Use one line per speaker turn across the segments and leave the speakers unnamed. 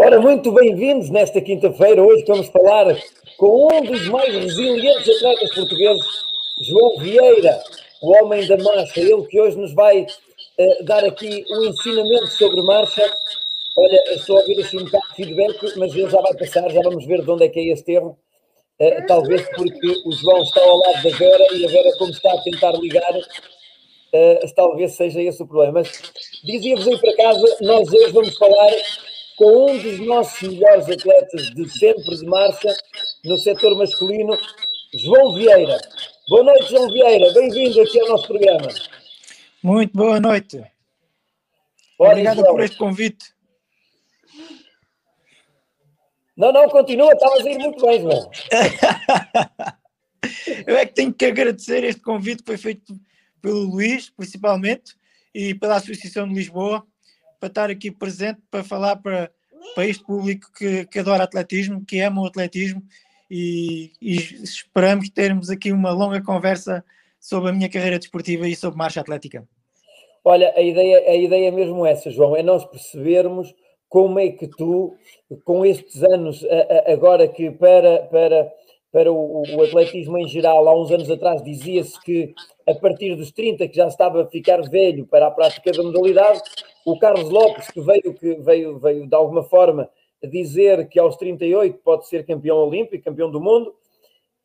Ora, muito bem-vindos nesta quinta-feira. Hoje vamos falar com um dos mais resilientes atletas portugueses, João Vieira, o homem da marcha. Ele que hoje nos vai eh, dar aqui um ensinamento sobre marcha. Olha, estou a ouvir assim um bocado de feedback, mas ele já vai passar, já vamos ver de onde é que é este erro. Eh, talvez porque o João está ao lado da Vera e a Vera, como está a tentar ligar, eh, talvez seja esse o problema. Mas dizia-vos aí para casa, nós hoje vamos falar com um dos nossos melhores atletas de sempre de marcha no setor masculino, João Vieira. Boa noite, João Vieira. Bem-vindo aqui ao nosso programa.
Muito boa noite.
Ora,
Obrigado
João.
por este convite.
Não, não, continua, estavas a ir muito bem, João.
Eu é que tenho que agradecer este convite que foi feito pelo Luís, principalmente, e pela Associação de Lisboa, para estar aqui presente para falar para, para este público que, que adora atletismo, que ama o atletismo, e, e esperamos termos aqui uma longa conversa sobre a minha carreira desportiva e sobre marcha atlética.
Olha, a ideia, a ideia é mesmo essa, João, é nós percebermos como é que tu, com estes anos, agora que para, para, para o, o atletismo em geral, há uns anos atrás dizia-se que a partir dos 30 que já estava a ficar velho para a prática da modalidade, o Carlos Lopes, que veio, que veio, veio de alguma forma dizer que aos 38 pode ser campeão olímpico, campeão do mundo,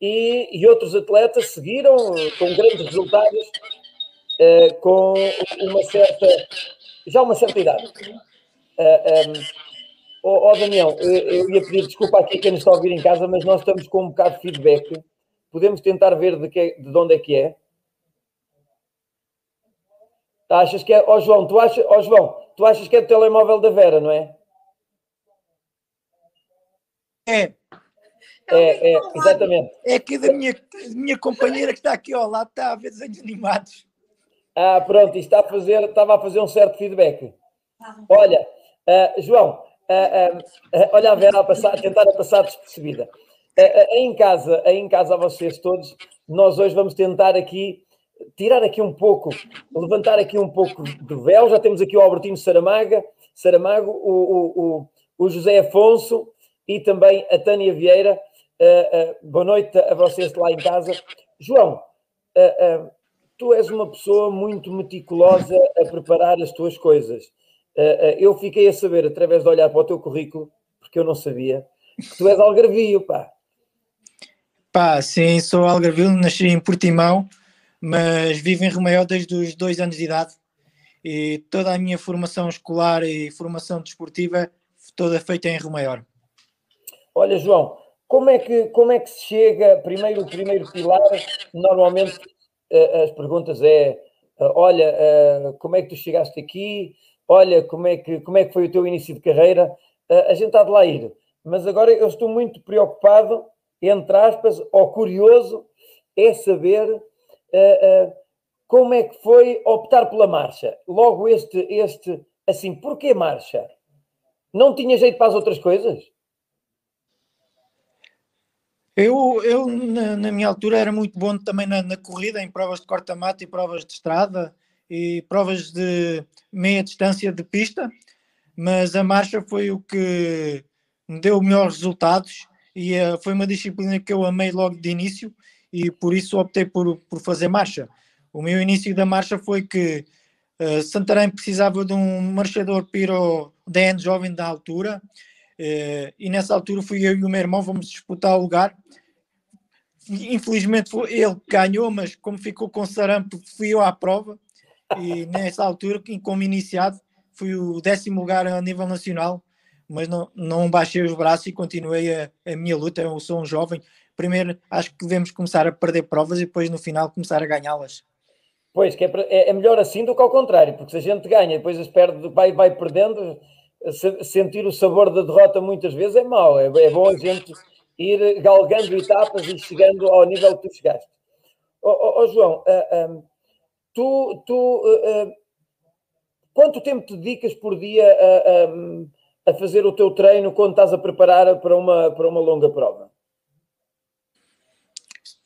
e, e outros atletas seguiram com grandes resultados eh, com uma certa, já uma certa idade. Uh, um, oh, oh, Daniel, eu, ia pedir desculpa aqui a quem nos está a ouvir em casa, mas nós estamos com um bocado de feedback. Podemos tentar ver de, que, de onde é que é? Achas que é? Ó João, tu achas, ó João, tu achas que é do telemóvel da Vera, não é?
É,
É, é, exatamente.
é que da minha, minha companheira que está aqui ao lado está a ver desenhos animados.
Ah, pronto, isto está a fazer, estava a fazer um certo feedback. Olha, ah, João, ah, ah, olha a Vera a, passar, a tentar a passar despercebida. Em casa, em casa a vocês todos, nós hoje vamos tentar aqui tirar aqui um pouco, levantar aqui um pouco do véu. Já temos aqui o Albertino Saramaga, Saramago, o, o, o, José Afonso e também a Tânia Vieira. Boa noite a vocês lá em casa. João, tu és uma pessoa muito meticulosa a preparar as tuas coisas. Uh, uh, eu fiquei a saber, através de olhar para o teu currículo, porque eu não sabia, que tu és algarvio, pá.
Pá, sim, sou algarvio, nasci em Portimão, mas vivo em Romeu desde os dois anos de idade e toda a minha formação escolar e formação desportiva toda feita em Romeu.
Olha, João, como é que, como é que se chega, primeiro, o primeiro pilar, normalmente uh, as perguntas é, olha, como é que tu chegaste aqui? Olha, como é que, como é que foi o teu início de carreira? a gente há de lá ir. Mas agora eu estou muito preocupado, entre aspas, ou curioso, é saber como é que foi optar pela marcha. Logo este, este, assim, porquê marcha? Não tinha jeito para as outras coisas?
Eu, eu na, na, minha altura, era muito bom também na, na corrida, em provas de corta-mata e provas de estrada e provas de meia distância de pista, mas a marcha foi o que me deu melhores resultados e uh, foi uma disciplina que eu amei logo de início e por isso optei por, por fazer marcha. O meu início da marcha foi que uh, Santarém precisava de um marchador piro DN jovem da altura uh, e nessa altura fui eu e o meu irmão, vamos disputar o lugar. Infelizmente foi ele que ganhou, mas como ficou com sarampo, fui eu à prova e nessa altura, como iniciado, fui o décimo lugar a nível nacional, mas não, não baixei os braços e continuei a, a minha luta. Eu sou um jovem. Primeiro, acho que devemos começar a perder provas e depois, no final, começar a ganhá-las.
Pois, que é, é, melhor assim do que ao contrário, porque se a gente ganha e depois perde, vai, vai perdendo, sentir o sabor da derrota muitas vezes é mau. É, é bom a gente ir galgando etapas e chegando ao nível que tu chegaste. Ó oh, oh, oh, João, uh, um, tu, tu uh, uh, quanto tempo te dedicas por dia a, a, a, fazer o teu treino quando estás a preparar para uma, para uma longa prova?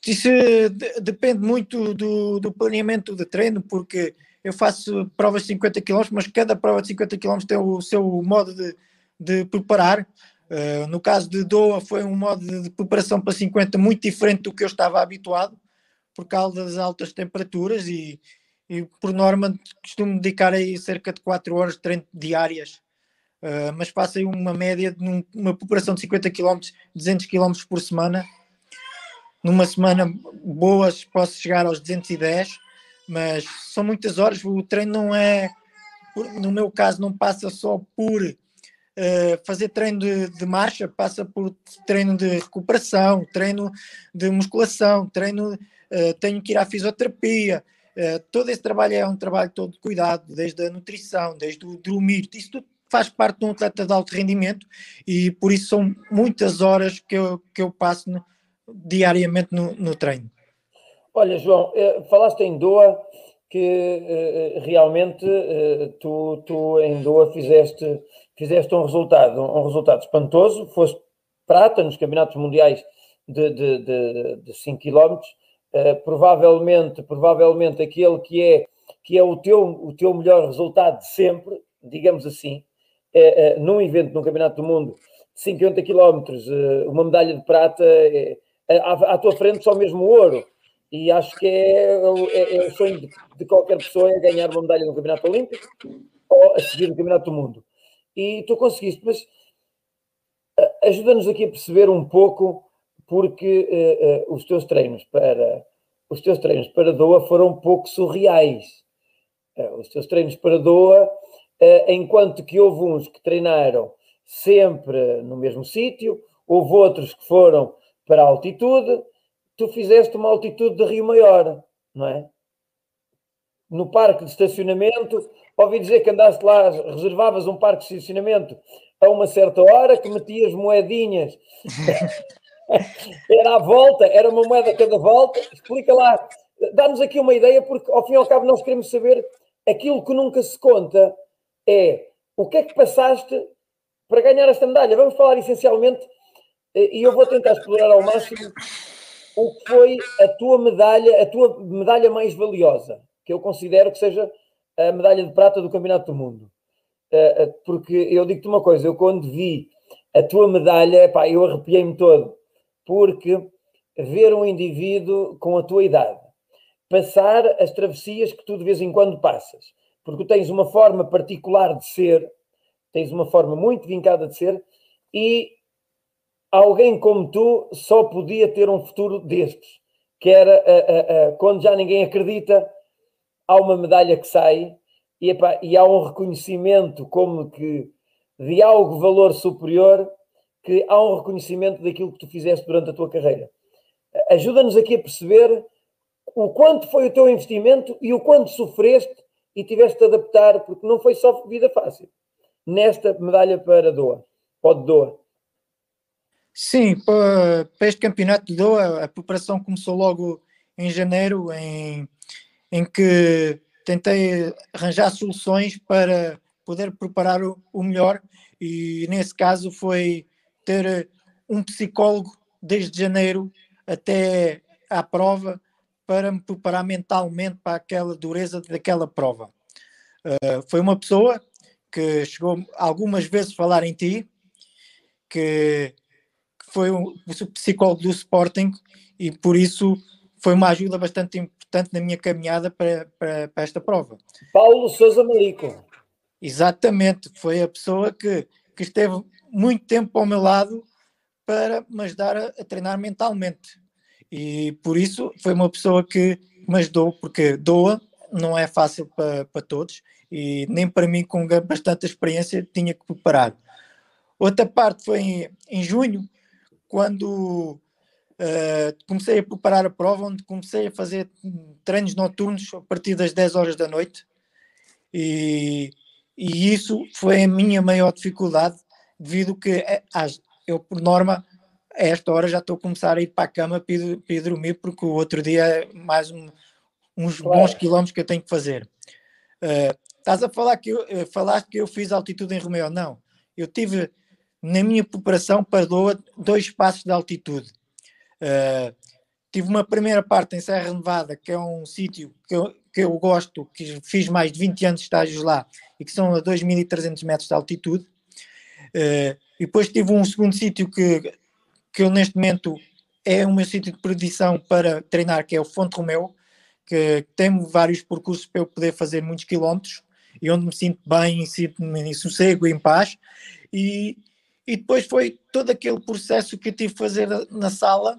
isso de, depende muito do, do planeamento de treino, porque eu faço provas de 50 km, mas cada prova de 50 km tem o seu modo de, de preparar. Uh, no caso de Doha, foi um modo de preparação para 50 muito diferente do que eu estava habituado, por causa das altas temperaturas e, e por norma costumo dedicar aí cerca de 4 horas de treino diárias. Uh, mas faço aí uma média de uma preparação de 50 km, 200 km por semana. Numa semana boas posso chegar aos 210 mas são muitas horas. O treino não é, no meu caso, não passa só por uh, fazer treino de, de, marcha, passa por treino de recuperação, treino de musculação, treino, uh, tenho que ir à fisioterapia. Uh, todo esse trabalho é um trabalho todo de cuidado, desde a nutrição, desde o dormir, isso tudo faz parte de um atleta de alto rendimento e por isso são muitas horas que eu, que eu passo no, diariamente no, no treino.
Olha, João, eh, falaste em Doa, que eh, realmente eh, tu, tu em Doa fizeste, fizeste um resultado, um resultado espantoso, foste prata nos campeonatos mundiais de, de, de, de 5 km, provavelmente, provavelmente aquele que é, que é o, teu, o teu melhor resultado de sempre, digamos assim, num evento no Campeonato do Mundo de 50 km, uma medalha de prata, à, à tua frente só mesmo ouro e acho que é, é, é o sonho de, de, qualquer pessoa é ganhar uma medalha no Campeonato Olímpico ou a seguir no Campeonato do Mundo. E tu conseguiste, mas ajuda-nos aqui a perceber um pouco porque uh, uh, os teus treinos para os teus treinos para Doa foram um pouco surreais. Uh, os teus treinos para Doa, enquanto que houve uns que treinaram sempre no mesmo sítio, houve outros que foram para a altitude, tu fizeste uma altitude de Rio Maior, não é? No parque de estacionamento, ouvi dizer que andaste lá, reservavas um parque de estacionamento a uma certa hora, que metias moedinhas. era à volta, era uma moeda a cada volta. Explica lá, dá-nos aqui uma ideia, porque ao fim e ao cabo nós queremos saber aquilo que nunca se conta é o que é que passaste para ganhar esta medalha. Vamos falar essencialmente, eh, e eu vou tentar explorar ao máximo o que foi a tua medalha, a tua medalha mais valiosa, que eu considero que seja a medalha de prata do Campeonato do Mundo. Eh, eh, porque eu digo-te uma coisa, eu quando vi a tua medalha, pá, eu arrepiei-me todo, porque ver um indivíduo com a tua idade passar as travessias que tu de vez em quando passas, porque tens uma forma particular de ser, tens uma forma muito vincada de ser, e alguém como tu só podia ter um futuro destes, que era quando já ninguém acredita, há uma medalha que sai e, epá, e há um reconhecimento como que de algo valor superior, que há um reconhecimento daquilo que tu fizeste durante a tua carreira. Ajuda-nos aqui a perceber o quanto foi o teu investimento e o quanto sofreste e tiveste de adaptar, porque não foi só vida fácil, nesta medalha para Doa, pode Doa.
Sim, para, este campeonato de Doha, a preparação começou logo em janeiro, em, em que tentei arranjar soluções para poder preparar o, o melhor, e nesse caso foi ter um psicólogo desde janeiro até à prova para me preparar mentalmente para aquela dureza daquela prova. Uh, foi uma pessoa que chegou algumas vezes a falar em ti, que foi o, psicólogo do Sporting e por isso foi uma ajuda bastante importante na minha caminhada para, para, para esta prova.
Paulo Souza Malico.
Exatamente, foi a pessoa que, que esteve muito tempo ao meu lado para me ajudar a, a treinar mentalmente. E por isso foi uma pessoa que me ajudou, porque doa, não é fácil para, para todos, e nem para mim, com bastante experiência, tinha que preparar. Outra parte foi em, em junho, quando uh, comecei a preparar a prova, onde comecei a fazer treinos noturnos a partir das 10 horas da noite. E, e isso foi a minha maior dificuldade, devido que eh, eu, por norma, a esta hora já estou a começar a ir para a cama para ir, para ir dormir, porque o outro dia é mais um, uns claro. bons quilómetros que eu tenho que fazer. Uh, estás a falar que eu, uh, falaste que eu fiz altitude em Romeu? Não. Eu tive na minha preparação para doa dois passos de altitude. Uh, tive uma primeira parte em Serra Nevada, que é um sítio que eu, que eu gosto, que fiz mais de 20 anos de estágios lá e que são a 2.300 metros de altitude. Uh, e depois tive um segundo sítio que, que eu neste momento é o meu sítio de predição para treinar, que é o Fonte Romeu, que tem vários percursos para eu poder fazer muitos quilómetros e onde me sinto bem, sinto-me em sossego, em paz. E, e depois foi todo aquele processo que eu tive que fazer na sala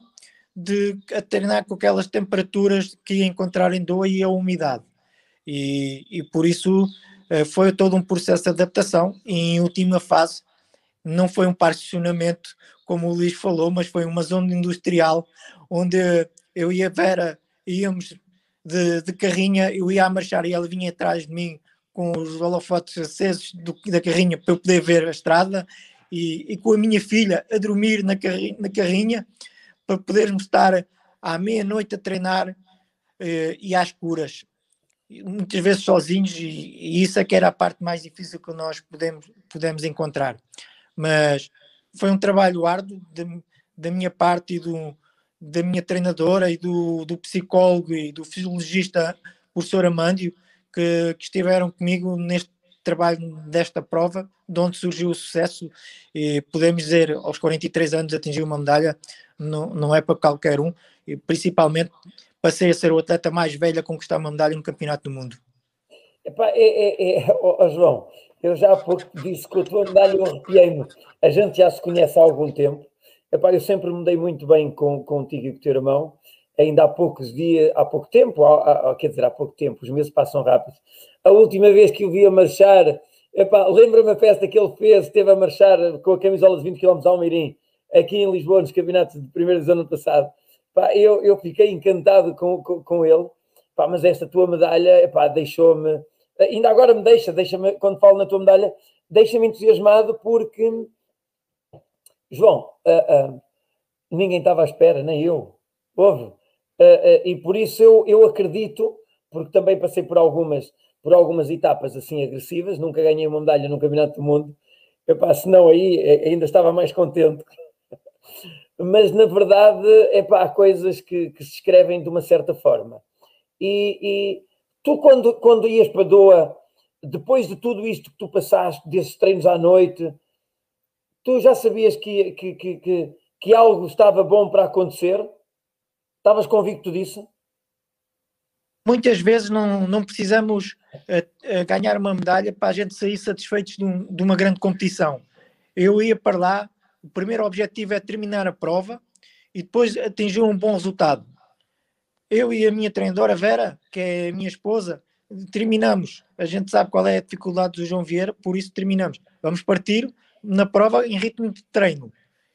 de a treinar com aquelas temperaturas que ia encontrar em Doha e a umidade. E, e por isso eh, foi todo um processo de adaptação. E em última fase, não foi um particionamento, como o Luís falou, mas foi uma zona industrial onde eu e a Vera íamos de, de carrinha, eu ia a marchar e ela vinha atrás de mim com os holofotes acesos do, da carrinha para eu poder ver a estrada e, e com a minha filha a dormir na carrinha, na carrinha para podermos estar à meia-noite a treinar eh, e às curas, muitas vezes sozinhos, e, e, isso é que era a parte mais difícil que nós podemos, podemos encontrar. Mas foi um trabalho árduo de, da minha parte e do, da minha treinadora e do, do psicólogo e do fisiologista, professor Amândio, que, que estiveram comigo neste trabalho desta prova, de onde surgiu o sucesso e podemos dizer, aos 43 anos atingir uma medalha, não, não é para qualquer um, e principalmente passei a ser o atleta mais velho a conquistar uma medalha no Campeonato do Mundo.
Epá, é, é, é oh, João, eu já há pouco disse que a tua medalha eu arrepiei-me. A gente já se conhece há algum tempo. Epá, eu sempre me dei muito bem com, contigo e com o teu irmão. Ainda há poucos dias, há pouco tempo, há, há, quer dizer, há pouco tempo, os meses passam rápido. A última vez que o vi a marchar, lembra-me a festa que ele fez, esteve a marchar com a camisola de 20 km ao Mirim, aqui em Lisboa, nos campeonatos de primeiro do ano passado. Epá, eu, eu fiquei encantado com, com, com ele, epá, mas esta tua medalha deixou-me, ainda agora me deixa, deixa-me, quando falo na tua medalha, deixa-me entusiasmado porque, João, uh, uh, ninguém estava à espera, nem eu. Houve. Uh, e por isso eu, eu acredito, porque também passei por algumas por algumas etapas assim agressivas, nunca ganhei uma medalha no Campeonato do Mundo, epá, senão aí eh, ainda estava mais contente. Mas na verdade, epá, há coisas que, que se escrevem de uma certa forma. E, e, tu, quando, quando ias para Doa, depois de tudo isto que tu passaste, desses treinos à noite, tu já sabias que, que, que, que, que algo estava bom para acontecer? Estavas convicto disso?
muitas vezes não, não precisamos uh, uh, ganhar uma medalha para a gente sair satisfeitos de, um, de, uma grande competição. Eu ia para lá, o primeiro objetivo é terminar a prova e depois atingir um bom resultado. Eu e a minha treinadora Vera, que é a minha esposa, terminamos. A gente sabe qual é a dificuldade do João Vieira, por isso terminamos. Vamos partir na prova em ritmo de treino.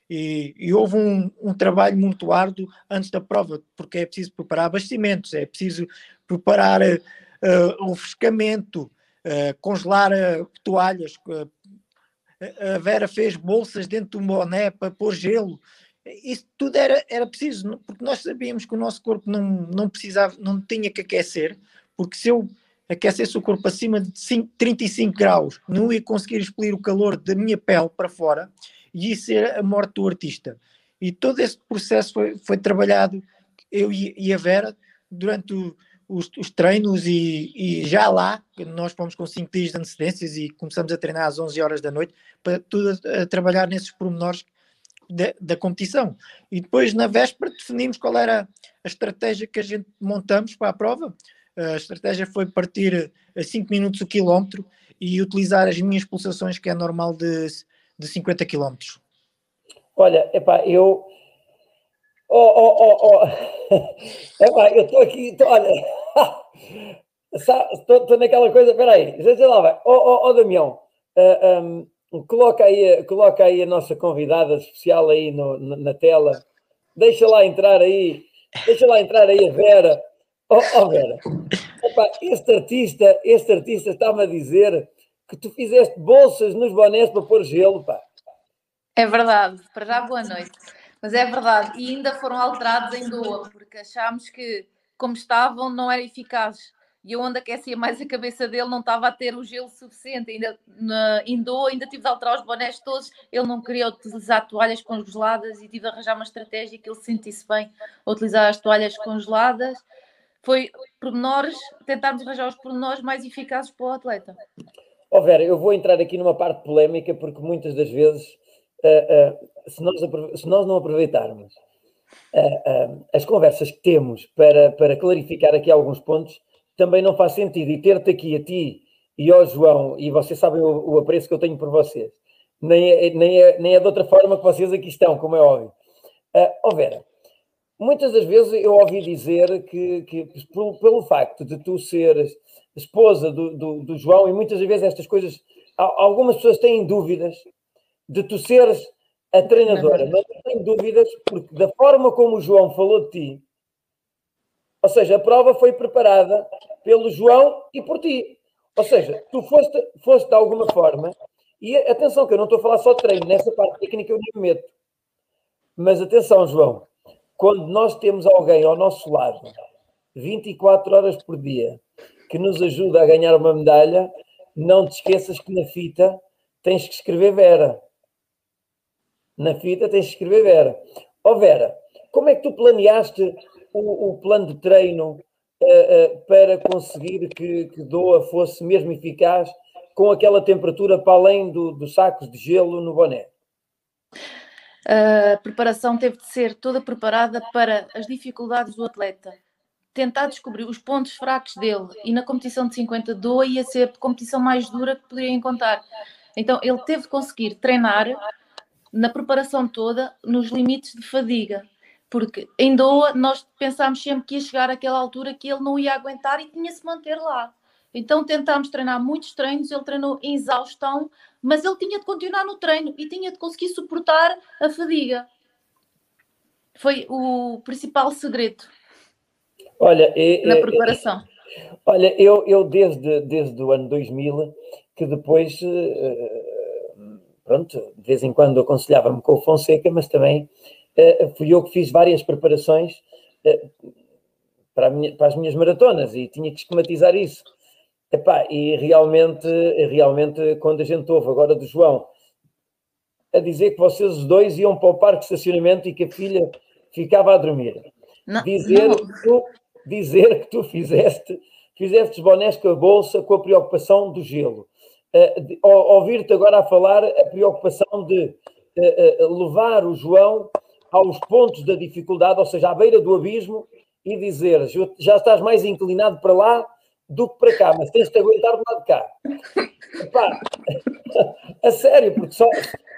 E, e, houve um, um, trabalho muito árduo antes da prova, porque é preciso preparar abastecimentos, é preciso preparar uh, o refrescamento, uh, congelar uh, toalhas. a Vera fez bolsas dentro do boné para pôr gelo. Isso tudo era, era preciso, porque nós sabíamos que o nosso corpo não, não precisava, não tinha que aquecer, porque se eu aquecesse o corpo acima de 5, 35 graus, não ia conseguir expelir o calor da minha pele para fora e isso era a morte do artista. E todo esse processo foi, foi trabalhado, eu e, e a Vera, durante o, os, os, treinos e, e, já lá, nós fomos com 5 dias de antecedências e começamos a treinar às 11 horas da noite, para tudo a, a trabalhar nesses pormenores de, da competição. E depois, na véspera, definimos qual era a estratégia que a gente montamos para a prova. A estratégia foi partir a 5 minutos o quilómetro e utilizar as minhas pulsações, que é normal de de 50 km?
Olha, epá, eu. Oh, oh, oh, oh. epá, eu estou aqui, tô, olha. Estou naquela coisa, espera aí, já lá. Oh, oh, oh Damião, uh, eh, um, coloca, aí, coloca aí a nossa convidada especial aí no, na, tela. Deixa lá entrar aí, deixa lá entrar aí a Vera. Oh, oh Vera, epá, este artista, este artista está-me a dizer que tu fizeste bolsas nos bonés para pôr gelo, pá.
É verdade, para já boa noite. Mas é verdade, e ainda foram alterados em doa, porque achámos que, como estavam, não era eficaz. E onde aquecia mais a cabeça dele não estava a ter o gelo suficiente. Ainda na ainda tive de alterar os bonés todos. Ele não queria utilizar toalhas congeladas e tive de arranjar uma estratégia que ele sentisse bem a utilizar as toalhas congeladas. Foi pormenores, tentarmos arranjar os pormenores mais eficazes para o atleta.
Ó Vera, eu vou entrar aqui numa parte polémica porque muitas das vezes, uh, uh, se, nós, se nós não aproveitarmos uh, as conversas que temos para, para clarificar aqui alguns pontos, também não faz sentido. E ter-te aqui a ti e ao João, e vocês sabem o, o apreço que eu tenho por vocês, nem é, nem, é, nem é de outra forma que vocês aqui estão, como é óbvio. Uh, oh Vera, muitas das vezes eu ouvi dizer que, que pelo, pelo facto de tu seres esposa do, do, do, João, e muitas vezes estas coisas, algumas pessoas têm dúvidas de tu seres a treinadora, mas eu tenho dúvidas porque da forma como o João falou de ti, ou seja, a prova foi preparada pelo João e por ti. Ou seja, tu foste, foste de alguma forma, e atenção, que eu não estou a falar só de treino, nessa parte técnica eu me meto. Mas atenção, João, quando nós temos alguém ao nosso lado, 24 horas por dia, que nos ajuda a ganhar uma medalha, não te esqueças que na fita tens que escrever Vera. Na fita tens que escrever Vera. Ó oh, Vera, como é que tu planeaste o, o plano de treino uh, uh, para conseguir que, que Doa fosse mesmo eficaz com aquela temperatura para além do, dos sacos de gelo no boné?
A preparação teve de ser toda preparada para as dificuldades do atleta. Tentar descobrir os pontos fracos dele e na competição de 50 Doa ia ser a competição mais dura que poderia encontrar. Então ele teve de conseguir treinar na preparação toda nos limites de fadiga porque em Doha nós pensámos sempre que ia chegar àquela altura que ele não ia aguentar e tinha se manter lá. Então tentámos treinar muitos treinos, ele treinou em exaustão, mas ele tinha de continuar no treino e tinha de conseguir suportar a fadiga. Foi o principal segredo
olha,
na preparação.
olha, eu, eu desde, desde o ano 2000 que depois, uh, pronto, de vez em quando aconselhava-me com o Fonseca, mas também fui eu que fiz várias preparações uh, para, minha, para, as minhas maratonas e tinha que esquematizar isso. Epá, e realmente, realmente, quando a gente ouve agora do João a dizer que vocês os dois iam para o parque de estacionamento e que a filha ficava a dormir. Não, dizer, não. Que tu, dizer que tu fizeste, fizeste bonés com a bolsa com a preocupação do gelo. Uh, Ouvir-te agora a falar a preocupação de uh, uh, levar o João aos pontos da dificuldade, ou seja, à beira do abismo, e dizer já estás mais inclinado para lá do que para cá, mas tens de aguentar do lado de cá. Epá, a sério, porque só.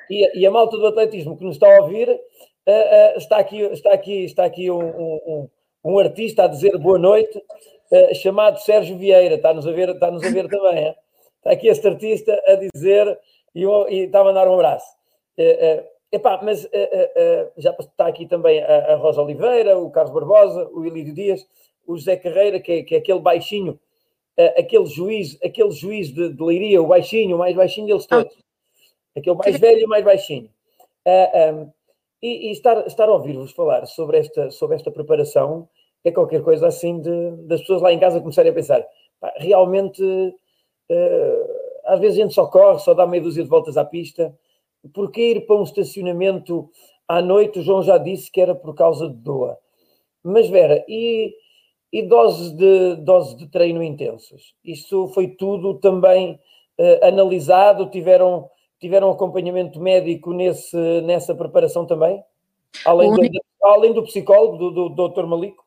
E, e, a malta do atletismo que nos está a ouvir, uh, uh, está aqui, está aqui, está aqui um, um, um artista a dizer boa noite, uh, chamado Sérgio Vieira, está-nos a ver, está-nos a ver também. Hein? Está aqui este artista a dizer e, e está a mandar um abraço. Epá, mas uh, uh, uh, já está aqui também a, a, Rosa Oliveira, o Carlos Barbosa, o Elídio Dias, o José Carreira, que é, que é aquele baixinho, aquele juiz, aquele juiz de, de Leiria, o baixinho, o mais baixinho deles todos. Aquele mais velho e o mais baixinho. Um, e, e, estar, estar a ouvir-vos falar sobre esta, sobre esta preparação é qualquer coisa assim de, das pessoas lá em casa começarem a pensar, pá, realmente, às vezes a gente só corre, só dá meia dúzia de voltas à pista, Porquê ir para um estacionamento à noite? O João já disse que era por causa de doa. Mas Vera, e, e doses, de, doses de treino intensas? Isso foi tudo também uh, analisado? Tiveram, tiveram acompanhamento médico nesse, nessa preparação também? Além, único... do, além do psicólogo, do, do Dr. Malico?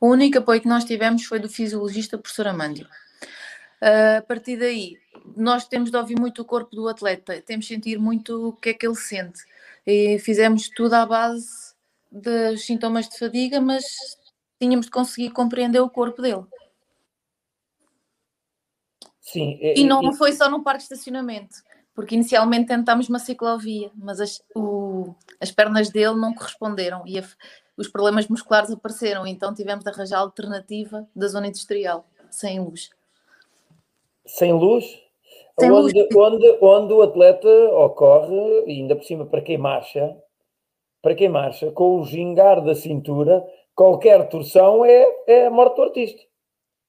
O único apoio que nós tivemos foi do fisiologista, professor Amândio. Uh, a partir daí, nós temos de ouvir muito o corpo do atleta, temos de sentir muito o que é que ele sente. E fizemos tudo à base dos sintomas de fadiga, mas tínhamos de conseguir compreender o corpo dele.
Sim.
E, e não e... foi só no parque de estacionamento, porque inicialmente tentámos uma ciclovia, mas as, o, as pernas dele não corresponderam e a, os problemas musculares apareceram, então tivemos de arranjar a alternativa da zona industrial, sem luz.
Sem luz? Onde, onde, onde o atleta ocorre, e ainda por cima para quem marcha, para quem marcha, com o gingar da cintura, qualquer torção é, é a morte do artista.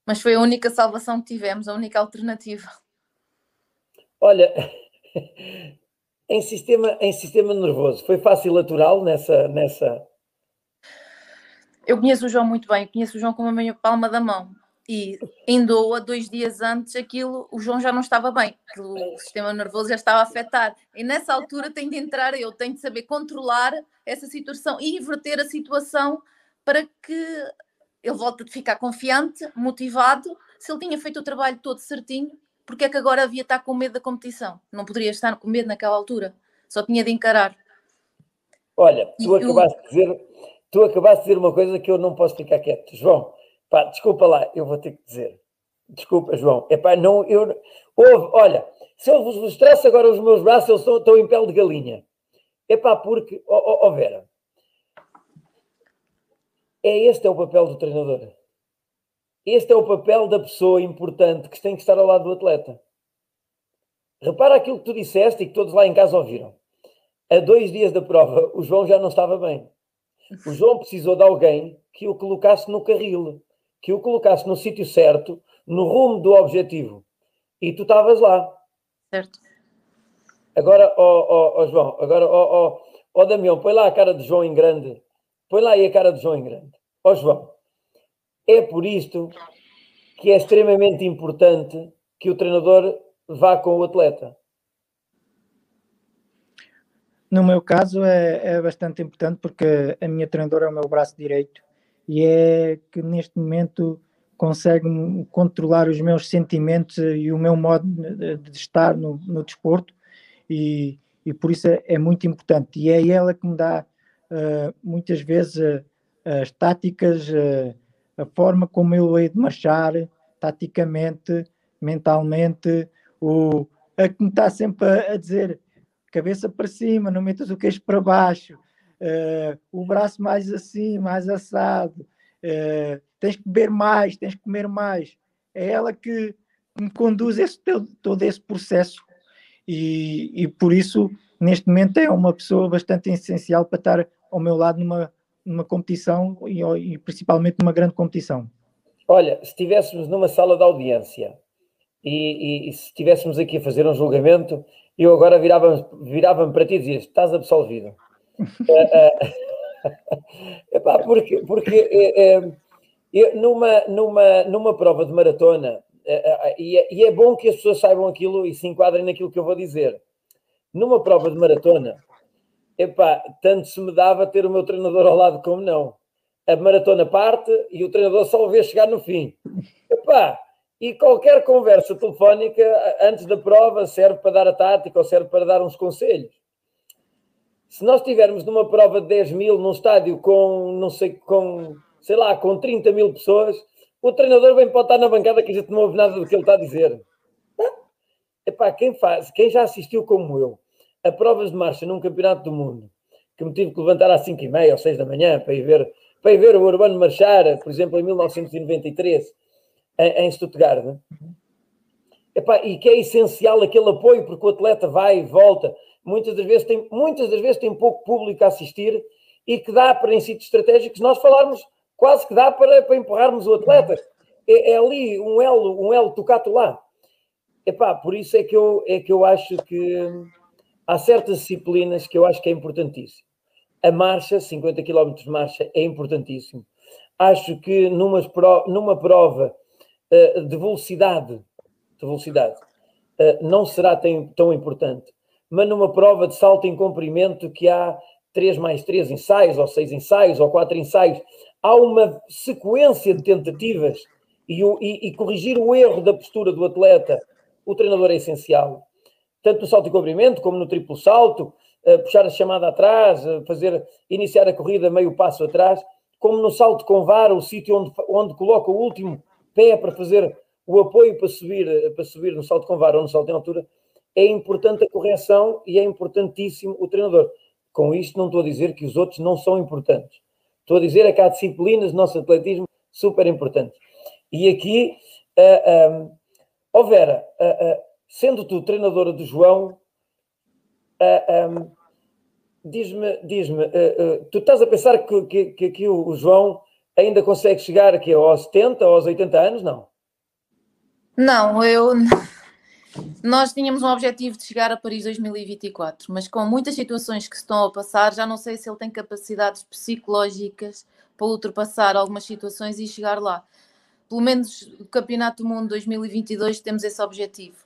Mas foi a única salvação que tivemos, a única alternativa.
Olha, em sistema, em sistema nervoso, foi fácil natural nessa, nessa.
Eu conheço o João muito bem, conheço o João como a minha palma da mão. E em Doa, dois dias antes, aquilo, o João já não estava bem, aquilo, o sistema nervoso já estava afetado. E nessa altura tem de entrar eu, tenho de saber controlar essa situação e inverter a situação para que ele volte a ficar confiante, motivado. Se ele tinha feito o trabalho todo certinho, porque é que agora havia estar com medo da competição? Não poderia estar com medo naquela altura, só tinha de encarar.
Olha, tu
E
acabaste, de dizer, tu acabaste de dizer uma coisa que eu não posso ficar quieto. João, pá, desculpa lá, eu vou ter que dizer. Desculpa, João. Epá, não, eu, olha, se eu vos mostrasse agora os meus braços, estão, estão em pele de galinha. Epá, porque, ó ó, ó, Vera, é este é o papel do treinador. Este é o papel da pessoa importante que tem que estar ao lado do atleta. Repara aquilo que tu disseste e que todos lá em casa ouviram. A dois dias da prova, o João já não estava bem. O João precisou de alguém que o colocasse no carril, que o colocasse no sítio certo, no rumo do objetivo. E tu estavas lá.
Certo?
Agora, ó ó, ó, João, agora, ó, ó, ó Damião, põe lá a cara de João em grande. Põe lá aí a cara de João em grande. Ó João, é por isto que é extremamente importante que o treinador vá com o atleta.
No meu caso é, é bastante importante porque a minha treinadora é o meu braço direito e é que neste momento consegue controlar os meus sentimentos e o meu modo de, estar no, no desporto. E, e por isso é, é, muito importante. E é ela que me dá uh, muitas vezes uh, as táticas, uh, a forma como eu hei de marchar taticamente, mentalmente, o, a que me está sempre a, a dizer cabeça para cima, não metas o queixo para baixo, uh, o braço mais assim, mais assado, uh, tens que beber mais, tens que comer mais. É ela que me conduz esse, todo esse processo e, e por isso, neste momento, é uma pessoa bastante essencial para estar ao meu lado numa, numa competição e, e principalmente numa grande competição.
Olha, se estivéssemos numa sala de audiência e, e, e se estivéssemos aqui a fazer um julgamento, eu agora virava-me virava para ti e dizia: estás absolvido. Epá, porque porque é, é, numa, numa, numa prova de maratona, é, e, é, e é bom que as pessoas saibam aquilo e se enquadrem naquilo que eu vou dizer. Numa prova de maratona, epá, tanto se me dava ter o meu treinador ao lado como não. A maratona parte e o treinador só o vê chegar no fim. Epá, e qualquer conversa telefónica antes da prova serve para dar a tática ou serve para dar uns conselhos. Se nós estivermos numa prova de 10 mil num estádio com, não sei, com, sei lá, com 30 mil pessoas, o treinador bem pode estar na bancada que a gente não ouve nada do que ele está a dizer. Epá, quem faz, quem já assistiu como eu a provas de marcha num campeonato do mundo, que me tive que levantar às 5 e meia ou 6 da manhã para ir ver, para ir ver o Urbano marchar, por exemplo, em 1993, em, Stuttgart. Epá, e que é essencial aquele apoio, porque o atleta vai e volta. Muitas das vezes tem, muitas das vezes tem pouco público a assistir e que dá para, em sítios estratégicos, nós falarmos, quase que dá para, para empurrarmos o atleta. É, é ali um elo, um elo tocato lá. Epá, por isso é que, eu, é que eu acho que há certas disciplinas que eu acho que é importantíssimo. A marcha, 50 km de marcha, é importantíssimo. Acho que numa, numa prova uh, de velocidade, de velocidade uh, não será tão, tão importante, mas numa prova de salto em comprimento que há 3 mais 3 ensaios, ou 6 ensaios, ou 4 ensaios, há uma sequência de tentativas e, e, e corrigir o erro da postura do atleta, o treinador é essencial. Tanto no salto em comprimento como no triplo salto, uh, puxar a chamada atrás, uh, fazer, iniciar a corrida meio passo atrás, como no salto com vara, o sítio onde, onde coloca o último pé para fazer o apoio para subir, uh, para subir no salto com vara ou no salto em altura, é importante a correção e é importantíssimo o treinador. Com isto não estou a dizer que os outros não são importantes. Estou a dizer é que há disciplinas do nosso atletismo super importantes. E aqui, uh, um, oh Vera, uh, sendo tu treinadora do João, uh, um, diz-me, diz-me, uh, uh, tu estás a pensar que, que, que aqui o, o João ainda consegue chegar aqui aos 70, aos 80 anos? Não.
Não, eu. Nós tínhamos um objetivo de chegar a Paris 2024, mas com muitas situações que se estão a passar, já não sei se ele tem capacidades psicológicas para ultrapassar algumas situações e chegar lá. Pelo menos o Campeonato do Mundo 2022 temos esse objetivo.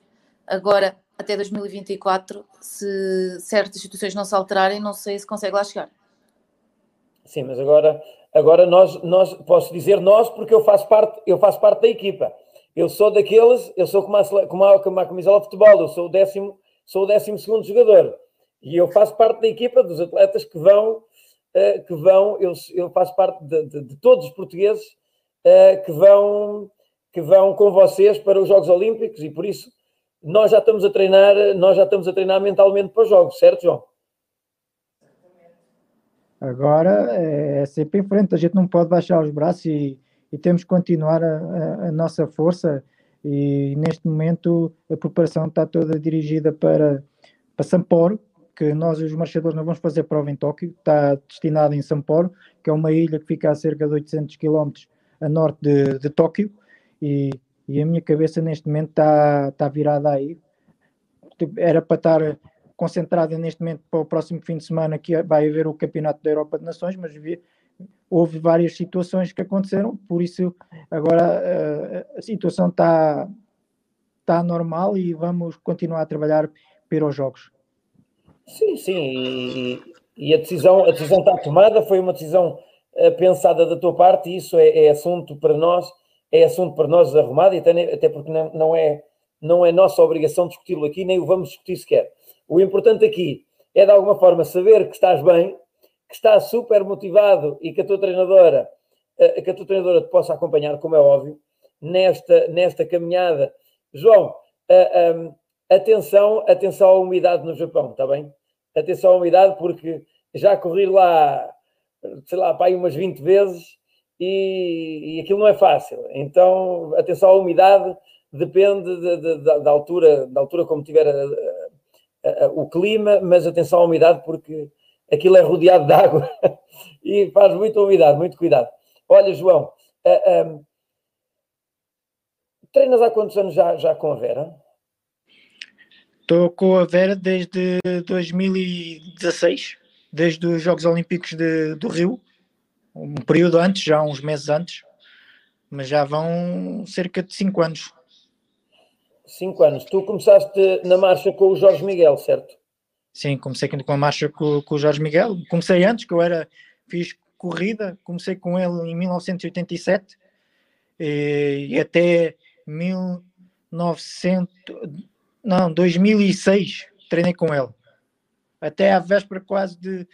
Agora, até 2024, se certas situações não se alterarem, não sei se consegue lá chegar.
Sim, mas agora, agora nós, nós posso dizer nós porque eu faço parte, eu faço parte da equipa. Eu sou daqueles, eu sou como a, como a, como a camisola de futebol, eu sou o décimo, sou o décimo segundo jogador. E eu faço parte da equipa dos atletas que vão, uh, que vão, eu, eu faço parte de, de, de todos os portugueses uh, que vão que vão com vocês para os Jogos Olímpicos e por isso nós já estamos a treinar, nós já estamos a treinar mentalmente para os jogos, certo, João?
Agora é sempre em frente, a gente não pode baixar os braços e, e temos que continuar a, a, a, nossa força. E neste momento a preparação está toda dirigida para, para Samporo, que nós, os marchadores, não vamos fazer prova em Tóquio, está destinado em Samporo, que é uma ilha que fica a cerca de 800 km a norte de, de Tóquio. E, e, a minha cabeça neste momento está, está virada aí. Era para estar concentrada neste momento para o próximo fim de semana que vai haver o Campeonato da Europa de Nações, mas vi, houve várias situações que aconteceram, por isso agora a, eh, a situação está, está normal e vamos continuar a trabalhar para os jogos.
Sim, sim, e, e, a, decisão, a decisão está tomada, foi uma decisão uh, pensada da tua parte e isso é, é, assunto para nós, é assunto para nós arrumado, até, até porque não, não, é, não é nossa obrigação discuti-lo aqui, nem o vamos discutir sequer. O importante aqui é de alguma forma saber que estás bem, que estás super motivado e que a tua treinadora, eh, que a tua treinadora te possa acompanhar, como é óbvio, nesta, nesta caminhada. João, uh, um, atenção, atenção à umidade no Japão, está bem? Atenção à umidade, porque já corri lá, sei lá, para aí umas 20 vezes e, e aquilo não é fácil. Então, atenção à umidade, depende de, de, de, da, altura, da altura como tiver a, o clima, mas atenção à umidade, porque aquilo é rodeado de água e faz muita umidade, muito cuidado. Olha, João, uh, um, treinas há quantos anos já, já com a Vera?
Estou com a Vera desde 2016, desde os Jogos Olímpicos de, do Rio, um período antes, já uns meses antes, mas já vão cerca de 5 anos.
Cinco anos. Tu começaste na marcha com o Jorge Miguel, certo?
Sim, comecei com a marcha com, com o Jorge Miguel. Comecei antes, que eu era, fiz corrida, comecei com ele em 1987 e, e até 1900, não, 2006 treinei com ele. Até à véspera quase de,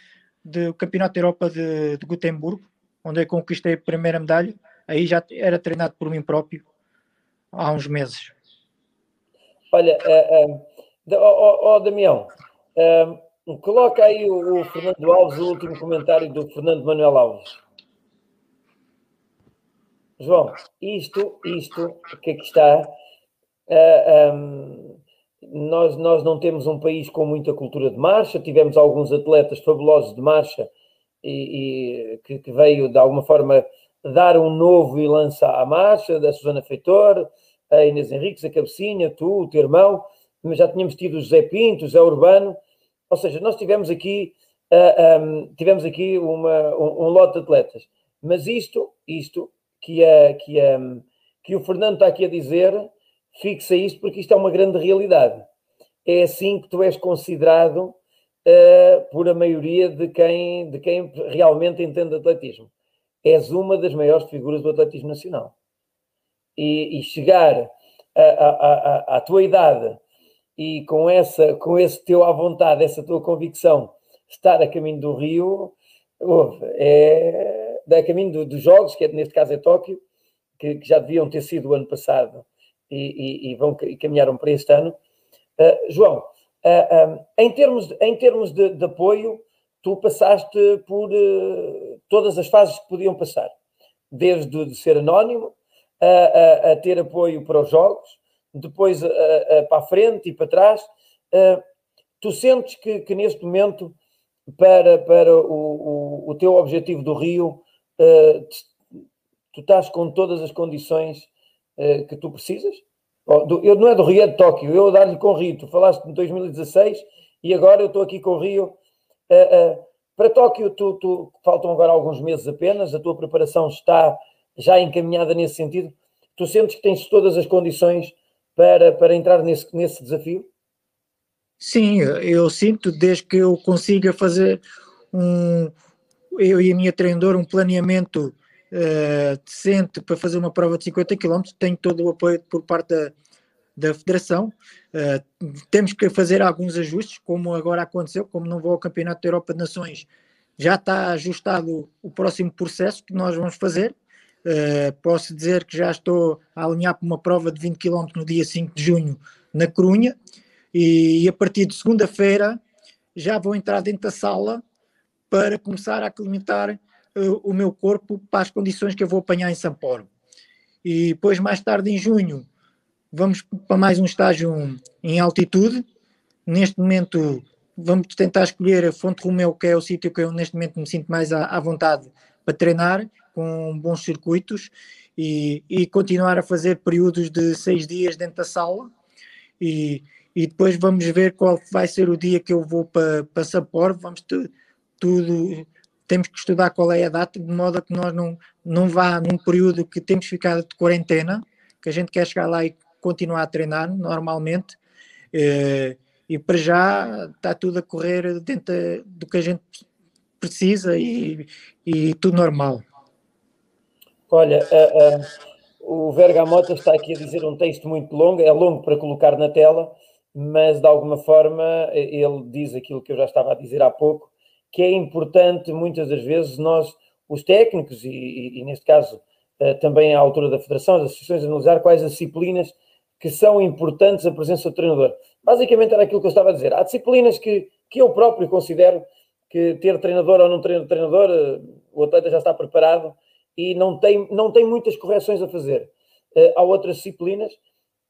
do Campeonato da Europa de, de Gutemburgo, onde eu conquistei a primeira medalha. Aí já era treinado por mim próprio há uns meses.
Olha, uh, uh, oh, oh, Damião, uh, coloca aí o, o, Fernando Alves, o último comentário do Fernando Manuel Alves. João, isto, isto, que aqui está, um, nós, nós não temos um país com muita cultura de marcha, tivemos alguns atletas fabulosos de marcha e, e que, que, veio de alguma forma dar um novo e lança à marcha, da Susana Feitor, a Inês Henriques, a Cabecinha, tu, o teu irmão, mas já tínhamos tido o José Pinto, o José Urbano, ou seja, nós tivemos aqui, uh, ah, um, tivemos aqui uma, um, um, lote de atletas, mas isto, isto que, a, que, a, que o Fernando está aqui a dizer, fixa isto porque isto é uma grande realidade. É assim que tu és considerado uh, por a maioria de quem, de quem realmente entende atletismo. És uma das maiores figuras do atletismo nacional e, e chegar à tua idade e com, essa, com esse teu à vontade, essa tua convicção, estar a caminho do Rio, é, é a caminho do, dos Jogos, que é, neste caso é Tóquio, que, que, já deviam ter sido o ano passado e, e, e vão e caminharam para este ano. Uh, João, uh, em termos, em termos de, de, apoio, tu passaste por uh, todas as fases que podiam passar, desde de ser anónimo a ter apoio para os jogos, depois a, para a frente e para trás. tu sentes que, que neste momento, para, para o, o, o, teu objetivo do Rio, tu estás com todas as condições uh, que tu precisas? Oh, do, eu não é do Rio, é de Tóquio. Eu dar-lhe com Rio. Tu falaste de 2016 e agora eu estou aqui com o Rio. Uh, uh, para Tóquio, tu, tu, faltam agora alguns meses apenas. A tua preparação está já encaminhada nesse sentido. Tu sentes que tens todas as condições para, para entrar nesse, nesse desafio?
Sim, eu sinto desde que eu consiga fazer um, eu e a minha treinadora, um planeamento uh, decente para fazer uma prova de 50 km, tenho todo o apoio por parte da, da Federação. Uh, temos que fazer alguns ajustes, como agora aconteceu, como não vou ao Campeonato da Europa de Nações, já está ajustado o próximo processo que nós vamos fazer. Uh, posso dizer que já estou a alinhar para uma prova de 20 km no dia 5 de junho na Corunha e, e a partir de segunda-feira já vou entrar dentro da sala para começar a aclimatar uh, o meu corpo para as condições que eu vou apanhar em São Paulo. E depois, mais tarde, em junho, vamos para mais um estágio em altitude. Neste momento, vamos tentar escolher a Fonte Romeu, que é o sítio que eu neste momento me sinto mais à, à vontade para treinar, com bons circuitos, e, e, continuar a fazer períodos de seis dias dentro da sala. E, e depois vamos ver qual vai ser o dia que eu vou para, para Sapporo. Vamos tudo, temos que estudar qual é a data, de modo a que nós não, não vá num período que temos ficado de quarentena, que a gente quer chegar lá e continuar a treinar normalmente. Eh, e para já está tudo a correr dentro do que a gente precisa e, e tudo normal.
Olha, uh, uh, o Vergamota está aqui a dizer um texto muito longo, é longo para colocar na tela, mas de alguma forma ele diz aquilo que eu já estava a dizer há pouco, que é importante muitas das vezes nós, os técnicos, e, e, e neste caso uh, também à altura da Federação, as associações, analisar quais as disciplinas que são importantes a presença do treinador. Basicamente era aquilo que eu estava a dizer. Há disciplinas que, que eu próprio considero que ter treinador ou não ter treinador, uh, o atleta já está preparado e não tem, não tem muitas correções a fazer. Uh, há outras disciplinas,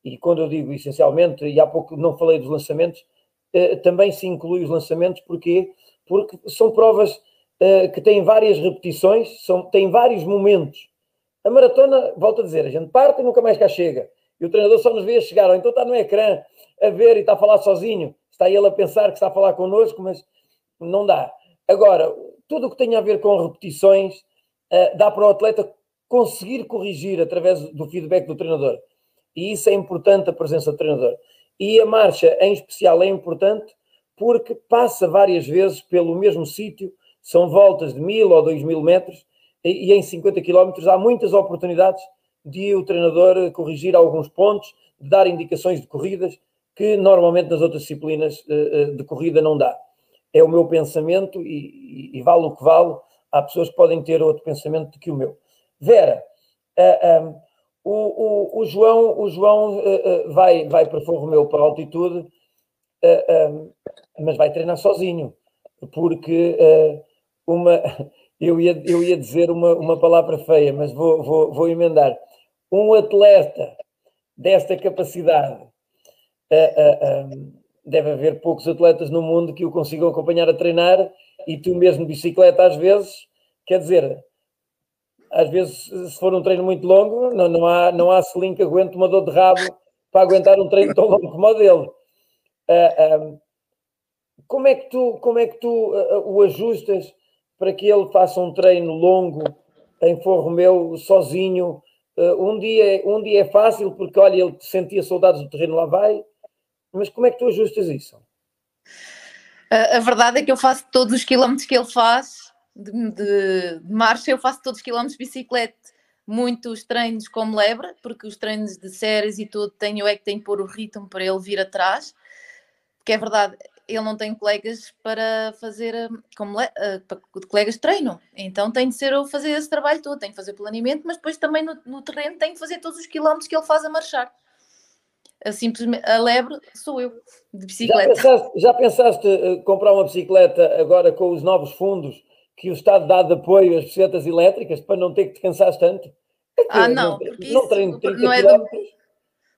e quando eu digo essencialmente, e há pouco não falei dos lançamentos, também se inclui os lançamentos, porque porque são provas uh, que têm várias repetições, são, têm vários momentos. A maratona, volto a dizer, a gente parte e nunca mais cá chega. E o treinador só nos vê a chegar, ou então está no ecrã a ver e está a falar sozinho. Está ele a pensar que está a falar connosco, mas não dá. Agora, tudo o que tem a ver com repetições, uh, dá para o atleta conseguir corrigir através do feedback do treinador. E isso é importante, a presença do treinador. E a marcha, em especial, é importante porque passa várias vezes pelo mesmo sítio, são voltas de mil ou dois mil metros, e, em 50 quilómetros há muitas oportunidades de o treinador corrigir alguns pontos, dar indicações de corridas que normalmente nas outras disciplinas eh, eh, de corrida não dá. É o meu pensamento e, e, e vale o que vale. Há pessoas que podem ter outro pensamento do que o meu. Vera, uh, um, o, o, o, João, o João uh, uh, vai, vai para Forro Meu para a altitude uh, mas vai treinar sozinho, porque uma, eu, ia, eu ia dizer uma, uma palavra feia, mas vou, vou, vou emendar. Um atleta desta capacidade, um, deve haver poucos atletas no mundo que o consigam acompanhar a treinar e tu mesmo bicicleta às vezes, quer dizer, às vezes se for um treino muito longo, não, não há, não há selim que aguente uma dor de rabo para aguentar um treino tão longo como o dele. Uh, como é que tu, como é que tu uh, o ajustas para que ele faça um treino longo em Forro Meu, sozinho? Uh, um, dia, um dia é fácil porque, olha, ele sentia saudades do terreno, lá vai. Mas como é que tu ajustas isso?
A, a verdade é que eu faço todos os quilómetros que ele faz de, de, de marcha, eu faço todos os quilómetros de bicicleta muitos treinos como lebre, porque os treinos de séries e tudo tenho é que tenho que pôr o ritmo para ele vir atrás porque é verdade, ele não tem colegas para fazer hum, como uh, colegas de treino, então tem de ser eu fazer esse trabalho todo, tem de fazer planeamento, mas depois também no, no terreno tem de fazer todos os quilómetros que ele faz a marchar. A, simplesmente, a lebre sou eu, de bicicleta.
Já pensaste, já pensaste uh, comprar uma bicicleta agora com os novos fundos que o Estado dá de apoio às bicicletas elétricas para não ter que te cansares tanto?
É ah, não, não, porque não, isso, não é do,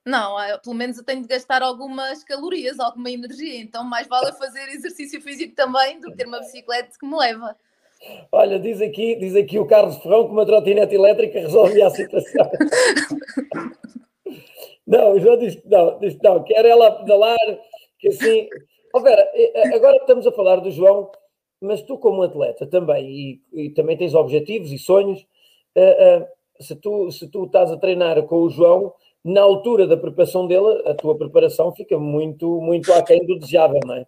não, ah, pelo menos eu tenho de gastar algumas calorias, alguma energia, então mais vale fazer exercício físico também do que ter uma bicicleta que me leva.
Olha, diz aqui, diz aqui o Carlos Ferrão que uma trotinete elétrica resolvia a situação. Não, o João diz que não, diz não, quer ela pedalar, que assim. Ó Vera, agora estamos a falar do João, mas tu, como atleta também, e, e também tens objetivos e sonhos, eh, eh, se, tu, se tu estás a treinar com o João, na altura da preparação dele, a tua preparação fica muito, muito aquém do desejável, não é?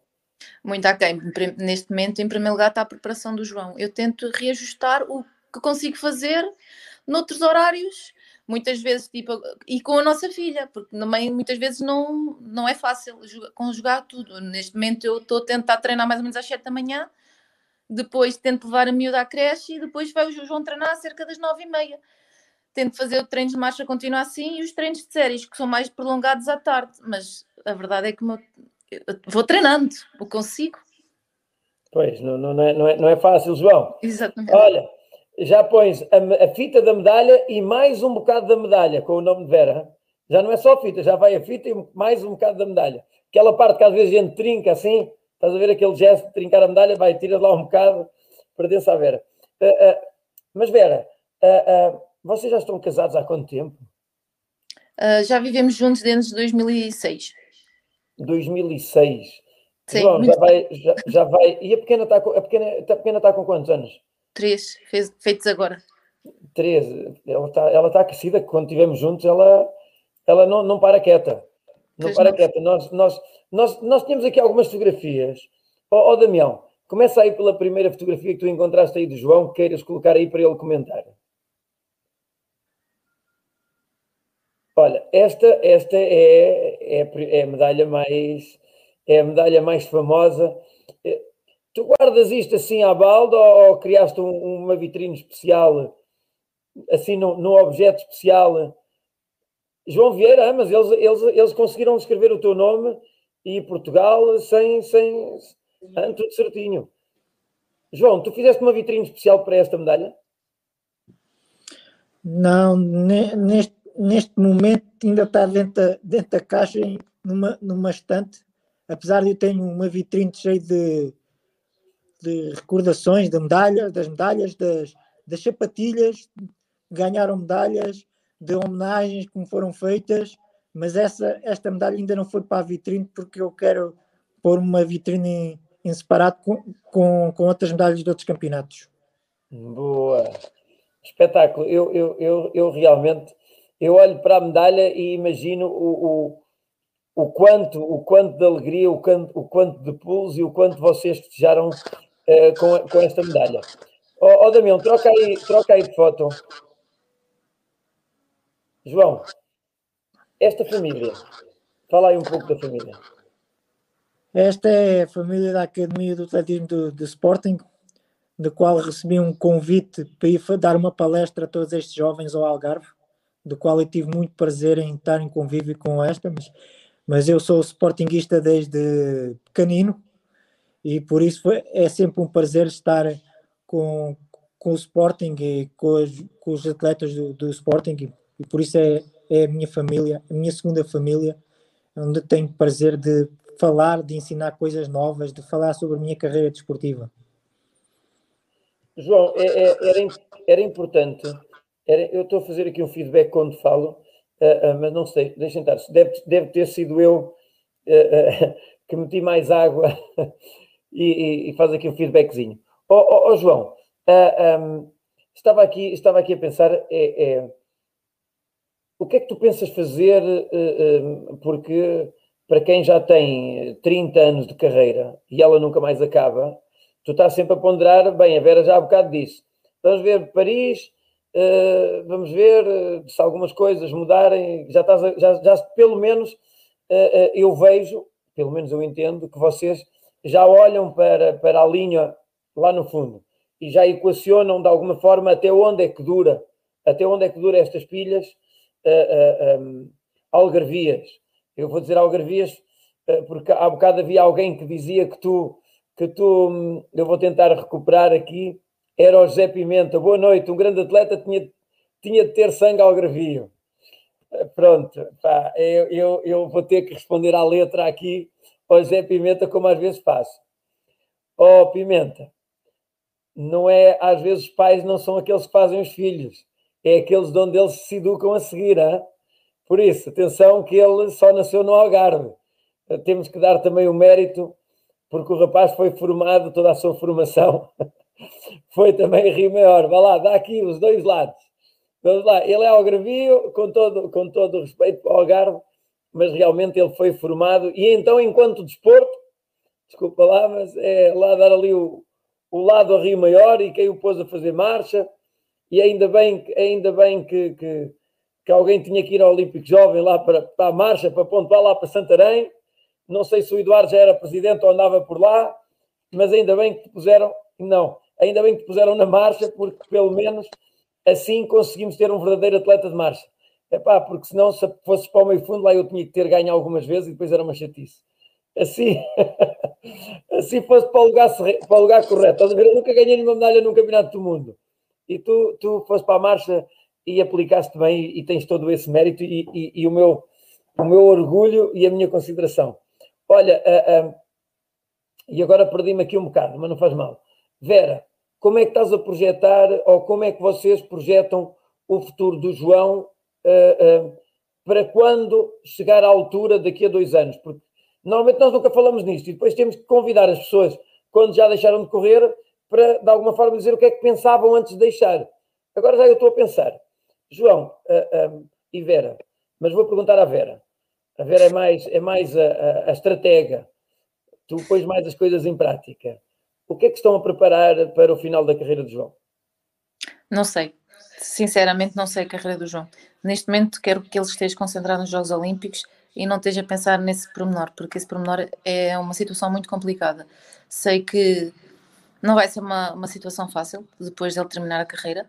Muito aquém. Neste momento, em primeiro lugar, está a preparação do João. Eu tento reajustar o que consigo fazer noutros horários, muitas vezes, tipo, e com a nossa filha, porque também muitas vezes não, não é fácil conjugar tudo. Neste momento, eu estou a tentar treinar mais ou menos às 7 da manhã, depois tento levar a miúda à creche e depois vai o João treinar cerca das 9 e meia. Tento fazer o treino de marcha continuar assim e os treinos de séries, que são mais prolongados à tarde, mas a verdade é que meu- eu vou treinando, o consigo.
Pois, não, não, é, não, é, não é fácil, João.
Exatamente.
Olha, já pões a, a fita da medalha e mais um bocado da medalha com o nome de Vera. Já não é só a fita, já vai a fita e mais um bocado da medalha. Aquela parte que às vezes a gente trinca assim, estás a ver aquele gesto de trincar a medalha, vai, tira lá um bocado, pertence à Vera. Ah, ah, mas Vera, ah, vocês já estão casados há quanto tempo?
Ah, já vivemos juntos desde 2006.
2006.
Sim,
João, já vai, já, já vai. E a pequena está com, a pequena, a pequena está com quantos anos?
Três, fez- feitos agora.
13. Ela está ela tá aquecida, que quando estivemos juntos, ela, ela não, não para quieta. Não
Pois
para
não.
quieta. Nós, nós, nós, nós tínhamos aqui algumas fotografias. Ó ó, Damião, começa aí pela primeira fotografia que tu encontraste aí do João, que queiras colocar aí para ele comentar. Olha, esta, esta é, é, é a medalha mais é a medalha mais famosa. Tu guardas isto assim à balda ou, ou criaste um- uma vitrine especial, assim num, objeto especial? João Vieira, ah, mas eles, eles, eles conseguiram escrever o teu nome e Portugal sem, sem ah, tudo certinho. João, tu fizeste uma vitrine especial para esta medalha?
Não, ne- neste, neste momento ainda está dentro da, dentro da caixa, numa, numa estante, apesar de eu ter uma vitrine cheia de, de recordações de medalhas, das medalhas, das, das sapatilhas, ganharam medalhas, de homenagens me foram feitas, mas essa, esta medalha ainda não foi para a vitrine porque eu quero pôr uma vitrine em, em separado com, com, com outras medalhas de outros campeonatos.
Boa! Espetáculo. Eu, eu, eu, eu realmente eu olho para a medalha e imagino o, o, o quanto, o quanto de alegria, o quanto, o quanto de pulos e o quanto vocês festejaram eh, com, com esta medalha. Ó oh, Damião, troca aí, troca aí de foto. João, esta família, fala aí um pouco da família.
Esta é a família da Academia do Atletismo do, do Sporting, da qual recebi um convite para ir dar uma palestra a todos estes jovens ao Algarve, do qual eu tive muito prazer em estar em convívio com esta, mas, mas eu sou sportinguista desde pequenino e por isso é sempre um prazer estar com, com o Sporting e com os, com os atletas do, do Sporting e, e por isso é, é a minha família, a minha segunda família, onde tenho prazer de falar, de ensinar coisas novas, de falar sobre a minha carreira desportiva.
João, é- é- era, era importante. era- eu estou a fazer aqui um feedback quando falo, ah, ah, mas não sei, deixem estar. Deve, deve ter sido eu ah, que meti mais água e, e- faz aqui um feedbackzinho. Ó ó, ó, João, ah, ahm, estava, aqui, estava aqui a pensar, é, é, o que é que tu pensas fazer? ah, porque para quem já tem 30 anos de carreira e ela nunca mais acaba, tu estás sempre a ponderar, bem, a Vera já há bocado disse, vamos ver Paris, eh, vamos ver eh, se algumas coisas mudarem, já estás, a- já, já pelo menos eu vejo, pelo menos eu entendo, que vocês já olham para, para a linha lá no fundo e já equacionam de alguma forma até onde é que dura, até onde é que dura estas pilhas eh, eh, um, algarvias. Eu vou dizer algarvias eh, porque há bocado havia alguém que dizia que tu que tu, hum, eu vou tentar recuperar aqui, era o José Pimenta. Boa noite, um grande atleta tinha, tinha de ter sangue algarvio. Pronto, pá, eu, eu, eu vou ter que responder à letra aqui ao José Pimenta, como às vezes faço. Ó Pimenta, não é, às vezes, os pais não são aqueles que fazem os filhos, é aqueles de onde eles se educam a seguir. Hein? Por isso, atenção que ele só nasceu no Algarve. Temos que dar também o mérito, porque o rapaz foi formado, toda a sua formação foi também Rio Maior. Vá lá, dá aqui os dois lados. Vamos lá, ele é algarvio, com todo, com todo o respeito ao Algarve, mas realmente ele foi formado, e então, enquanto desporto, desculpa lá, mas é lá dar ali o, o lado a Rio Maior e quem o pôs a fazer marcha, e ainda bem, ainda bem que, que, que alguém tinha que ir ao Olímpico Jovem lá para, para a marcha, para pontuar lá para Santarém. Não sei se o Eduardo já era presidente ou andava por lá, mas ainda bem que te puseram, não, ainda bem que te puseram na marcha, porque pelo menos assim conseguimos ter um verdadeiro atleta de marcha. Epá, porque senão, se fosses para o meio fundo, lá eu tinha que ter ganho algumas vezes e depois era uma chatice. Assim, assim fosse para o lugar, para o lugar correto. Eu nunca ganhei nenhuma medalha num campeonato do mundo. E tu, tu foste para a marcha e aplicaste bem e, tens todo esse mérito e, e, e, o, meu, o meu orgulho e a minha consideração. Olha, uh, uh, e agora perdi-me aqui um bocado, mas não faz mal. Vera, como é que estás a projetar ou como é que vocês projetam o futuro do João para quando chegar à altura daqui a dois anos? Porque Normalmente nós nunca falamos nisto e depois temos que convidar as pessoas, quando já deixaram de correr, para de alguma forma dizer o que é que pensavam antes de deixar. Agora já eu estou a pensar. João uh, e Vera, mas vou perguntar à Vera. A Vera é mais, é mais a, a, a estratega. Tu pões mais as coisas em prática. O que é que estão a preparar para o final da carreira de João?
Não sei. Sinceramente, não sei a carreira do João. Neste momento, quero que ele esteja concentrado nos Jogos Olímpicos e não esteja a pensar nesse pormenor, porque esse pormenor é uma situação muito complicada. Sei que não vai ser uma, uma situação fácil depois dele terminar a carreira.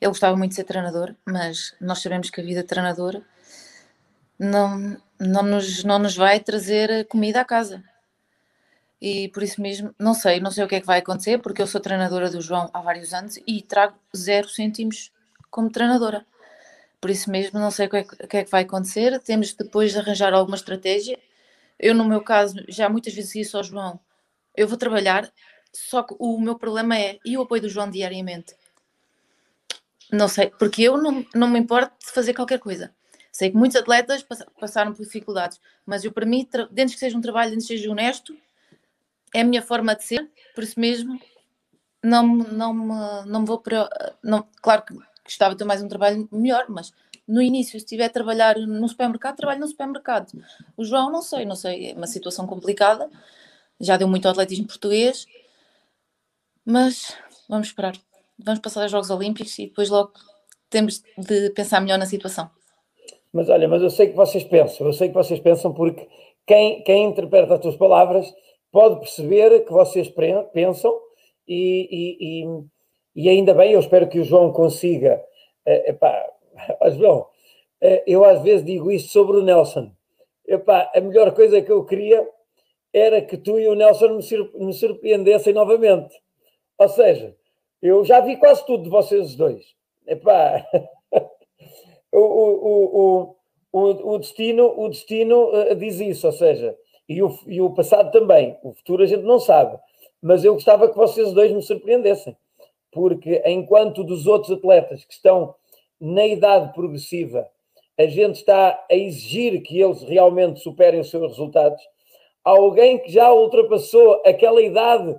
Ele gostava muito de ser treinador, mas nós sabemos que a vida de treinador não, não, nos, não nos vai trazer comida à casa. E por isso mesmo, não sei, não sei o que é que vai acontecer, porque eu sou treinadora do João há vários anos e trago zero cêntimos como treinadora. Por isso mesmo, não sei o que, é, que é que vai acontecer. Temos depois de arranjar alguma estratégia. Eu, no meu caso, já muitas vezes disse ao João: eu vou trabalhar, só que o meu problema é e o apoio do João diariamente. Não sei, porque eu não, não me importo de fazer qualquer coisa. Sei que muitos atletas passaram por dificuldades, mas eu, para mim, dentro que seja um trabalho, dentro que seja honesto, é a minha forma de ser, por isso mesmo, não, não, não, não me vou. Não, claro que gostava de ter mais um trabalho melhor, mas no início, se estiver a trabalhar no supermercado, trabalho no supermercado. O João, não sei, não sei, é uma situação complicada, já deu muito ao atletismo português, mas vamos esperar. Vamos passar aos Jogos Olímpicos e depois logo temos de pensar melhor na situação.
Mas olha, mas eu sei que vocês pensam, eu sei que vocês pensam porque quem, quem interpreta as tuas palavras pode perceber que vocês pensam e, e, e ainda bem, eu espero que o João consiga. Uh, epá, João, uh, eu às vezes digo isto sobre o Nelson. Epá, a melhor coisa que eu queria era que tu e o Nelson me, sur me surpreendessem novamente. Ou seja, eu já vi quase tudo de vocês dois. Epá, o, o, o, o, destino, o destino uh, diz isso, ou seja, e o, e o passado também. O futuro a gente não sabe. Mas eu gostava que vocês dois me surpreendessem porque enquanto dos outros atletas que estão na idade progressiva, a gente está a exigir que eles realmente superem os seus resultados, alguém que já ultrapassou aquela idade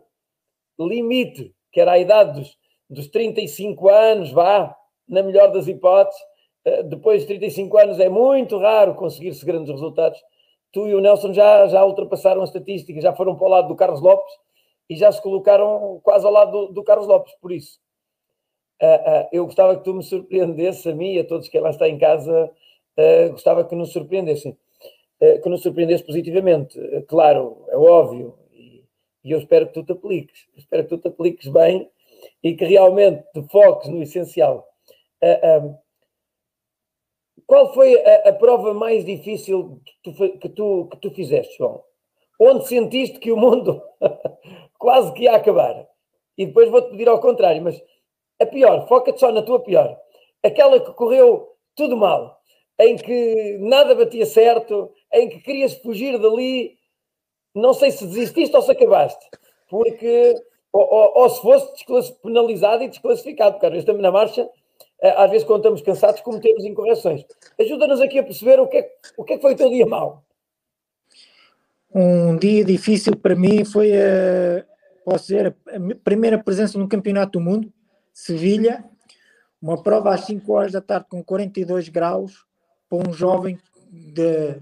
limite, que era a idade dos, dos 35 anos, vá, na melhor das hipóteses, eh, depois de 35 anos é muito raro conseguir-se grandes resultados. Tu e o Nelson já, já ultrapassaram a estatística, já foram para o lado do Carlos Lopes, e já se colocaram quase ao lado do, do Carlos Lopes, por isso. Uh, uh, eu gostava que tu me surpreendesse, a mim e a todos que lá está em casa, uh, gostava que nos surpreendessem, que nos surpreendesse positivamente. claro, é óbvio, e, e, eu espero que tu te apliques, espero que tu te apliques bem e que realmente te foques no essencial. qual foi a, a, prova mais difícil que tu, que tu, que tu fizeste, João? Onde sentiste que o mundo quase que ia acabar. E depois vou-te pedir ao contrário, mas a pior, foca-te só na tua pior. Aquela que correu tudo mal, em que nada batia certo, em que querias fugir dali, não sei se desististe ou se acabaste, porque ou, ou, ou se desclassi- penalizado e desclassificado, porque às vezes estamos na marcha, eh, às vezes quando estamos cansados cometemos incorreções. Ajuda-nos aqui a perceber o que, é, o que é que foi o teu dia mau.
Um dia difícil para mim foi a, posso dizer, a primeira presença no Campeonato do Mundo, Sevilha, uma prova às 5 horas da tarde com 42 graus, para um jovem de,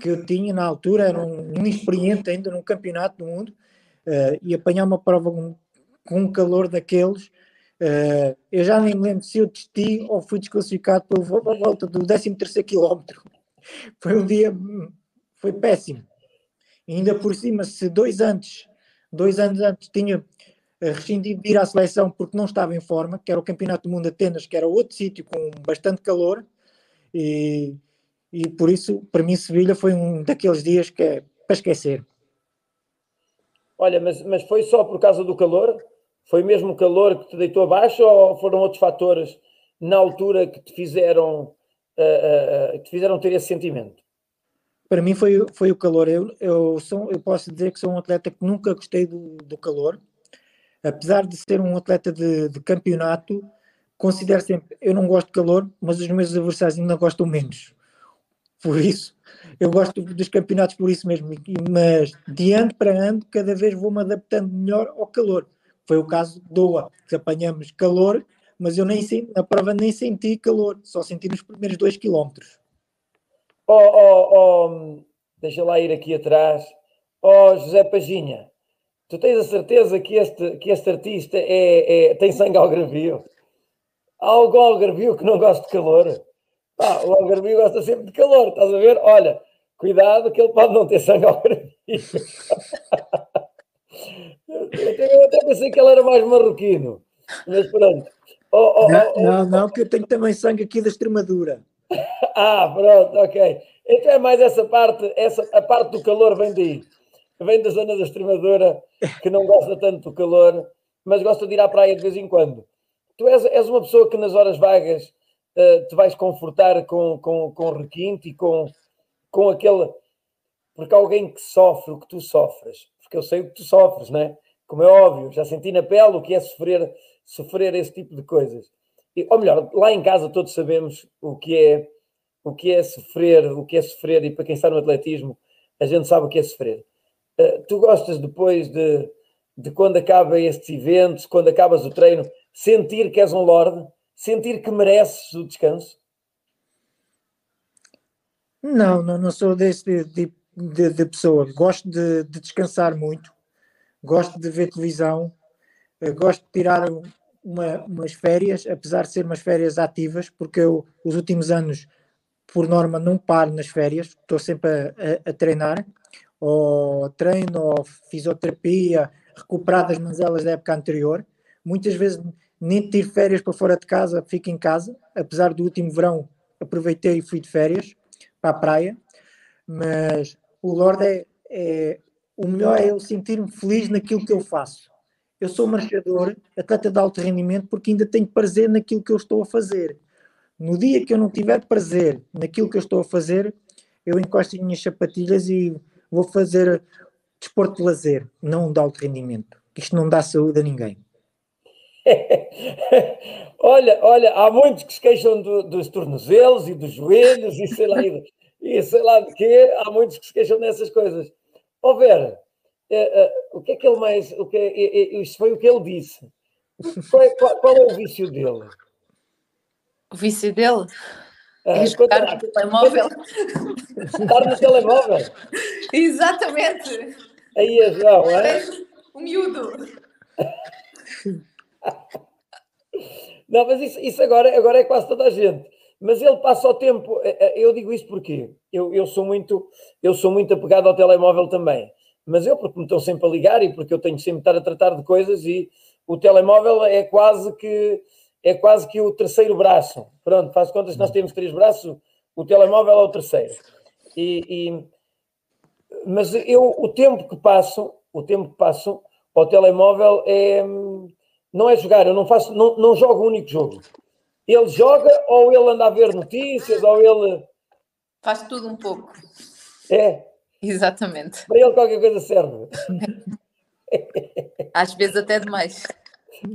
que eu tinha na altura, era um inexperiente ainda num Campeonato do Mundo, eh, e apanhar uma prova com, com um calor daqueles. eh, eu já nem me lembro se eu desisti ou fui desclassificado pela volta do 13º quilómetro. Foi um dia, hum, foi péssimo. E ainda por cima, se dois antes, dois anos antes tinha eh, rescindido de ir à seleção porque não estava em forma, que era o Campeonato do Mundo de Atenas, que era outro sítio com bastante calor, e, e por isso, para mim, Sevilha foi um daqueles dias que é para esquecer.
Olha, mas, mas foi só por causa do calor? Foi mesmo o calor que te deitou abaixo ou foram outros fatores na altura que te fizeram, ah, ah, que te fizeram ter esse sentimento?
Para mim foi, foi o calor. Eu, eu, sou, eu posso dizer que sou um atleta que nunca gostei do, do calor. Apesar de ser um atleta de, de campeonato, considero sempre, eu não gosto de calor, mas os meus adversários ainda gostam menos. Por isso, eu gosto dos campeonatos por isso mesmo. Mas de ano para ano, cada vez vou-me adaptando melhor ao calor. Foi o caso de Doha, que apanhamos calor, mas eu nem senti, na prova nem senti calor, só senti nos primeiros dois quilómetros.
Oh, oh, oh, deixa lá ir aqui atrás. Oh, José Paginha, tu tens a certeza que este, que este artista é, é- tem sangue algarvio? Há algum algarvio que não gosta de calor? Pá, o algarvio gosta sempre de calor, estás a ver? Olha, cuidado que ele pode não ter sangue. Eu até, eu até pensei que ele era mais marroquino, mas pronto. Oh, oh,
Não,
oh, oh.
não, não, que eu tenho também sangue aqui da Extremadura.
Ah, pronto, ok. Então é mais essa parte, essa, a parte do calor vem daí. Vem da zona da Extremadura, que não gosta tanto do calor, mas gosta de ir à praia de vez em quando. Tu és, és uma pessoa que nas horas vagas eh, te vais confortar com, com, com requinte e com, com aquele. Porque alguém que sofre o que tu sofres. Porque eu sei o que tu sofres, não é? Como é óbvio, já senti na pele o que é sofrer, sofrer esse tipo de coisas. Ou melhor, lá em casa todos sabemos o que é o que é sofrer, o que é sofrer, e para quem está no atletismo, a gente sabe o que é sofrer. Uh, tu gostas depois de, de quando acaba estes eventos, quando acabas o treino, sentir que és um Lorde, sentir que mereces o descanso?
Não, não, não sou desse tipo de, de pessoa. Gosto de, de descansar muito, gosto de ver televisão, gosto de tirar uma- umas férias, apesar de ser umas férias ativas, porque eu, os últimos anos, por norma, não paro nas férias, estou sempre a, a- a treinar, ou treino, ou fisioterapia, recuperar das manzelas da época anterior. Muitas vezes nem tiro férias para fora de casa, fico em casa, apesar do último verão aproveitei e fui de férias para a praia, mas o Lorde é, é- o melhor é eu sentir-me feliz naquilo que eu faço. Eu sou marchador, atleta de alto rendimento, porque ainda tenho prazer naquilo que eu estou a fazer. No dia que eu não tiver prazer naquilo que eu estou a fazer, eu encosto as minhas sapatilhas e vou fazer desporto de lazer, não de alto rendimento. Isto não dá saúde a ninguém.
olha, olha, há muitos que se queixam do- dos tornozelos e dos joelhos e sei lá, e, e sei lá de quê, há muitos que se queixam dessas coisas. Ó Vera, eh, eh, o que é que ele mais, o que é, isto foi o que ele disse. Qual é, qual- qual é o vício dele?
O vício dele é jogar no telemóvel.
Estar no telemóvel.
Exatamente.
Aí é João, é?
Um miúdo.
Não, mas isso, isso agora, agora é quase toda a gente. Mas ele passa o tempo. Eu digo isso porque eu, eu, sou muito, eu sou muito apegado ao telemóvel também. Mas eu, porque me estão sempre a ligar e porque eu tenho sempre de estar a tratar de coisas e o telemóvel é quase que é quase que o terceiro braço. Pronto, faz contas que nós temos três braços, o telemóvel é o terceiro. E, e- mas eu, o tempo que passo, o tempo que passo ao telemóvel é não é jogar, eu não faço, não, não jogo um único jogo. Ele joga ou ele anda a ver notícias, ou ele
Faz tudo um pouco.
é,
Exatamente.
para ele qualquer coisa serve.
Às vezes até demais.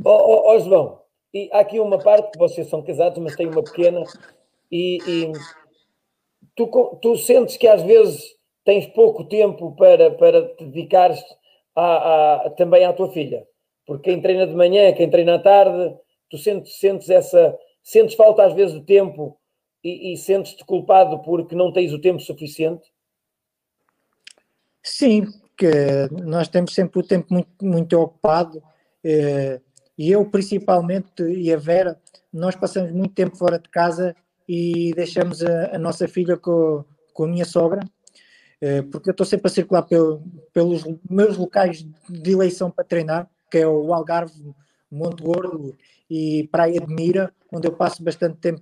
Ó oh, oh, João, e há aqui uma parte que vocês são casados, mas tem uma pequena, e, e tu, tu, sentes que às vezes tens pouco tempo para, para te dedicares a, a, também à tua filha, porque quem treina de manhã, quem treina à tarde, tu sentes, sentes essa, sentes falta às vezes de tempo e, e sentes-te culpado porque não tens o tempo suficiente?
Sim, que nós temos sempre o tempo muito, muito ocupado. Eh, e eu, principalmente, e a Vera, nós passamos muito tempo fora de casa e deixamos a, a nossa filha com, com a minha sogra, eh, porque eu estou sempre a circular pelo, pelos meus locais de eleição para treinar, que é o Algarve, Monte Gordo e Praia de Mira, onde eu passo bastante tempo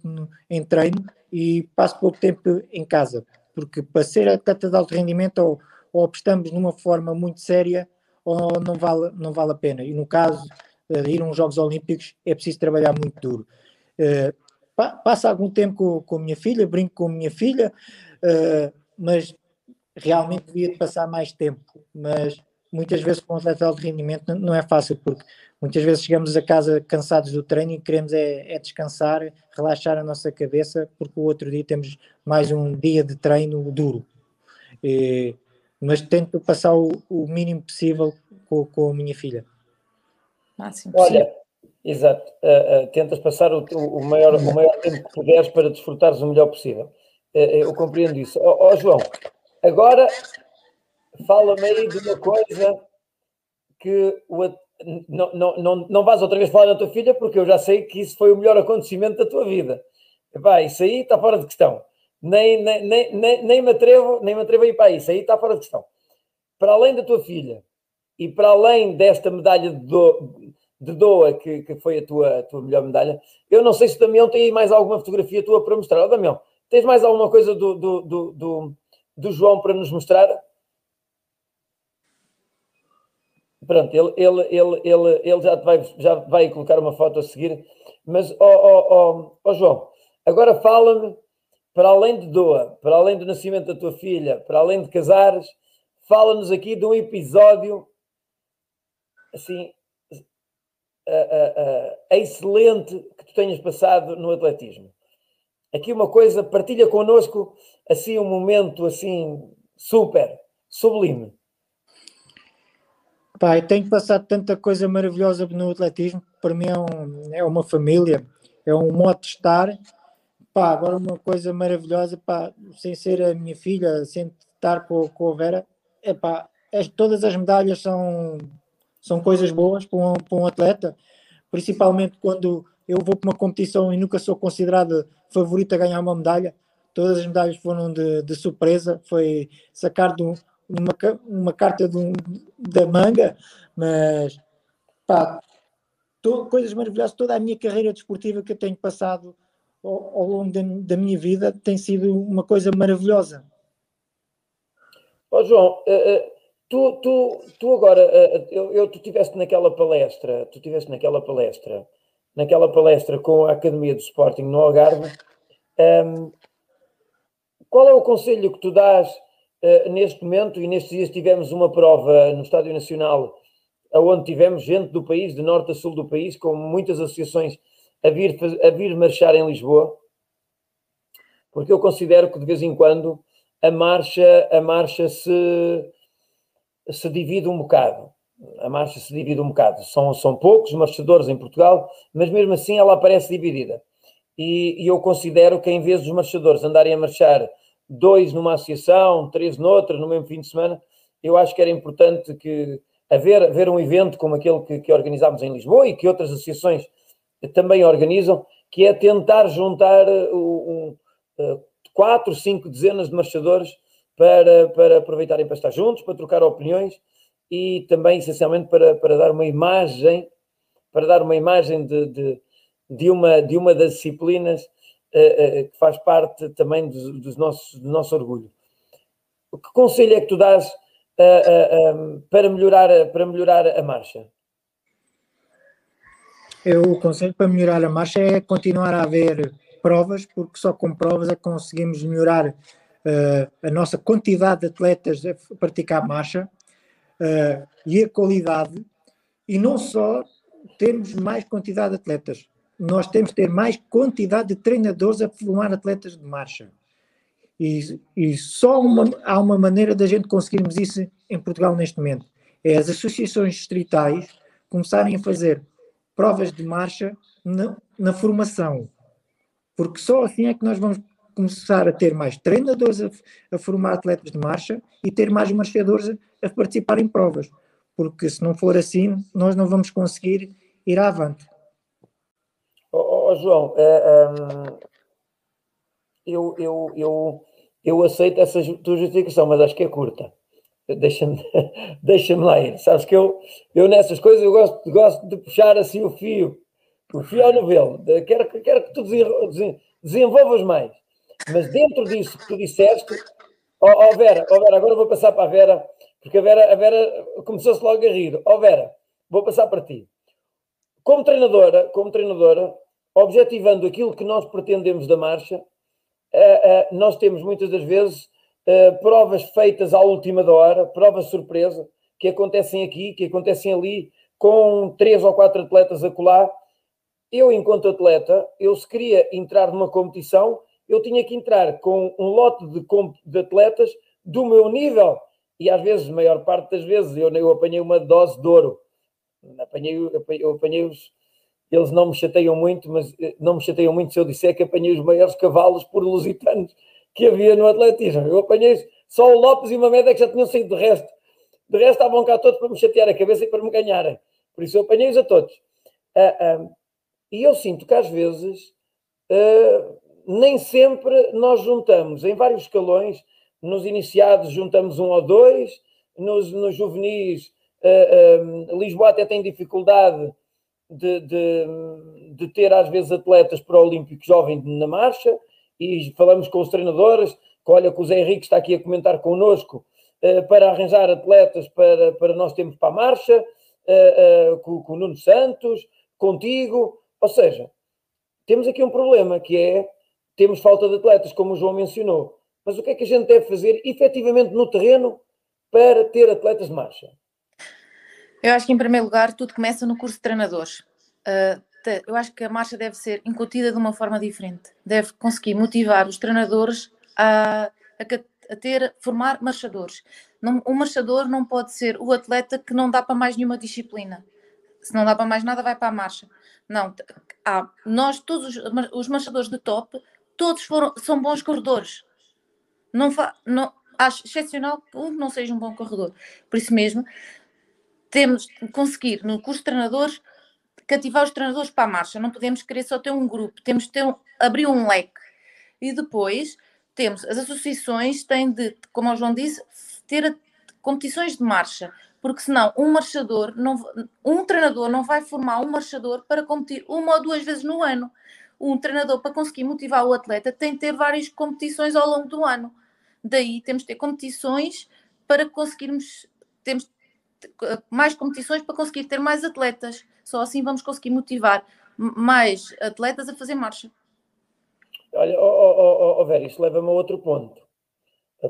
em treino e passo pouco tempo em casa, porque para ser atleta de alto rendimento ou, ou estamos numa forma muito séria ou não vale, não vale a pena. E no caso uh, ir a uns Jogos Olímpicos é preciso trabalhar muito duro. Uh, pa passo algum tempo com, com a minha filha, brinco com a minha filha, uh, mas realmente devia passar mais tempo. Mas muitas vezes com o atleta de rendimento não, não é fácil, porque muitas vezes chegamos a casa cansados do treino e queremos é, é, descansar, relaxar a nossa cabeça, porque o outro dia temos mais um dia de treino duro. Mas tento passar o, o mínimo possível com, com a minha filha
máximo
possível. Olha, exato, uh, uh, tentas passar o, o, maior, o maior tempo que puderes para desfrutares o melhor possível. Uh, eu compreendo isso. Ó oh, oh, João, agora fala-me aí de uma coisa que o, não, não, não, não vais outra vez falar da tua filha, porque eu já sei que isso foi o melhor acontecimento da tua vida. Epá, isso aí está fora de questão. Nem, nem, nem, nem, me atrevo, nem me atrevo a ir para isso, aí está fora de questão. Para além da tua filha, e para além desta medalha de, do, de Doa, que, que foi a tua, a tua melhor medalha, eu não sei se o Damião tem mais alguma fotografia tua para mostrar. Oh, Damião, tens mais alguma coisa do, do, do, do, do João para nos mostrar? Pronto, ele, ele, ele, ele, ele já, vai, já vai colocar uma foto a seguir. Mas, ó oh, oh, oh, João, agora fala-me, para além de Doa, para além do nascimento da tua filha, para além de casares, fala-nos aqui de um episódio assim, excelente que tu tenhas passado no atletismo. Aqui uma coisa, partilha connosco assim um momento assim super, sublime.
Pai, tenho passado tanta coisa maravilhosa no atletismo, para mim é, um, é uma família, é um modo de estar. Pá, agora uma coisa maravilhosa, pá, sem ser a minha filha, sem estar com, com a Vera, é pá, todas as medalhas são são coisas boas para um, para um atleta, principalmente quando eu vou para uma competição e nunca sou considerado favorito a ganhar uma medalha. Todas as medalhas foram de, de surpresa, foi sacar de um, uma, uma carta de um, da manga, mas pá, to, coisas maravilhosas. Toda a minha carreira desportiva que eu tenho passado ao, longo da, da, minha vida tem sido uma coisa maravilhosa.
Oh, João, uh, Tu, tu, tu agora, eh, eu, eu, tu estiveste naquela palestra, tu estiveste naquela palestra, naquela palestra com a Academia do Sporting no Algarve. Um, ehm, qual é o conselho que tu dás uh, neste momento? E nestes dias tivemos uma prova no Estádio Nacional, onde tivemos gente do país, de norte a sul do país, com muitas associações a vir, a vir marchar em Lisboa, porque eu considero que de vez em quando a marcha, a marcha se se divide um bocado. A marcha se divide um bocado. São, são poucos marchadores em Portugal, mas mesmo assim ela aparece dividida. E, e eu considero que em vez dos marchadores andarem a marchar dois numa associação, três noutra, no mesmo fim de semana, eu acho que era importante que haver, haver um evento como aquele que, que organizámos em Lisboa e que outras associações também organizam, que é tentar juntar uh, um, uh, quatro, cinco dezenas de marchadores para, para aproveitarem para estar juntos, para trocar opiniões e também, essencialmente, para, para dar uma imagem, para dar uma imagem de, de, de uma, de uma das disciplinas uh, uh, que faz parte também dos, dos nossos, do nosso orgulho. Que conselho é que tu dás uh, para, melhorar, para melhorar a marcha?
Eu, o conselho para melhorar a marcha é continuar a haver provas, porque só com provas é que conseguimos melhorar uh, a nossa quantidade de atletas a praticar marcha uh, e a qualidade. E não só termos mais quantidade de atletas, nós temos que ter mais quantidade de treinadores a formar atletas de marcha. E, e só uma, há uma maneira da gente conseguirmos isso em Portugal neste momento. É as associações distritais começarem a fazer provas de marcha na, na formação. Porque só assim é que nós vamos começar a ter mais treinadores a, a formar atletas de marcha e ter mais marchadores a, a, participar em provas. Porque se não for assim, nós não vamos conseguir ir avante.
Oh, oh João, é, um, eu, eu, eu, eu aceito essa tua justificação, mas acho que é curta. Deixa-me deixa lá ir. Sabes que eu, eu nessas coisas eu gosto, gosto de puxar assim o fio, o fio ao novelo. Quero, quero que tu desenvolvas mais. Mas dentro disso que tu disseste, ó oh, oh Vera, oh Vera, agora vou passar para a Vera, porque a Vera, a Vera começou-se logo a rir. Ó Vera, vou passar para ti. Como treinadora, como treinadora, objetivando aquilo que nós pretendemos da marcha, uh, uh, nós temos muitas das vezes uh, provas feitas à última hora, provas surpresa, que acontecem aqui, que acontecem ali, com três ou quatro atletas a colar. Eu, enquanto atleta, eu se queria entrar numa competição, eu tinha que entrar com um lote de, de atletas do meu nível. E às vezes, a maior parte das vezes, eu, eu apanhei uma dose de ouro. Apanhei, eu apanhei-os, eles não me chateiam muito, mas eh, não me chateiam muito se eu disser que apanhei os maiores cavalos por lusitanos que havia no atletismo. Eu apanhei só o Lopes e uma média que já tinham saído de resto. De resto estavam cá todos para me chatear a cabeça e para me ganharem. Por isso eu apanhei-os a todos. Uh, uh, e eu sinto que às vezes uh, nem sempre nós juntamos em vários escalões, nos iniciados juntamos um ou dois, nos, nos juvenis, Lisboa até tem dificuldade de, de, de, ter às vezes atletas para o Olímpico Jovem na marcha, e falamos com os treinadores, que olha que o Zé Henrique está aqui a comentar connosco, uh, para arranjar atletas para, para nós termos para a marcha, com, com o Nuno Santos, contigo, ou seja, temos aqui um problema que é temos falta de atletas, como o João mencionou. Mas o que é que a gente deve fazer efetivamente no terreno para ter atletas de marcha?
Eu acho que, em primeiro lugar, tudo começa no curso de treinadores. Uh, eu acho que a marcha deve ser incutida de uma forma diferente. Deve conseguir motivar os treinadores a, a, a ter, formar marchadores. Não, o marchador não pode ser o atleta que não dá para mais nenhuma disciplina. Se não dá para mais nada, vai para a marcha. Não, há, nós, todos os, os marchadores de top, todos foram, são bons corredores. Não, fa, não Acho excepcional que um não seja um bom corredor. Por isso mesmo, temos conseguir, no curso de treinadores, cativar os treinadores para a marcha. Não podemos querer só ter um grupo, temos de ter um, abrir um leque. E depois temos as associações têm de, como o João disse, ter competições de marcha, porque senão um marchador, não, um treinador não vai formar um marchador para competir uma ou duas vezes no ano um treinador, para conseguir motivar o atleta, tem de ter várias competições ao longo do ano. Daí temos de ter competições para conseguirmos, temos mais competições para conseguir ter mais atletas. Só assim vamos conseguir motivar mais atletas a fazer marcha.
Olha, oh, oh, oh, oh Vera, isso leva-me a outro ponto.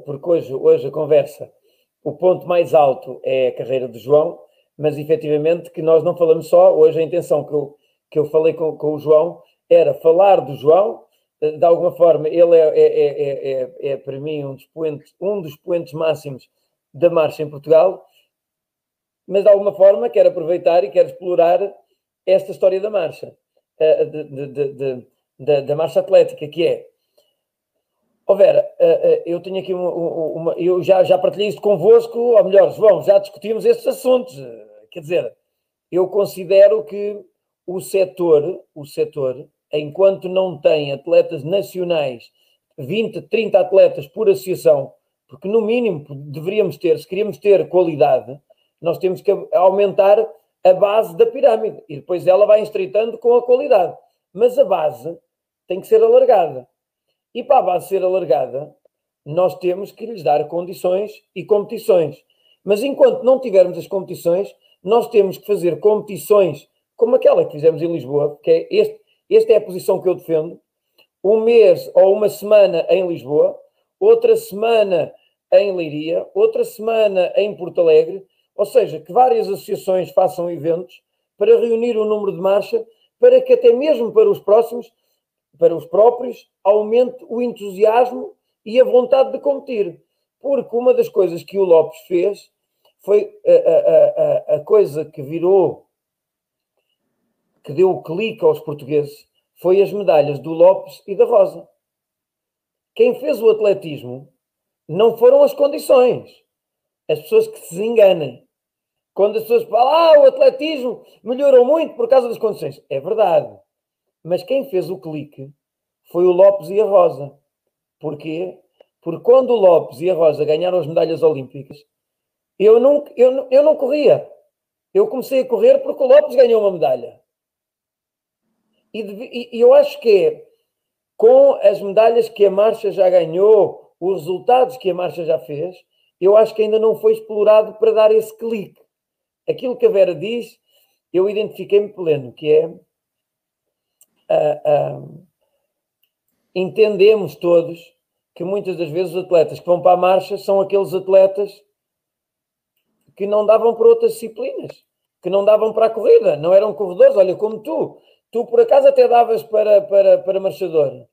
Porque hoje, hoje a conversa, o ponto mais alto é a carreira de João, mas efetivamente que nós não falamos só, hoje a intenção que eu, que eu falei com, com o João era falar do João, eh, de alguma forma, ele é, é, é, é, é para mim um dos, poentes, um dos poentes máximos da marcha em Portugal, mas de alguma forma quero aproveitar e quero explorar esta história da marcha, de, da marcha atlética, que é. Oh Vera, eu tenho aqui uma, uma, eu já, já partilhei isto convosco, ou melhor, João, já discutimos estes assuntos. Quer dizer, eu considero que o setor, o setor enquanto não tem atletas nacionais, 20, 30 atletas por associação, porque no mínimo deveríamos ter, se queríamos ter qualidade, nós temos que aumentar a base da pirâmide e depois ela vai estreitando com a qualidade. Mas a base tem que ser alargada. E para a base ser alargada, nós temos que lhes dar condições e competições. Mas enquanto não tivermos as competições, nós temos que fazer competições como aquela que fizemos em Lisboa, que é este, esta é a posição que eu defendo. Um mês ou uma semana em Lisboa, outra semana em Leiria, outra semana em Porto Alegre, Ou seja, que várias associações façam eventos para reunir o número de marcha, para que até mesmo para os próximos, para os próprios, aumente o entusiasmo e a vontade de competir. Porque uma das coisas que o Lopes fez foi a, a, a, a coisa que virou, que deu o clique aos portugueses, foi as medalhas do Lopes e da Rosa. Quem fez o atletismo não foram as condições. As pessoas que se enganem. Quando as pessoas falam, ah, o atletismo melhorou muito por causa das condições. É verdade. Mas quem fez o clique foi o Lopes e a Rosa. Porquê? Porque quando o Lopes e a Rosa ganharam as medalhas olímpicas, eu não, eu, eu não corria. Eu comecei a correr porque o Lopes ganhou uma medalha. E, e eu acho que é com as medalhas que a marcha já ganhou, os resultados que a marcha já fez, eu acho que ainda não foi explorado para dar esse clique. Aquilo que a Vera diz, eu identifiquei-me pleno, que é uh, uh, entendemos todos que muitas das vezes os atletas que vão para a marcha são aqueles atletas que não davam para outras disciplinas, que não davam para a corrida, não eram corredores, olha, como tu. Tu, por acaso, até davas para, para, para marchador,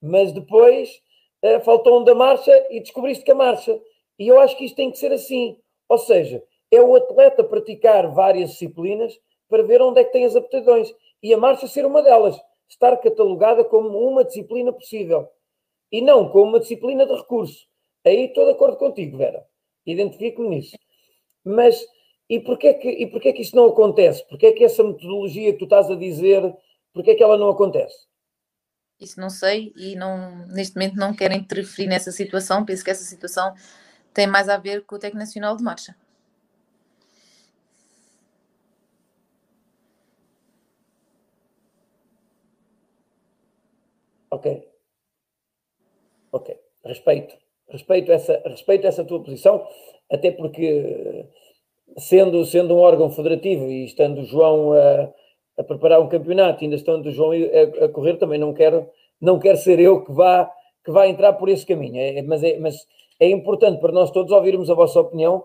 mas depois uh, faltou um da marcha e descobriste que a marcha. E eu acho que isto tem que ser assim. Ou seja, é o atleta praticar várias disciplinas para ver onde é que tem as aptidões. E a marcha ser uma delas. Estar catalogada como uma disciplina possível. E não como uma disciplina de recurso. Aí estou de acordo contigo, Vera. Identifico-me nisso. Mas e porquê, que, e porquê que isso não acontece? Porquê que essa metodologia que tu estás a dizer, porquê que ela não acontece?
Isso não sei e não, neste momento não quero interferir nessa situação. Penso que essa situação tem mais a ver com o Técnico Nacional de Marcha.
Ok. Ok. Respeito. Respeito essa, respeito essa tua posição, até porque sendo, sendo um órgão federativo e estando o João a, a preparar um campeonato, ainda estando o João a, a, correr, também não quero, não quero ser eu que vá, que vá entrar por esse caminho. É, mas, é, mas é importante para nós todos ouvirmos a vossa opinião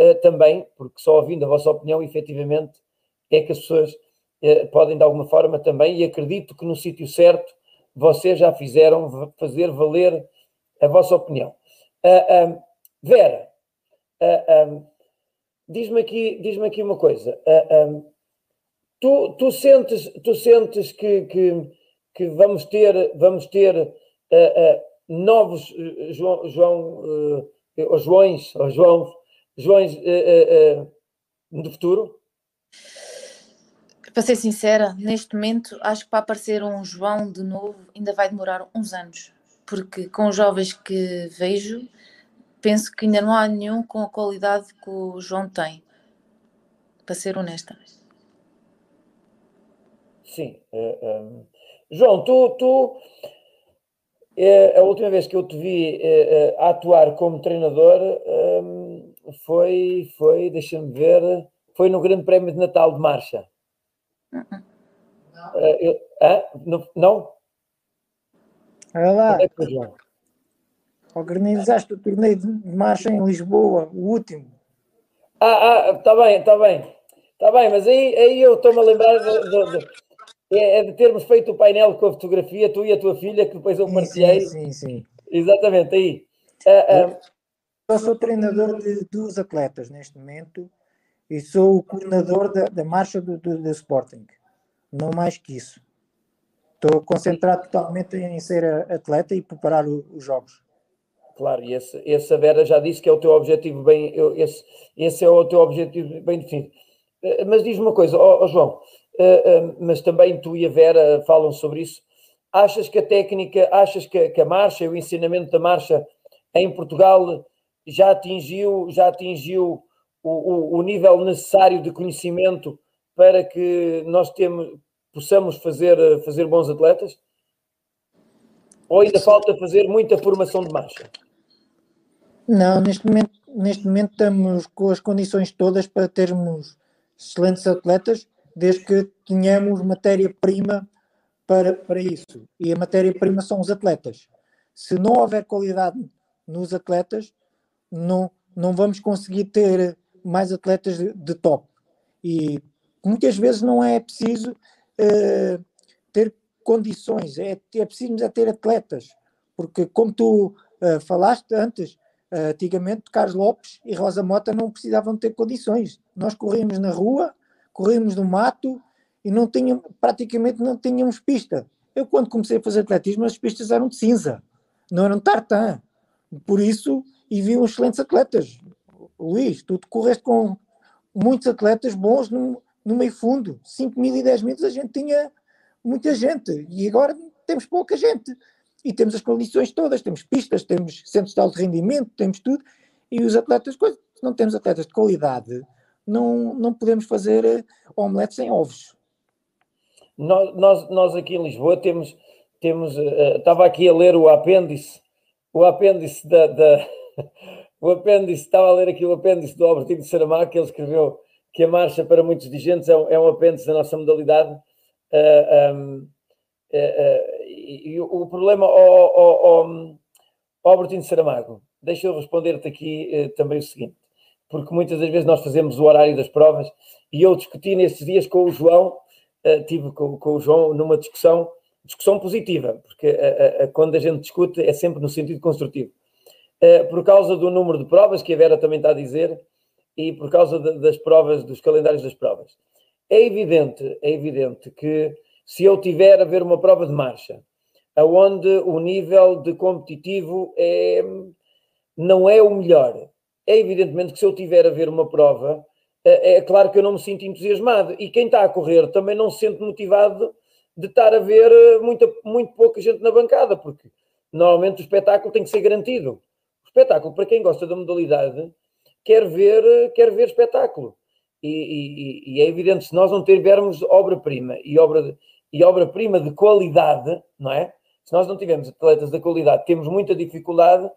uh, também, porque só ouvindo a vossa opinião, efetivamente, é que as pessoas uh, podem de alguma forma também, e acredito que no sítio certo vocês já fizeram fazer valer a vossa opinião. Uh, Vera, um, diz-me aqui, diz aqui uma coisa. Um, tu, tu sentes, tu sentes que, que, que vamos ter, vamos ter novos João, João ou Joões, ou João, Joões no futuro?
Para ser sincera, neste momento acho que para aparecer um João de novo ainda vai demorar uns anos, porque com os jovens que vejo penso que ainda não há nenhum com a qualidade que o João tem, para ser honesta.
Sim. Uh, João, tu, tu uh, a última vez que eu te vi uh, atuar como treinador um, foi, foi deixa-me ver, foi no Grande Prémio de Natal de Marcha. -uh. Eu, não? não?
Olha lá. É? Organizaste o torneio de marcha em Lisboa, o último.
Ah, ah, está bem, está bem. Está bem, mas aí, aí eu estou-me a lembrar de, de, de, é de termos feito o painel com a fotografia, tu e a tua filha, que depois eu marquei.
Sim, sim, sim.
Exatamente, aí. Ah,
ah, eu sou treinador de duas atletas neste momento e sou o coordenador da, da marcha do, do, do Sporting. Não mais que isso. Estou concentrado totalmente em ser atleta e preparar o, os jogos.
Claro, e esse, esse a Vera já disse que é o teu objetivo bem, esse, esse é o teu objetivo bem definido. Eh, mas diz-me uma coisa, João, uh, uh, mas também tu e a Vera falam sobre isso. Achas que a técnica, achas que, que a marcha, o ensinamento da marcha em Portugal já atingiu, já atingiu o, o, o nível necessário de conhecimento para que nós temos, possamos fazer, fazer bons atletas? Ou ainda falta fazer muita formação de marcha?
Não, neste momento, neste momento estamos com as condições todas para termos excelentes atletas, desde que tenhamos matéria-prima para, para isso. E a matéria-prima são os atletas. Se não houver qualidade nos atletas, não, não vamos conseguir ter mais atletas de, de top. E muitas vezes não é preciso uh, ter condições, é, é preciso é ter atletas, porque como tu uh, falaste antes, uh, antigamente Carlos Lopes e Rosa Mota não precisavam ter condições. Nós corríamos na rua, corríamos no mato e não tínhamos, praticamente não tínhamos pista. Eu quando comecei a fazer atletismo as pistas eram de cinza, não eram tartan. Por isso, e vi uns excelentes atletas. Luís, tu correste com muitos atletas bons no, no meio fundo. 5 mil e 10 mil a gente tinha muita gente e agora temos pouca gente. E temos as condições todas, temos pistas, temos centros de alto rendimento, temos tudo. E os atletas, se não temos atletas de qualidade, não, não podemos fazer eh, omelete sem ovos.
Nós, nós, nós aqui em Lisboa temos, temos uh, estava aqui a ler o apêndice, o apêndice da, da o apêndice, estava a ler aqui o apêndice do Albertino Saramago, que ele escreveu que a marcha para muitos dirigentes é um, é um apêndice da nossa modalidade. Uh, um, uh, e, o problema, ao, ao, Albertino Saramago, deixa eu responder-te aqui também o seguinte, porque muitas das vezes nós fazemos o horário das provas e eu discuti nesses dias com o João, tive com, com, o João numa discussão, discussão positiva, porque quando a gente discute é sempre no sentido construtivo. por causa do número de provas que a Vera também está a dizer, e por causa de, das provas, dos calendários das provas. É evidente, é evidente que se eu tiver a ver uma prova de marcha, aonde o nível de competitivo é, não é o melhor, é evidentemente que se eu tiver a ver uma prova, é, é claro que eu não me sinto entusiasmado e quem está a correr também não se sente motivado de estar a ver eh, muita, muito pouca gente na bancada, porque normalmente o espetáculo tem que ser garantido. O espetáculo, para quem gosta da modalidade, quer ver, quer ver espetáculo. E, e, e é evidente, se nós não tivermos obra-prima e obra e obra-prima de qualidade, não é? Se nós não tivermos atletas de qualidade, temos muita dificuldade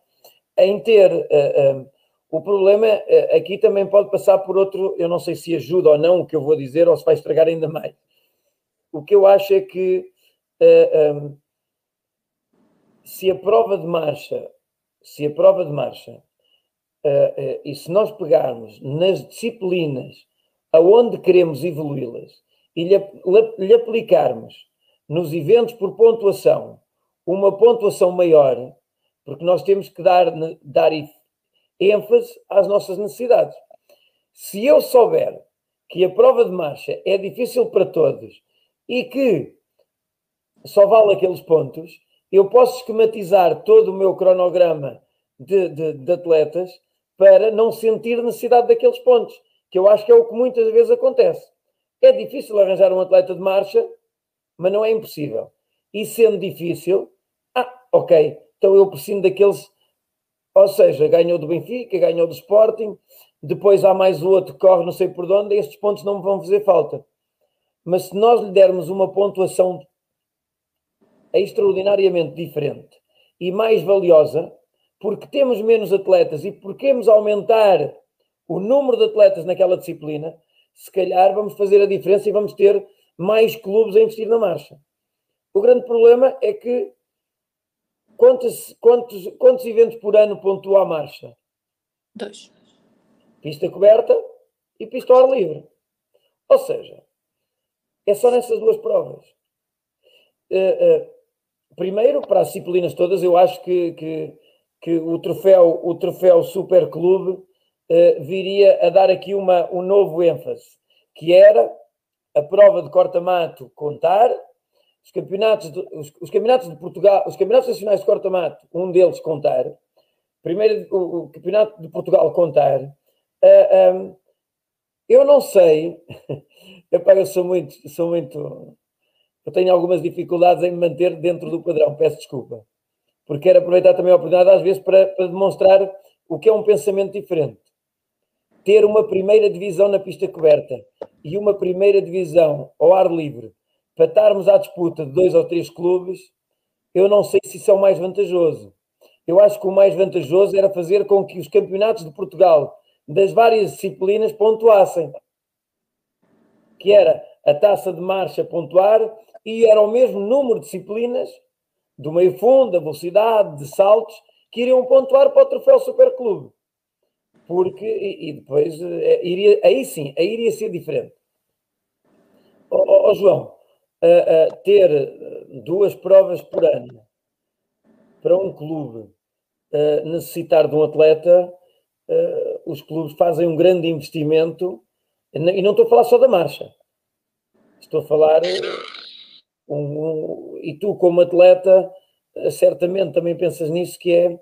em ter. Uh, uh, o problema uh, aqui também pode passar por outro, eu não sei se ajuda ou não o que eu vou dizer, ou se vai estragar ainda mais. O que eu acho é que um, se a prova de marcha, se a prova de marcha Uh, uh, e se nós pegarmos nas disciplinas aonde queremos evoluí-las e lhe, lhe, aplicarmos nos eventos por pontuação uma pontuação maior, porque nós temos que dar, dar ênfase às nossas necessidades. Se eu souber que a prova de marcha é difícil para todos e que só vale aqueles pontos, eu posso esquematizar todo o meu cronograma de, de, de atletas para não sentir necessidade daqueles pontos, que eu acho que é o que muitas vezes acontece. É difícil arranjar um atleta de marcha, mas não é impossível. E sendo difícil, ah, ok, então eu preciso daqueles, ou seja, ganhou do Benfica, ganhou do Sporting, depois há mais o outro que corre não sei por onde, estes pontos não vão fazer falta. Mas se nós lhe dermos uma pontuação extraordinariamente diferente e mais valiosa, porque temos menos atletas e porque queremos aumentar o número de atletas naquela disciplina, se calhar vamos fazer a diferença e vamos ter mais clubes a investir na marcha. O grande problema é que quantos, quantos, quantos eventos por ano pontua a marcha?
Dois.
Pista coberta e pista ao ar livre. Ou seja, é só nessas duas provas. Uh, uh, primeiro, para as disciplinas todas, eu acho que, que que o troféu, o troféu Super Clube eh, viria a dar aqui uma, um novo ênfase, que era a prova de corta-mato contar, os campeonatos, de, os, os, campeonatos de Portugal, os campeonatos nacionais de corta-mato, um deles contar, primeiro o, o campeonato de Portugal contar. Uh, eh, um, ehm, eu não sei, Epá, eu sou muito, sou muito, eu tenho algumas dificuldades em me manter dentro do padrão, peço desculpa porque quero aproveitar também a oportunidade, às vezes, para, para demonstrar o que é um pensamento diferente. Ter uma primeira divisão na pista coberta e uma primeira divisão ao ar livre para estarmos à disputa de dois ou três clubes, eu não sei se isso é o mais vantajoso. Eu acho que o mais vantajoso era fazer com que os campeonatos de Portugal das várias disciplinas pontuassem. Que era a taça de marcha pontuar e era o mesmo número de disciplinas do meio fundo, da velocidade, de saltos, que iriam pontuar para o troféu Superclube. porque e, depois eh, iria, aí sim, aí iria ser diferente. Ó ó, ó, João, a- ter eh, duas provas por ano para um clube eh, necessitar de um atleta, eh, os clubes fazem um grande investimento, e não- estou a falar só da marcha, estou a falar, um- um- e tu como atleta, certamente também pensas nisso, que é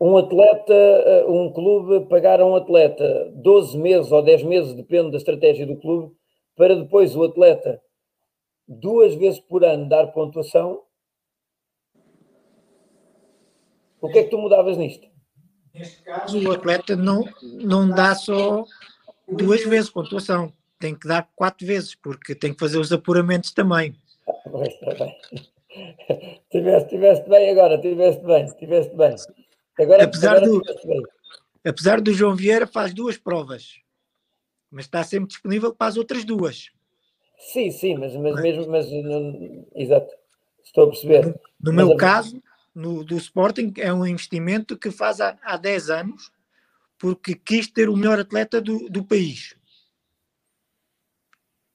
um atleta, um clube pagar a um atleta 12 meses ou 10 meses, depende da estratégia do clube, para depois o atleta duas vezes por ano dar pontuação. O que é que tu mudavas nisto?
Neste caso, o atleta não, não dá só duas vezes pontuação, tem que dar quatro vezes, porque tem que fazer os apuramentos também.
Pois, está bem. Tiveste, tiveste bem agora, tiveste bem, tiveste bem. Agora,
Apesar
agora
do-
bem.
Apesar do João Vieira faz duas provas, mas está sempre disponível para as outras duas.
Sim, sim, mas, mas mesmo, mas não- exato, estou a perceber.
No
Mas
meu caso, no, do Sporting, é um investimento que faz há, há 10 anos, porque quis ter o melhor atleta do, do país.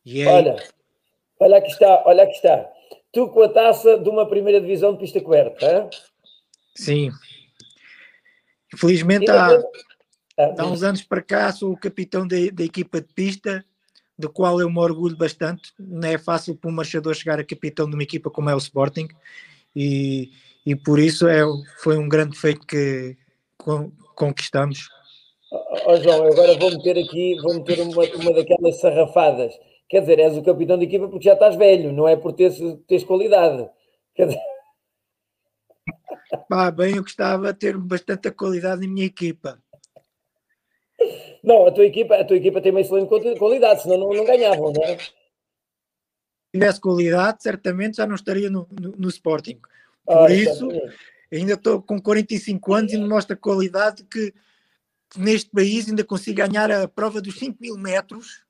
E é,
Olha, olha aqui está, olha aqui está. Tu com a taça de uma primeira divisão de pista coberta, hã?
sim. Infelizmente, há,
Ah,
há uns anos para cá, sou o capitão da, da equipa de pista, do qual eu me orgulho bastante. Não é fácil para um marchador chegar a capitão de uma equipa como é o Sporting, e, e por isso é, foi um grande feito que con- conquistamos.
Ó João, agora vou meter aqui, vou meter uma, uma daquelas sarrafadas. Quer dizer, és o capitão de equipa porque já estás velho, não é por teres, teres qualidade. Quer dizer,
Pá, bem, eu gostava de ter bastante qualidade na minha equipa.
Não, a tua equipa, a tua equipa tem uma excelente quali- qualidade, senão não, não ganhavam, não é?
Se tivesse qualidade, certamente já não estaria no, no, no Sporting. Por
Ora,
isso,
exatamente.
ainda estou com 45 anos e me mostra qualidade que neste país ainda consigo ganhar a prova dos 5 mil metros,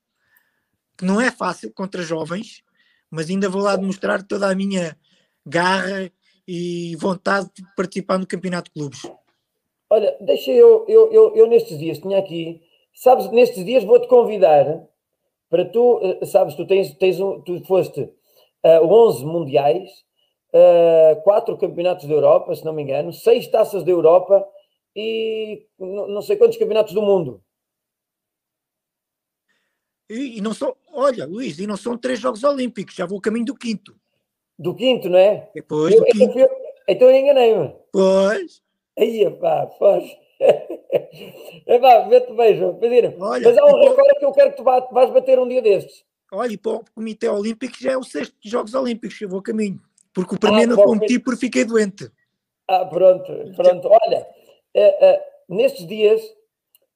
que não é fácil contra jovens, mas ainda vou lá demonstrar toda a minha garra e vontade de participar no Campeonato de Clubes.
Olha, deixa eu, eu, eu, eu nestes dias tinha aqui, sabes, nestes dias vou-te convidar para tu, eh, sabes, tu tens, tens um, tu foste a 11 mundiais, eh, quatro campeonatos da Europa, se não me engano, seis taças da Europa e não sei quantos campeonatos do mundo.
E, e não são, olha, Luís, e não são três Jogos Olímpicos, já vou a caminho do quinto.
Do quinto, não é?
Depois
Eu,
do
então,
quinto,
eu- então eu enganei-me.
pois,
Aí, pá, pois. Epá, vê-te bem, João. Pedro.
Olha,
Mas há um recorde que eu quero que tu vá- vais bater um dia destes.
olha, e para o Comitê Olímpico já é o sexto dos Jogos Olímpicos eu vou a caminho. Porque o primeiro
Ah,
não competi porque fiquei doente.
Ah, pronto, pronto. Olha, eh, eh, nestes dias,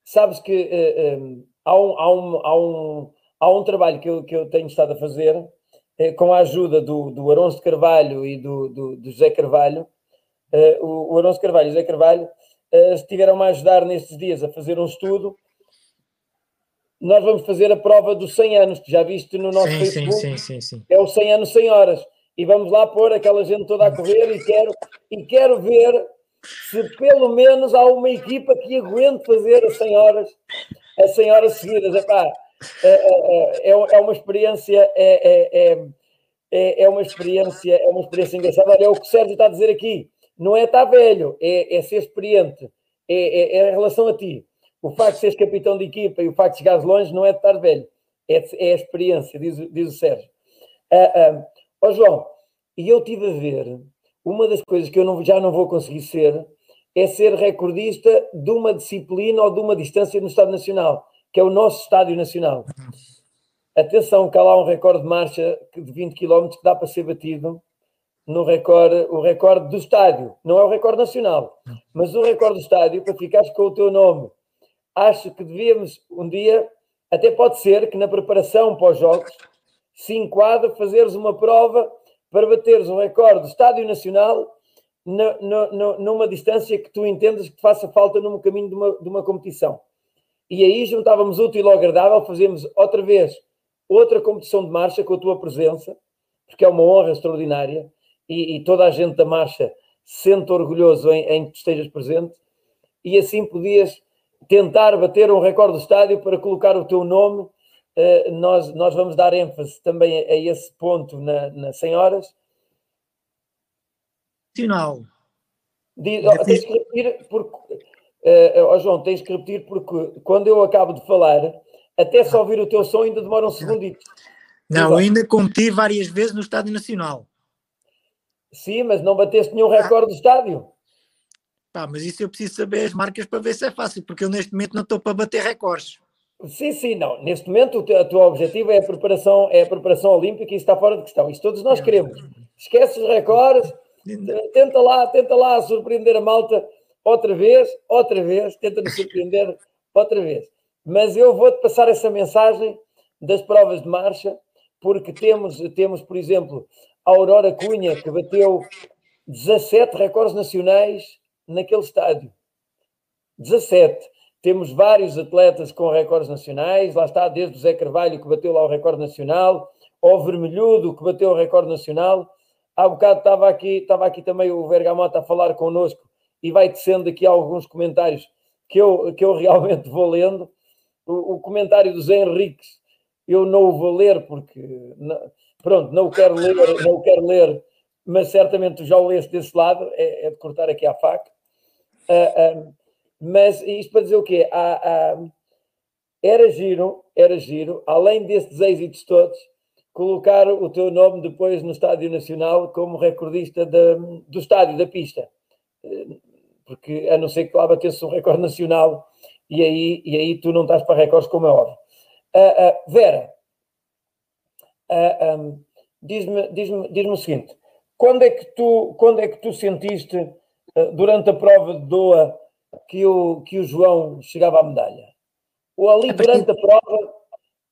sabes que eh, eh, há, um, há, um, há, um, há um trabalho que eu, que eu tenho estado a fazer com a ajuda do, do Aronso de Carvalho e do, do, do José Carvalho. Eh, o, o Aronso Carvalho e o José Carvalho eh, estiveram-me a ajudar nestes dias a fazer um estudo. Nós vamos fazer a prova dos 100 anos, que já viste no nosso
Sim, sim,
Facebook
sim, sim, sim.
é o 100 anos, 100 horas. E vamos lá pôr aquela gente toda a correr e quero, e quero ver se pelo menos há uma equipa que aguente fazer as 100 horas, as 100 horas seguidas. Epá, é, é, é, é uma experiência, é, é, é, é, é uma experiência, é uma experiência engraçada. Olha, é o que o Sérgio está a dizer aqui. Não é estar velho, é, é ser experiente. É, é, é em relação a ti. O facto de seres capitão de equipa e o facto de chegares longe não é de estar velho, é, é a experiência, diz, o- diz o Sérgio. Ah, ah, ó João, e eu tive a ver, uma das coisas que eu não- já não vou conseguir ser, é ser recordista de uma disciplina ou de uma distância no Estado Nacional, que é o nosso Estádio Nacional. Atenção, que há lá um recorde de marcha de 20 km que dá para ser batido no recorde, o recorde do estádio, não é o recorde nacional, mas o recorde do estádio, para ficares com o teu nome. Acho que devíamos um dia, até pode ser que na preparação para os jogos, se enquadre fazeres uma prova para bateres um recorde do estádio nacional na- na- na- numa distância que tu entendas que faça falta no caminho de uma, de uma competição. E aí juntávamos útil ao agradável, fazíamos outra vez outra competição de marcha com a tua presença, porque é uma honra extraordinária e, e toda a gente da marcha se sente orgulhoso em, em que tu estejas presente e assim podias, tentar bater um recorde do estádio para colocar o teu nome. Uh, nós, nós vamos dar ênfase também a, a esse ponto na, na 100 horas.
Sinal.
Diz, oh, tens que repetir porque, uh, oh, João, tens que repetir porque quando eu acabo de falar, até só ouvir o teu som ainda demora um segundito.
Não, eu ainda competi várias vezes no Estádio Nacional.
Sim, mas não bateste nenhum recorde do estádio.
Pá, mas isso eu preciso saber as marcas para ver se é fácil, porque eu neste momento não estou para bater recordes.
Sim, sim, não. Neste momento o teu, o teu objetivo é a preparação, é a preparação olímpica e isso está fora de questão. Isso todos nós queremos. Esquece os recordes, tenta lá, tenta lá surpreender a malta outra vez, outra vez, tenta nos surpreender outra vez. Mas eu vou-te passar essa mensagem das provas de marcha, porque temos, temos, por exemplo, a Aurora Cunha, que bateu 17 recordes nacionais naquele estádio. 17. Temos vários atletas com recordes nacionais, lá está, desde o Zé Carvalho, que bateu lá o recorde nacional, ao Vermelhudo, que bateu o recorde nacional. Há bocado estava aqui, estava aqui também o Vergamota a falar connosco e vai descendo aqui alguns comentários que eu, que eu realmente vou lendo. O, o comentário do Zé Henriques, eu não o vou ler porque, não, pronto, não o quero ler, não o quero ler, mas certamente já o leste desse lado, é, é de cortar aqui a faca. Uh, uh, mas isto para dizer o quê? Uh, era giro, era giro, além destes êxitos todos, colocar o teu nome depois no Estádio Nacional como recordista do estádio, da pista. Porque a não ser que lá batesse um recorde nacional e aí, e aí tu não estás para recordes, como é óbvio. Vera, um, diz-me diz diz o seguinte: quando é que tu, quando é que tu sentiste durante a prova de Doha que o, que o João chegava à medalha? Ou ali durante a prova,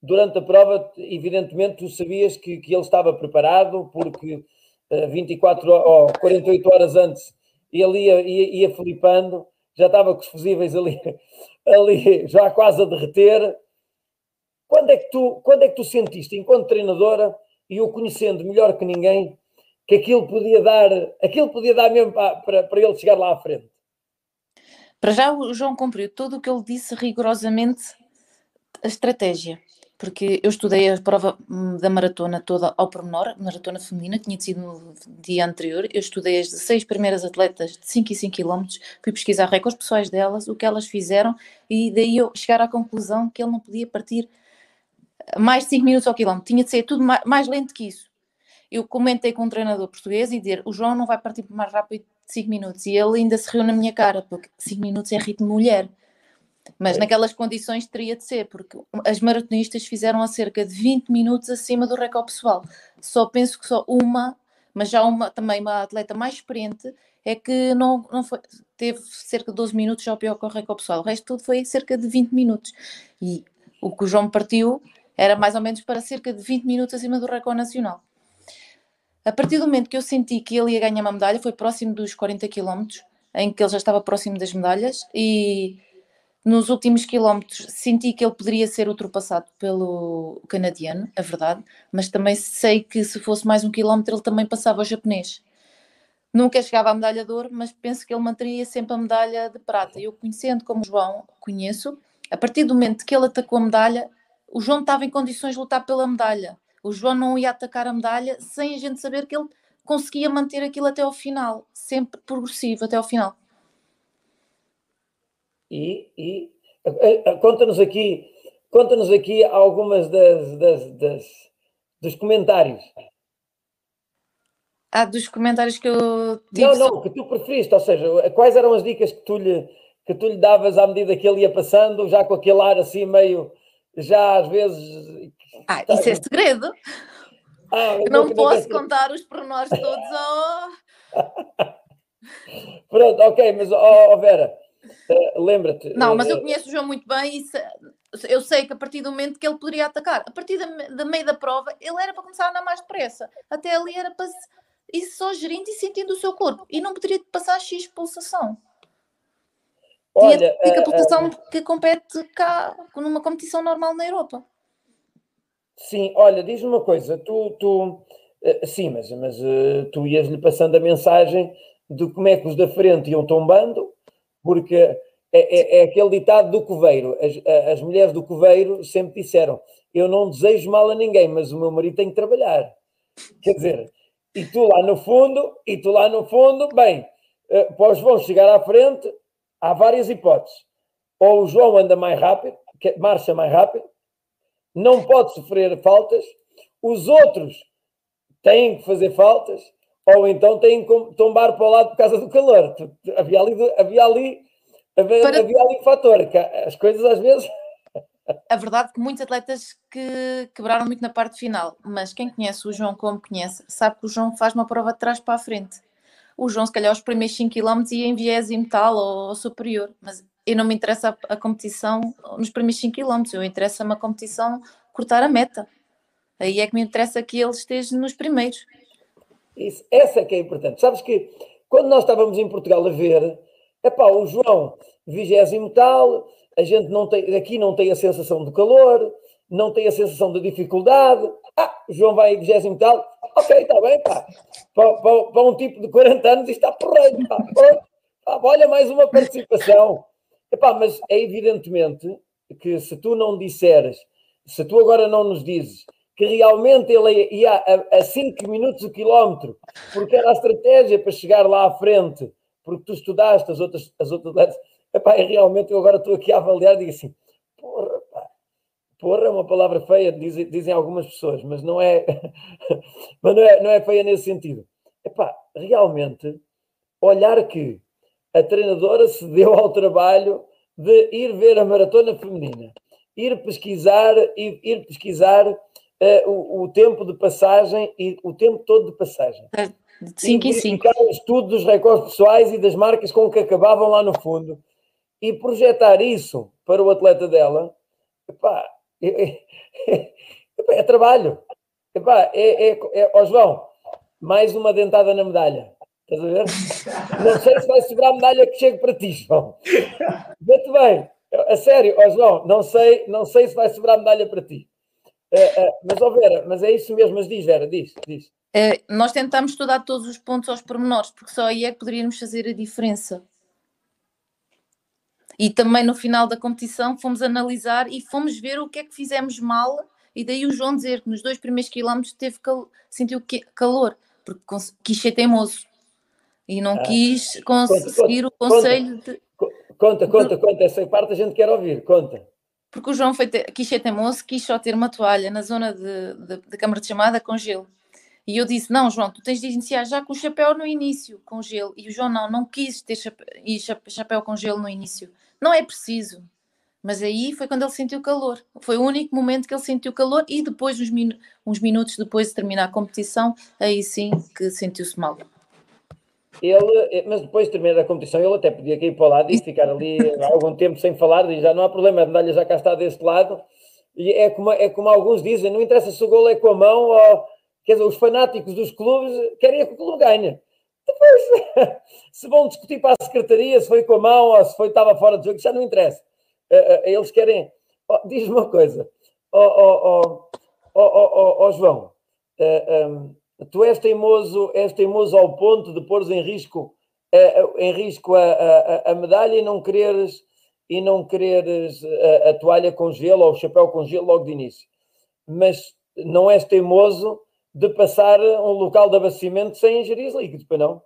durante a prova, evidentemente tu sabias que, que ele estava preparado, porque uh, 24 ou 48 horas antes ele ia, ia, ia flipando, já estava com os fusíveis ali, ali já quase a derreter. Quando é, que tu, quando é que tu sentiste, enquanto treinadora, e o conhecendo melhor que ninguém, que aquilo podia dar, aquilo podia dar mesmo para, para, para ele chegar lá à frente?
Para já o João cumpriu tudo o que ele disse rigorosamente a estratégia, porque eu estudei a prova hum, da maratona toda ao pormenor, maratona feminina, tinha sido no dia anterior, eu estudei as seis primeiras atletas de 5 e 5 km, fui pesquisar recordes pessoais delas, o que elas fizeram, e daí eu chegar à conclusão que ele não podia partir mais de 5 minutos ao quilómetro, tinha de ser tudo mais, mais lento que isso eu comentei com um treinador português e dizer o João não vai partir mais rápido de 5 minutos. E ele ainda se riu na minha cara, porque 5 minutos é ritmo de mulher. Mas é. naquelas condições teria de ser, porque as maratonistas fizeram a cerca de 20 minutos acima do recorde pessoal. Só penso que só uma, mas já uma também uma atleta mais experiente, é que não, não foi, teve cerca de 12 minutos já o pior que o recorde pessoal. O resto tudo foi cerca de 20 minutos. E o que o João partiu era mais ou menos para cerca de 20 minutos acima do recorde nacional. A partir do momento que eu senti que ele ia ganhar uma medalha, foi próximo dos 40 km, em que ele já estava próximo das medalhas, e nos últimos quilómetros senti que ele poderia ser ultrapassado pelo canadiano, é verdade, mas também sei que se fosse mais um quilómetro ele também passava o japonês. Nunca chegava à medalha de ouro, mas penso que ele manteria sempre a medalha de prata. Eu conhecendo como João, conheço, a partir do momento que ele atacou a medalha, o João estava em condições de lutar pela medalha. O João não ia atacar a medalha sem a gente saber que ele conseguia manter aquilo até ao final, sempre progressivo até ao final.
E, e conta-nos aqui, conta-nos aqui algumas das, das, das, dos comentários.
Ah, dos comentários que eu tive.
Não, não, que tu preferiste, ou seja, quais eram as dicas que tu lhe, que tu lhe davas à medida que ele ia passando, já com aquele ar assim meio, já às vezes
ah, isso é segredo. Ah, não, posso contar os pormenores todos. Oh.
Pronto, ok, mas oh, oh Vera, uh, lembra-te.
Não, mas eu eh, conheço o João muito bem e se, eu sei que a partir do momento que ele poderia atacar, a partir da, da meio da prova, ele era para começar a andar mais depressa. Até ali era para ir só gerindo e sentindo o seu corpo. E não poderia passar X pulsação. Olha, Tinha a pulsação uh, que compete cá numa competição normal na Europa.
Sim, olha, diz-me uma coisa, tu, tu uh, sim, mas, mas uh, tu ias-lhe passando a mensagem de como é que os da frente iam tombando, porque é, é, é aquele ditado do coveiro. As, as mulheres do coveiro sempre disseram: Eu não desejo mal a ninguém, mas o meu marido tem que trabalhar. Quer dizer, e tu lá no fundo, e tu lá no fundo, bem, eh, para os João chegar à frente, há várias hipóteses. Ou o João anda mais rápido, marcha mais rápido, não pode sofrer faltas, os outros têm que fazer faltas, ou então têm que tombar para o lado por causa do calor. Havia ali, havia ali, havia,
Para-
havia ali um fator, que as coisas às vezes.
A verdade é que muitos atletas que quebraram muito na parte final, mas quem conhece o João como conhece, sabe que o João faz uma prova de trás para a frente. O João, se calhar, os primeiros 5 km ia em viésimo tal ou, ou superior, mas eu não me interessa a, a competição nos primeiros 5 km, eu interessa-me a competição cortar a meta. Aí é que me interessa que ele esteja nos primeiros.
Isso, essa é que é importante. Sabes que quando nós estávamos em Portugal a ver, epá, o João, vigésimo tal, a gente não tem, aqui não tem a sensação de calor, não tem a sensação de dificuldade. Ah, João vai em vigésimo tal, ok, está bem, pá. Para, para- para um tipo de 40 anos isto está porreiro, pá. Pronto. Pá, olha, mais uma participação. Epá, mas é evidentemente que se tu não disseres, se tu agora não nos dizes que realmente ele ia a, a 5 minutos o quilómetro, porque era a estratégia para chegar lá à frente, porque tu estudaste as outras, as outras epá, realmente eu agora estou aqui a avaliar e digo assim, porra é uma palavra feia, dizem, dizem algumas pessoas, mas não é, mas não é, não é feia nesse sentido. Epá, realmente, olhar que a treinadora se deu ao trabalho de ir ver a maratona feminina, ir pesquisar, ir, ir pesquisar eh, o, o tempo de passagem e o tempo todo de passagem.
De 5 em 5.
verificar o estudo dos recordes pessoais e das marcas com que acabavam lá no fundo e projetar isso para o atleta dela, epá, é, é- epá, é trabalho. É, é, é, ó João, mais uma dentada na medalha. Estás a ver? Não sei se vai segurar a medalha que chegue para ti, João. Vê-te bem. A sério, ó João, não sei, não sei se vai sobrar medalha para ti. Eh, eh, mas, ó Vera, mas é isso mesmo, mas diz, Vera, diz, diz.
Nós tentamos estudar todos os pontos aos pormenores, porque só aí é que poderíamos fazer a diferença. E também no final da competição fomos analisar e fomos ver o que é que fizemos mal, e daí o João dizer que nos dois primeiros quilómetros teve cal... sentiu calor, porque quis ser teimoso e não
Ah.
quis
Conta,
conseguir o
conta.
conselho de.
Conta, conta, conta. Essa parte a gente quer ouvir. Conta.
Porque o João foi te... quis ser teimoso, quis só ter uma toalha na zona de, de, de câmara de chamada com gelo. E eu disse: Não, João, tu tens de iniciar já com o chapéu no início, com gelo. E o João não, não quis ter chape- chapéu com gelo no início. Não é preciso. Mas aí foi quando ele sentiu calor. Foi o único momento que ele sentiu calor e depois, uns, minu- uns minutos depois de terminar a competição, aí sim que sentiu-se mal.
Ele, eh, mas depois de terminar a competição, ele até podia cair para o lado e ficar ali algum tempo sem falar, e já não há problema, a medalha já cá está deste lado. E é como, é como alguns dizem: não interessa se o gol é com a mão ou. Quer dizer, os fanáticos dos clubes querem que o clube ganhe. Depois, se vão discutir para a secretaria se foi com a mão ou se foi, estava fora de jogo, já não interessa. Eh, eh, Eles querem. Oh, Diz-me uma coisa, oh, oh, oh, João, eh, um, tu és teimoso, és teimoso ao ponto de pôres em risco, em risco a, a- a medalha e não quereres, e não quereres a, a toalha com gelo ou o chapéu com gelo logo de início. Mas não és teimoso de passar um local de abastecimento sem ingerir líquidos, para não?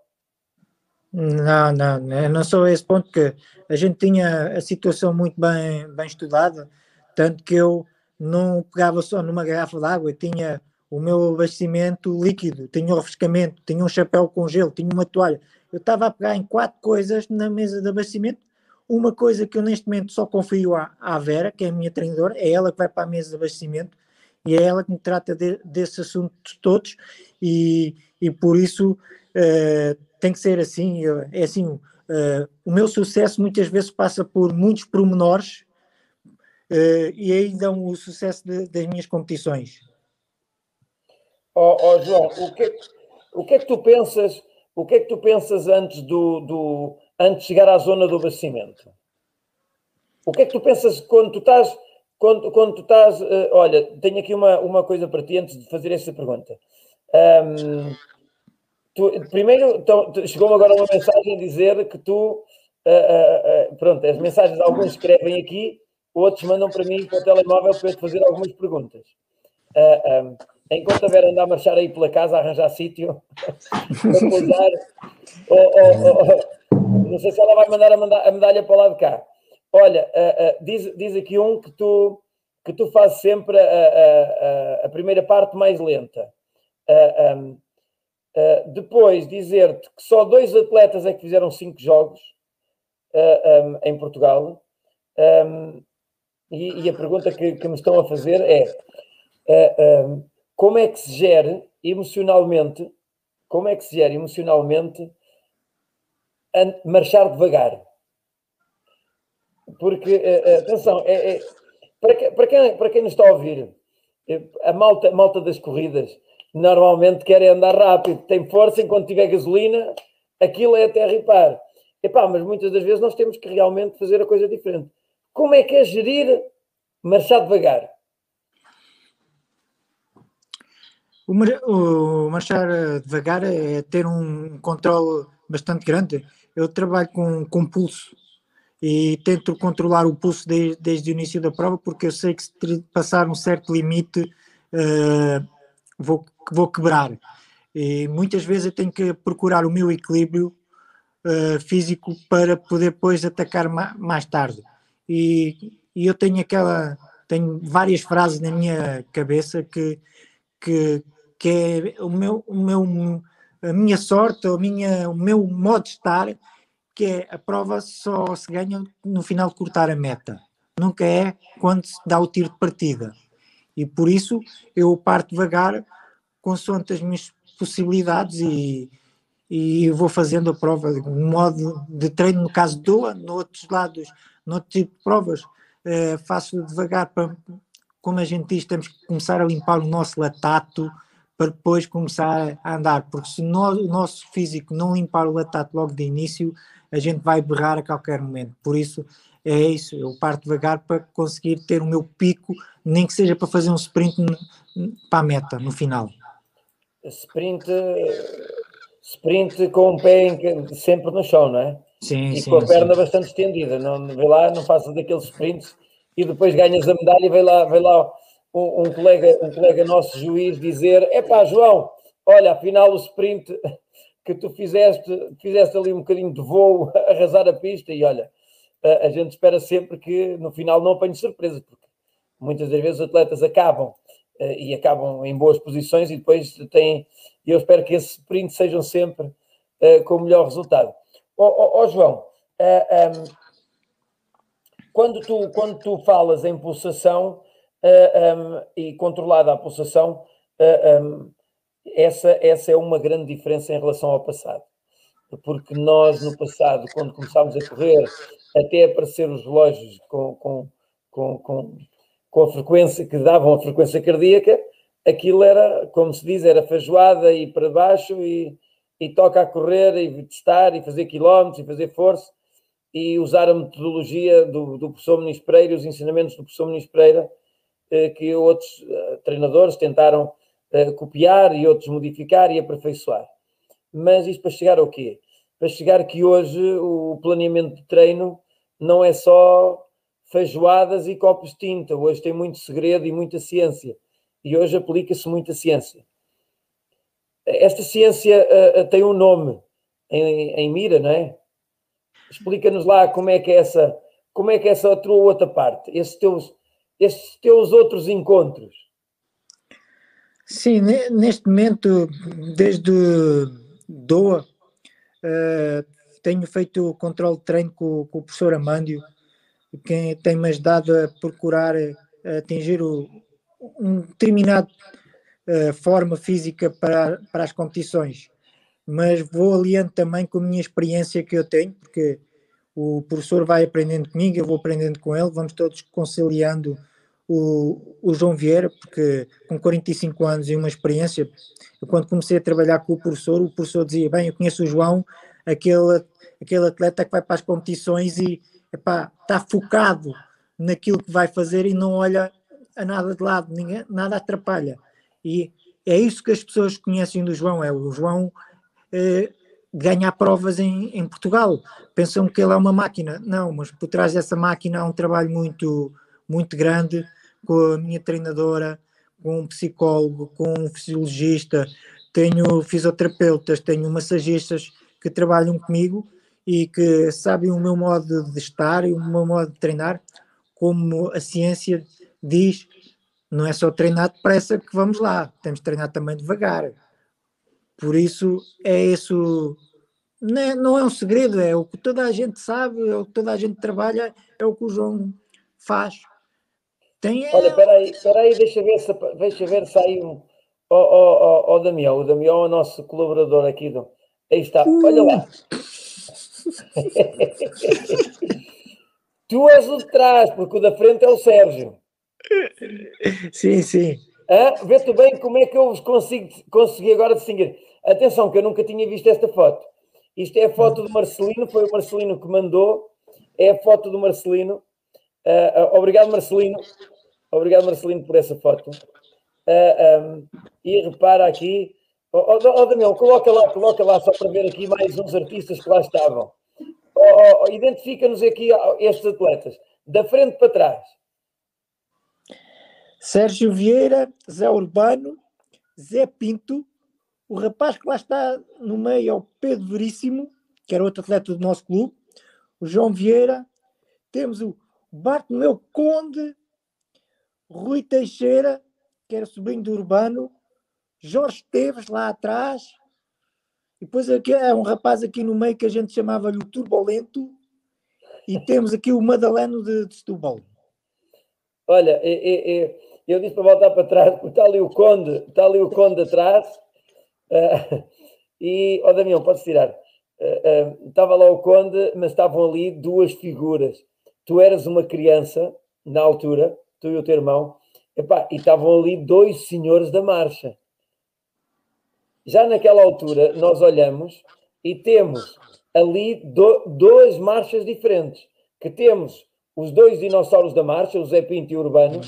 Não, não, não, não a esse ponto que a gente tinha a situação muito bem, bem estudada, tanto que eu não pegava só numa garrafa de água, tinha o meu abastecimento líquido, tinha o refrescamento, tinha um chapéu com gelo, tinha uma toalha. Eu estava a pegar em quatro coisas na mesa de abastecimento. Uma coisa que eu neste momento só confio à, à Vera, que é a minha treinadora, é ela que vai para a mesa de abastecimento e é ela que me trata de, desses assuntos todos e, e por isso eh, tem que ser assim. É assim, eh, o meu sucesso muitas vezes passa por muitos pormenores eh, e aí dão o sucesso de- das minhas competições.
Ó ó, João, o que, é que- o que é que tu pensas? O que é que tu pensas antes do, do antes de chegar à zona do abastecimento? O que é que tu pensas quando tu estás quando, quando tu estás? eh, olha, tenho aqui uma, uma coisa para ti antes de fazer essa pergunta. Ahm, tu- primeiro, então, chegou-me agora uma mensagem a dizer que tu uh, uh, pronto, as mensagens, alguns escrevem aqui, outros mandam para mim para o telemóvel para eu te fazer algumas perguntas. Um, enquanto a Vera anda a marchar aí pela casa, a arranjar sítio para pousar, oh, oh, oh, não sei se ela vai mandar a, medalha para lá de cá. Olha, diz, diz aqui um que tu, que tu fazes sempre a, a, a primeira parte mais lenta. Um, Uh, depois, dizer-te que só dois atletas é que fizeram cinco jogos uh, um, em Portugal. Um, e, e, a pergunta que, que, me estão a fazer é uh, como é que se gera emocionalmente, como é que se gera emocionalmente marchar devagar? Porque, atenção, é, é, para, para, quem, para quem nos está a ouvir, a malta, a malta das corridas normalmente querem andar rápido, tem força enquanto tiver gasolina, aquilo é até ripar. Epá, mas muitas das vezes nós temos que realmente fazer a coisa diferente. Como é que é gerir marchar devagar?
O, mar, o marchar devagar é ter um controle bastante grande. Eu trabalho com, com pulso e tento controlar o pulso de, desde o início da prova porque eu sei que se passar um certo limite uh, vou, vou quebrar. E muitas vezes eu tenho que procurar o meu equilíbrio uh, físico para poder depois atacar ma mais tarde. E, e, eu tenho aquela, tenho várias frases na minha cabeça que, que, que é o meu, o meu, a minha sorte, a minha, o meu modo de estar, que é a prova só se ganha no final de cortar a meta. Nunca é quando se dá o tiro de partida. E por isso eu parto devagar, consoante as minhas possibilidades e, e vou fazendo a prova, um modo de treino, no caso doa, no outros lados, no outro tipo de provas, eh, faço devagar para, como a gente diz, temos que começar a limpar o nosso latato para depois começar a andar, porque se no, o nosso físico não limpar o latato logo de início, a gente vai berrar a qualquer momento. Por isso, é isso, eu parto devagar para conseguir ter o meu pico, nem que seja para fazer um sprint para a meta, no final.
Sprint, sprint com o pé sempre no chão, não é?
Sim,
e
sim,
com a perna
sim.
bastante estendida, não, vê lá, não faças daqueles sprints e depois ganhas a medalha e vem lá, vem lá um, um, colega, um colega nosso juiz dizer, é pá João, olha, afinal o sprint que tu fizeste, fizeste ali um bocadinho de voo, arrasar a pista e olha, a gente espera sempre que no final não apanhe surpresa, porque muitas das vezes os atletas acabam eh, e acabam em boas posições e depois têm. Eu espero que esses sprints sejam sempre uh, com o melhor resultado. Ó oh, oh, oh, João, uh, eh, um, ehm, quando, tu, quando tu falas em pulsação uh, um, ehm, e controlada a pulsação, um, ehm, essa, essa é uma grande diferença em relação ao passado. Porque nós, no passado, quando começámos a correr, até aparecer os relógios com, com, com, com, com a frequência que davam a frequência cardíaca, aquilo era, como se diz, era feijoada e para baixo e, e toca a correr e testar e fazer quilómetros e fazer força e usar a metodologia do, do professor Muniz Pereira, os ensinamentos do professor Muniz Pereira, eh, que outros eh, treinadores tentaram copiar e outros modificar e aperfeiçoar. Mas isto para chegar ao quê? Para chegar que hoje o planeamento de treino não é só feijoadas e copos de tinta. Hoje tem muito segredo e muita ciência. E hoje aplica-se muita ciência. Esta ciência uh, tem um nome em, em mira, não é? Explica-nos lá como é que é essa, como é que é essa outra parte, esses teus, esses teus outros encontros.
Sim, neste momento, desde Doa, uh, tenho feito o controle de treino com, com o professor Amândio, que tem-me ajudado a procurar a atingir o, um determinado uh, forma física para, para as competições. Mas vou aliando também com a minha experiência que eu tenho, porque o professor vai aprendendo comigo, eu vou aprendendo com ele, vamos todos conciliando o, o João Vieira, porque com 45 anos e uma experiência, quando comecei a trabalhar com o professor, o professor dizia, bem, eu conheço o João, aquele aquele atleta que vai para as competições e epá, está focado naquilo que vai fazer e não olha a nada de lado, ninguém, nada atrapalha. E é isso que as pessoas conhecem do João, é o João eh, ganhar provas em, em Portugal. Pensam que ele é uma máquina. Não, mas por trás dessa máquina há um trabalho muito, muito grande com a minha treinadora, com um psicólogo, com um fisiologista, tenho fisioterapeutas, tenho massagistas que trabalham comigo e que sabem o meu modo de estar e o meu modo de treinar, como a ciência diz, não é só treinar depressa que vamos lá, temos de treinar também devagar. Por isso é isso, não é, não é um segredo, é o que toda a gente sabe, é o que toda a gente trabalha, é o que o João faz. Tem,
Olha, espera aí, espera aí, deixa ver se, deixa ver se aí um... Ó oh, oh, Damião, o Damião é o nosso colaborador aqui. Do... Aí está, olha lá. tu és o de trás, porque o da frente é o Sérgio.
Sim, sim.
Hã? Vê-te bem como é que eu vos consigo, consegui agora distinguir. Atenção, que eu nunca tinha visto esta foto. Isto é a foto do Marcelino, foi o Marcelino que mandou. É a foto do Marcelino. Uh, obrigado, Marcelino. Obrigado, Marcelino, por essa foto. Uh, um, e repara aqui. Oh, oh, oh, Daniel, coloca lá, coloca lá, só para ver aqui mais uns artistas que lá estavam. Oh, Identifica-nos aqui estes atletas, da frente para trás.
Sérgio Vieira, Zé Urbano, Zé Pinto, o rapaz que lá está no meio é o Pedro Veríssimo, que era outro atleta do nosso clube, o João Vieira, temos o Bartolomeu Conde, Rui Teixeira, que era sobrinho do Urbano, Jorge Teves lá atrás, e depois aqui é um rapaz aqui no meio que a gente chamava-lhe o Turbolento, e temos aqui o Madaleno de, de Setúbal.
Olha, eu, eu disse para voltar para trás, porque está ali o Conde, está ali o Conde atrás, uh, e, ó oh, Damião, podes tirar. Uh, uh, estava lá o Conde, mas estavam ali duas figuras. Tu eras uma criança, na altura, tu e o teu irmão, epá, e estavam ali dois senhores da marcha. Já naquela altura, nós olhamos e temos ali do, duas marchas diferentes, que temos os dois dinossauros da marcha, o Zé Pinto e o Urbano,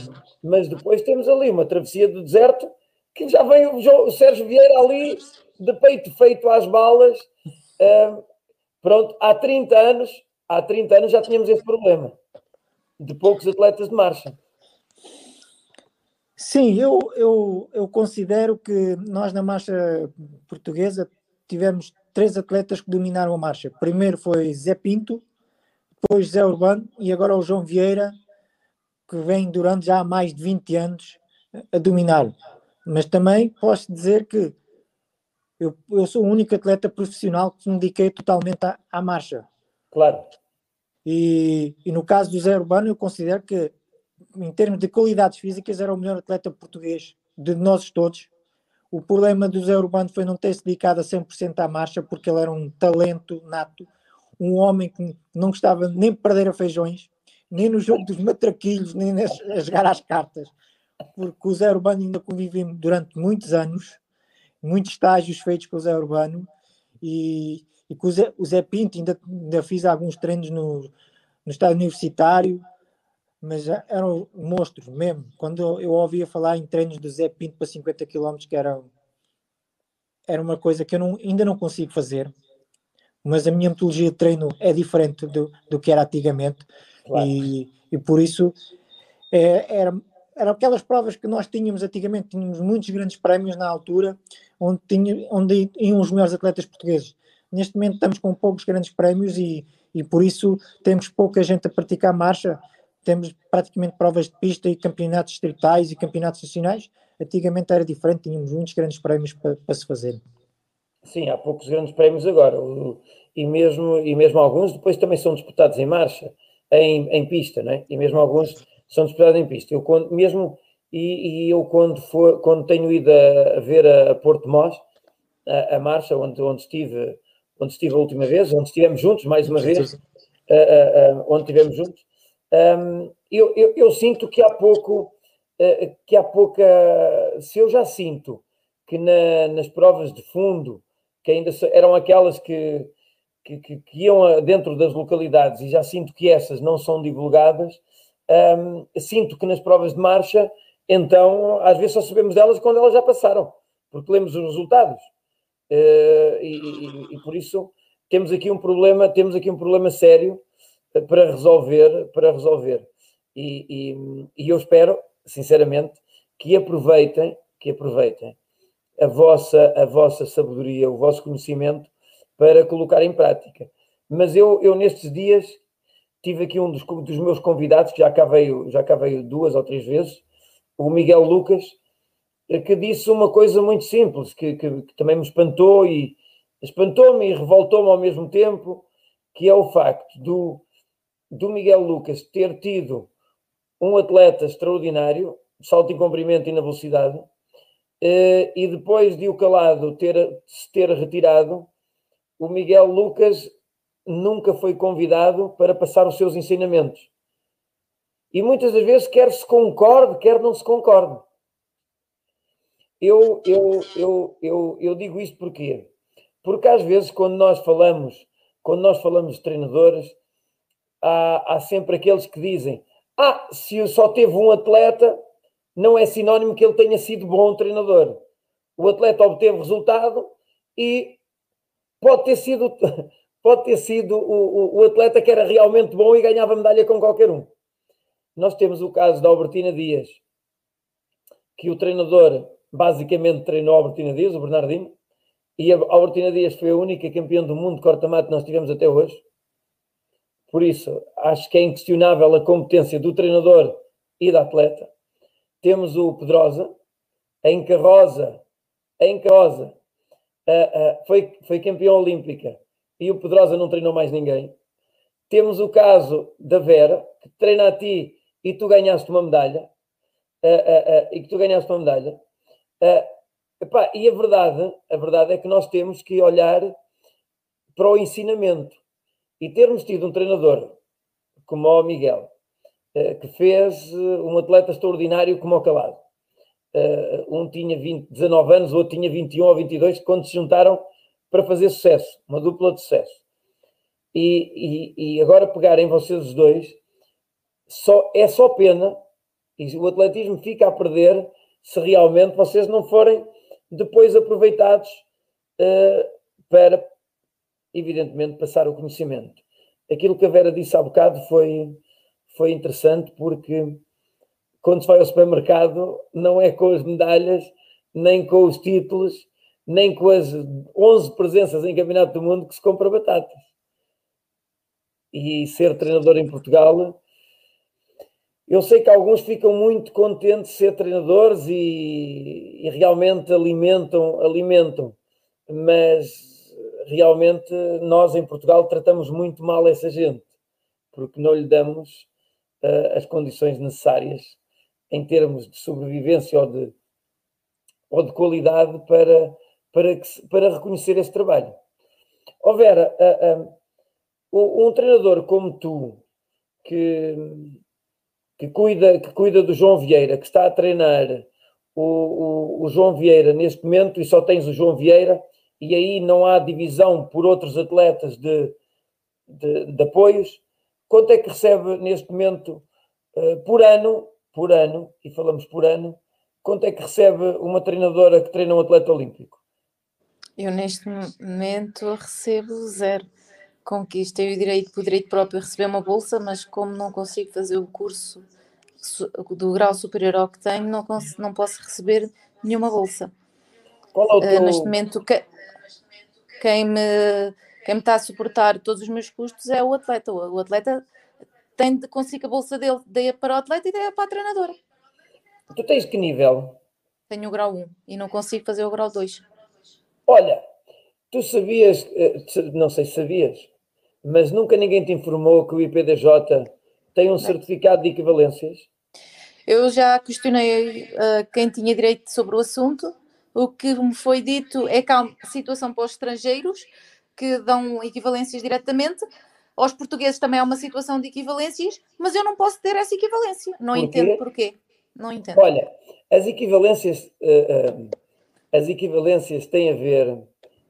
mas depois temos ali uma travessia do deserto, que já vem o, o Sérgio Vieira ali, de peito feito às balas. Uh, pronto, há 30 anos, há 30 anos já tínhamos esse problema, de poucos atletas de marcha.
Sim, eu, eu, eu considero que nós na marcha portuguesa tivemos três atletas que dominaram a marcha. Primeiro foi Zé Pinto, depois Zé Urbano e agora o João Vieira, que vem durante já mais de 20 anos a dominar. Mas também posso dizer que eu, eu sou o único atleta profissional que me dediquei totalmente à, à marcha.
Claro.
E, e no caso do Zé Urbano, eu considero que em termos de qualidades físicas, era o melhor atleta português de nós todos. O problema do Zé Urbano foi não ter se dedicado a 100% à marcha, porque ele era um talento nato, um homem que não gostava nem de perder a feijões, nem no jogo dos matraquilhos, nem a jogar às cartas, porque o Zé Urbano ainda convivemos durante muitos anos, muitos estágios feitos com o Zé Urbano, e, e com o Zé, o Zé Pinto ainda, ainda fiz alguns treinos no, no estádio universitário, mas eram monstros mesmo. Quando eu ouvia falar em treinos do Zé Pinto para 50 km, que era, era uma coisa que eu não, ainda não consigo fazer, mas a minha metodologia de treino é diferente do, do que era antigamente, claro. e, e por isso é, era, eram aquelas provas que nós tínhamos antigamente, tínhamos muitos grandes prémios na altura, onde, tinha, onde iam os melhores atletas portugueses. Neste momento estamos com poucos grandes prémios e, e por isso temos pouca gente a praticar marcha temos praticamente provas de pista e campeonatos distritais e campeonatos nacionais. Antigamente era diferente, tínhamos muitos grandes prémios para, para se fazer.
Sim, há poucos grandes prémios agora. E mesmo, e mesmo alguns depois também são disputados em marcha, em, em pista, né? E mesmo alguns são disputados em pista. Eu quando, mesmo, e, e eu quando, for, quando tenho ido a, a ver a, Porto Mós, a, a, marcha, onde, onde, estive, onde estive a última vez, onde estivemos juntos, mais uma vez, onde estivemos juntos, um, eu, eu, eu, sinto que há pouco, uh, que há pouca. Se eu já sinto que na, nas provas de fundo, que ainda eram aquelas que, que, que, que, iam dentro das localidades, e já sinto que essas não são divulgadas, um, sinto que nas provas de marcha, então, às vezes só sabemos delas quando elas já passaram, porque lemos os resultados. Eh, e, e- e por isso temos aqui um problema, temos aqui um problema sério eh, para resolver, para resolver. E, e- e eu espero, sinceramente, que aproveitem, que aproveitem a vossa, a vossa sabedoria, o vosso conhecimento para colocar em prática. Mas eu, eu nestes dias tive aqui um dos, dos meus convidados, que já veio, já cá veio duas ou três vezes, o Miguel Lucas, que disse uma coisa muito simples, que, que- que também me espantou e espantou-me e revoltou-me ao mesmo tempo, que é o facto do, do Miguel Lucas ter tido um atleta extraordinário, salto em comprimento e na velocidade, eh, e depois de o calado ter, se ter retirado, o Miguel Lucas nunca foi convidado para passar os seus ensinamentos. E muitas das vezes, quer se concorde, quer não se concorde. Eu, eu, eu, eu, eu digo isto? Porque às vezes, quando nós falamos, quando nós falamos de treinadores, há, há sempre aqueles que dizem: Ah, se só teve um atleta, não é sinónimo que ele tenha sido bom treinador. O atleta obteve resultado e pode ter sido, pode ter sido o, o, o atleta que era realmente bom e ganhava medalha com qualquer um. Nós temos o caso da Albertina Dias, que o treinador basicamente treinou a Albertina Dias, o Bernardinho, e a Albertina Dias foi a única campeã do mundo de corta-mate que nós tivemos até hoje. Por isso, acho que é inquestionável a competência do treinador e da atleta. Temos o Pedrosa, em Carroza, em Carroza, uh, uh, foi, foi campeão olímpica e o Pedrosa não treinou mais ninguém. Temos o caso da Vera, que treina a ti e tu ganhaste uma medalha, uh, e que tu ganhaste uma medalha. Epá, e a verdade, a verdade é que nós temos que olhar para o ensinamento e termos tido um treinador como o Miguel, que fez um atleta extraordinário como o Calado. Um tinha 20, 19 anos, o outro tinha 21 ou 22, quando se juntaram para fazer sucesso, uma dupla de sucesso. E, e, e agora pegarem vocês os dois, só, é só pena, e o atletismo fica a perder se realmente vocês não forem depois aproveitados uh, para, evidentemente, passar o conhecimento. Aquilo que a Vera disse há bocado foi, foi interessante porque quando se vai ao supermercado não é com as medalhas, nem com os títulos, nem com as 11 presenças em Campeonato do Mundo que se compra batatas. E ser treinador em Portugal, eu sei que alguns ficam muito contentes de ser treinadores e, e realmente alimentam, alimentam, mas realmente nós em Portugal tratamos muito mal essa gente, porque não lhe damos uh, as condições necessárias em termos de sobrevivência ou de, ou de qualidade para, para, que, para reconhecer esse trabalho. Ó oh Vera, uh, uh, um treinador como tu, que, que, cuida, que cuida do João Vieira, que está a treinar o, o, o João Vieira neste momento e só tens o João Vieira, e aí não há divisão por outros atletas de, de, de apoios, quanto é que recebe neste momento uh, por ano, por ano, e falamos por ano, quanto é que recebe uma treinadora que treina um atleta olímpico?
Eu neste momento recebo zero. Conquista o direito, por direito próprio, receber uma bolsa, mas como não consigo fazer o curso do grau superior ao que tenho, não, não posso receber nenhuma bolsa.
Qual é o teu...
Uh, neste momento, que, quem, me, quem me está a suportar todos os meus custos é o atleta. O, o atleta tem de conseguir a bolsa dele, dê para o atleta e dê para a treinadora.
Tu tens que nível?
Tenho o grau 1 e não consigo fazer o grau 2.
Olha, tu sabias, não sei se sabias, mas nunca ninguém te informou que o IPDJ tem um certificado de equivalências?
Eu já questionei uh, quem tinha direito sobre o assunto. O que me foi dito é que há uma situação para os estrangeiros que dão equivalências diretamente. Aos portugueses também há uma situação de equivalências, mas eu não posso ter essa equivalência. Não
Por
entendo porquê. Não entendo.
Olha, as equivalências, uh, uh, as equivalências têm a ver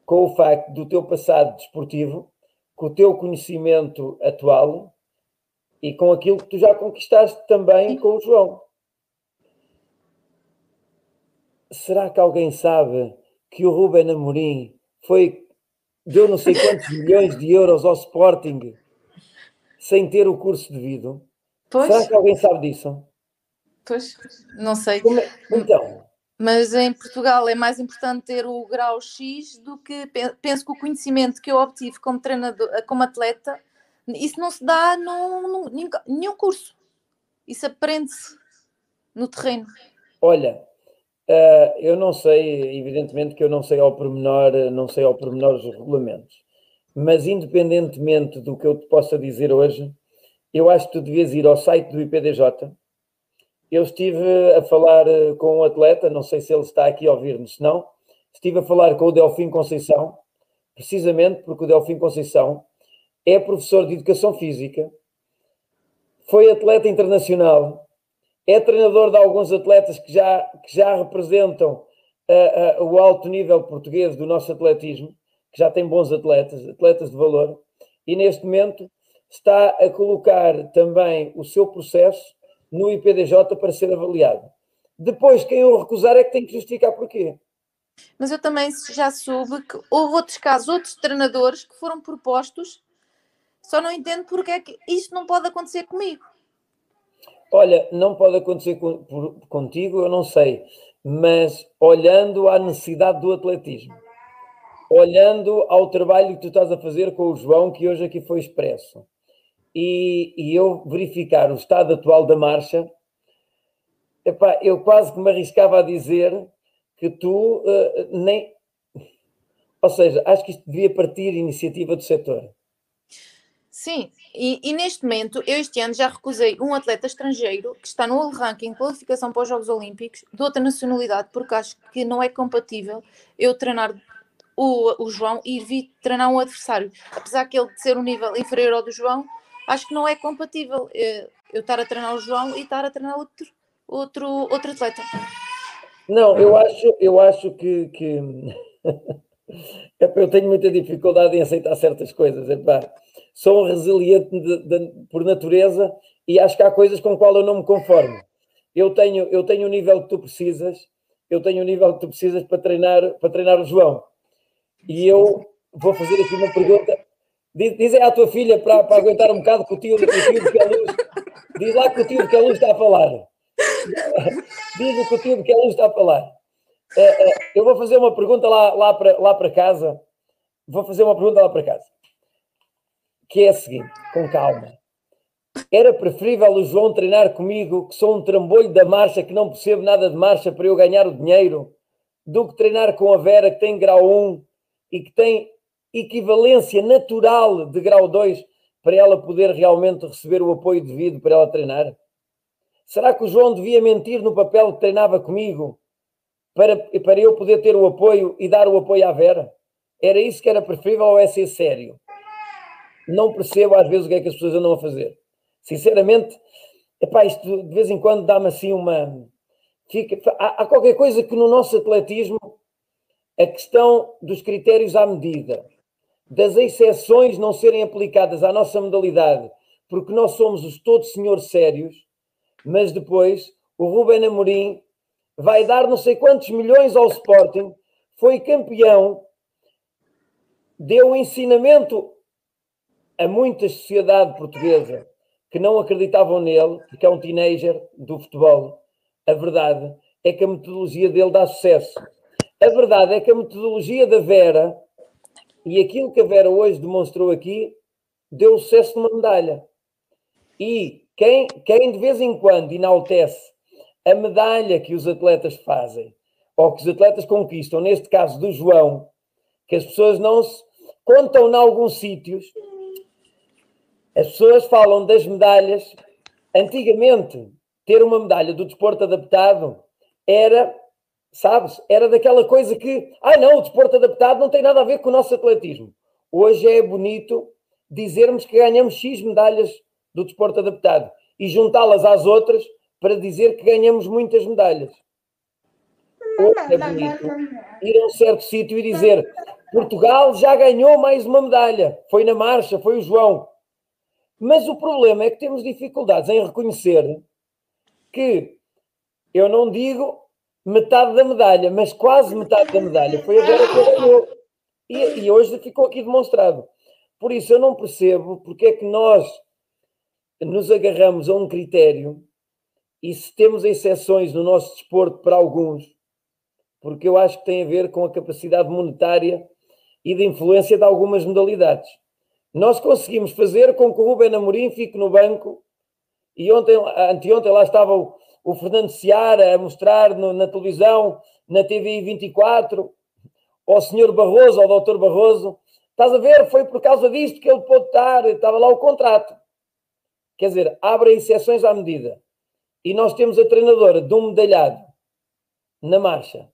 com o facto do teu passado desportivo, com o teu conhecimento atual e com aquilo que tu já conquistaste também com o João. Será que alguém sabe que o Ruben Amorim foi deu não sei quantos milhões de euros ao Sporting sem ter o curso devido.
Pois,
Será que alguém sabe disso?
pois, não sei.
Como é- Então,
Mas em Portugal é mais importante ter o grau X do que pe- penso que o conhecimento que eu obtive como treinador, como atleta, isso não se dá num, num- nenhum, curso. Isso aprende-se no terreno.
olha, eh, eu não sei, evidentemente que eu não sei ao pormenor, não sei ao pormenor os regulamentos, mas independentemente do que eu te possa dizer hoje, eu acho que tu devias ir ao site do IPDJ. Eu estive a falar eh, com um atleta, não sei se ele está aqui a ouvir-nos, se não, estive a falar com o Delfim Conceição, precisamente porque o Delfim Conceição é professor de Educação Física, foi atleta internacional, é treinador de alguns atletas que já, que já representam ah, ah, o alto nível português do nosso atletismo, que já tem bons atletas, atletas de valor, e neste momento está a colocar também o seu processo no IPDJ para ser avaliado. Depois, quem o recusar é que tem que justificar porquê.
Mas eu também já soube que houve outros casos, outros treinadores que foram propostos, só não entendo porque é que isto não pode acontecer comigo.
Olha, não pode acontecer com- por- contigo, eu não sei, mas olhando à necessidade do atletismo, olhando ao trabalho que tu estás a fazer com o João, que hoje aqui foi expresso, e, e eu verificar o estado atual da marcha, epá, eu quase que me arriscava a dizer que tu eh, nem. Ou seja, acho que isto devia partir iniciativa do setor.
Sim, e, e neste momento, eu este ano já recusei um atleta estrangeiro que está no Ranking qualificação para os Jogos Olímpicos de outra nacionalidade, porque acho que não é compatível eu treinar o, o João e ir vir treinar um adversário. Apesar que ele de ser um nível inferior ao do João, acho que não é compatível eh, eu estar a treinar o João e estar a treinar outro, outro, outro atleta.
Não, eu acho, eu acho que, que... Eu tenho muita dificuldade em aceitar certas coisas. Epá. Sou um resiliente de- de- por natureza e acho que há coisas com as quais eu não me conformo. Eu tenho, eu tenho o nível que tu precisas, eu tenho o nível que tu precisas para treinar, para treinar o João. E eu vou fazer aqui uma pergunta. Diz, diz à tua filha para, para aguentar um bocado que o tio, o tio de Queluz, diz lá que o tio de Queluz está a falar. Diz o que o tio de Queluz está a falar. É, é, eu vou fazer uma pergunta lá, lá, para, lá para casa. Vou fazer uma pergunta lá para casa. Que é a seguinte, com calma. Era preferível o João treinar comigo, que sou um trambolho da marcha, que não percebo nada de marcha para eu ganhar o dinheiro, do que treinar com a Vera, que tem grau 1 e que tem equivalência natural de grau 2 para ela poder realmente receber o apoio devido para ela treinar? Será que o João devia mentir no papel que treinava comigo para, para eu poder ter o apoio e dar o apoio à Vera? Era isso que era preferível ou é ser sério? Não percebo às vezes o que é que as pessoas andam a fazer. Sinceramente, epá, isto de vez em quando dá-me assim uma. Fica, há, há qualquer coisa que no nosso atletismo a questão dos critérios à medida, das exceções não serem aplicadas à nossa modalidade, porque nós somos os todos senhores sérios, mas depois o Ruben Amorim vai dar não sei quantos milhões ao Sporting, foi campeão, deu ensinamento a muita sociedade portuguesa que não acreditavam nele, porque é um teenager do futebol. A verdade é que a metodologia dele dá sucesso. A verdade é que a metodologia da Vera e aquilo que a Vera hoje demonstrou aqui deu sucesso numa medalha. E quem, quem de vez em quando enaltece a medalha que os atletas fazem, ou que os atletas conquistam, neste caso do João, que as pessoas não se contam em alguns sítios, as pessoas falam das medalhas. Antigamente, ter uma medalha do desporto adaptado era, sabes, era daquela coisa que, ah, não, o desporto adaptado não tem nada a ver com o nosso atletismo. Hoje é bonito dizermos que ganhamos X medalhas do desporto adaptado e juntá-las às outras para dizer que ganhamos muitas medalhas. Hoje é bonito ir a um certo sítio e dizer Portugal já ganhou mais uma medalha. Foi na marcha, foi o João. Mas o problema é que temos dificuldades em reconhecer que eu não digo metade da medalha, mas quase metade da medalha foi a Vera que ganhou. E, e hoje ficou aqui demonstrado. Por isso, eu não percebo porque é que nós nos agarramos a um critério e se temos exceções no nosso desporto para alguns, porque eu acho que tem a ver com a capacidade monetária e de influência de algumas modalidades. Nós conseguimos fazer com que o Ruben Amorim fique no banco e ontem, anteontem lá estava o, o Fernando Seara a mostrar no, na televisão, na TV 24, ao senhor Barroso, ao doutor Barroso, estás a ver, foi por causa disto que ele pôde estar, estava lá o contrato. Quer dizer, abre exceções à medida. E nós temos a treinadora de um medalhado na marcha,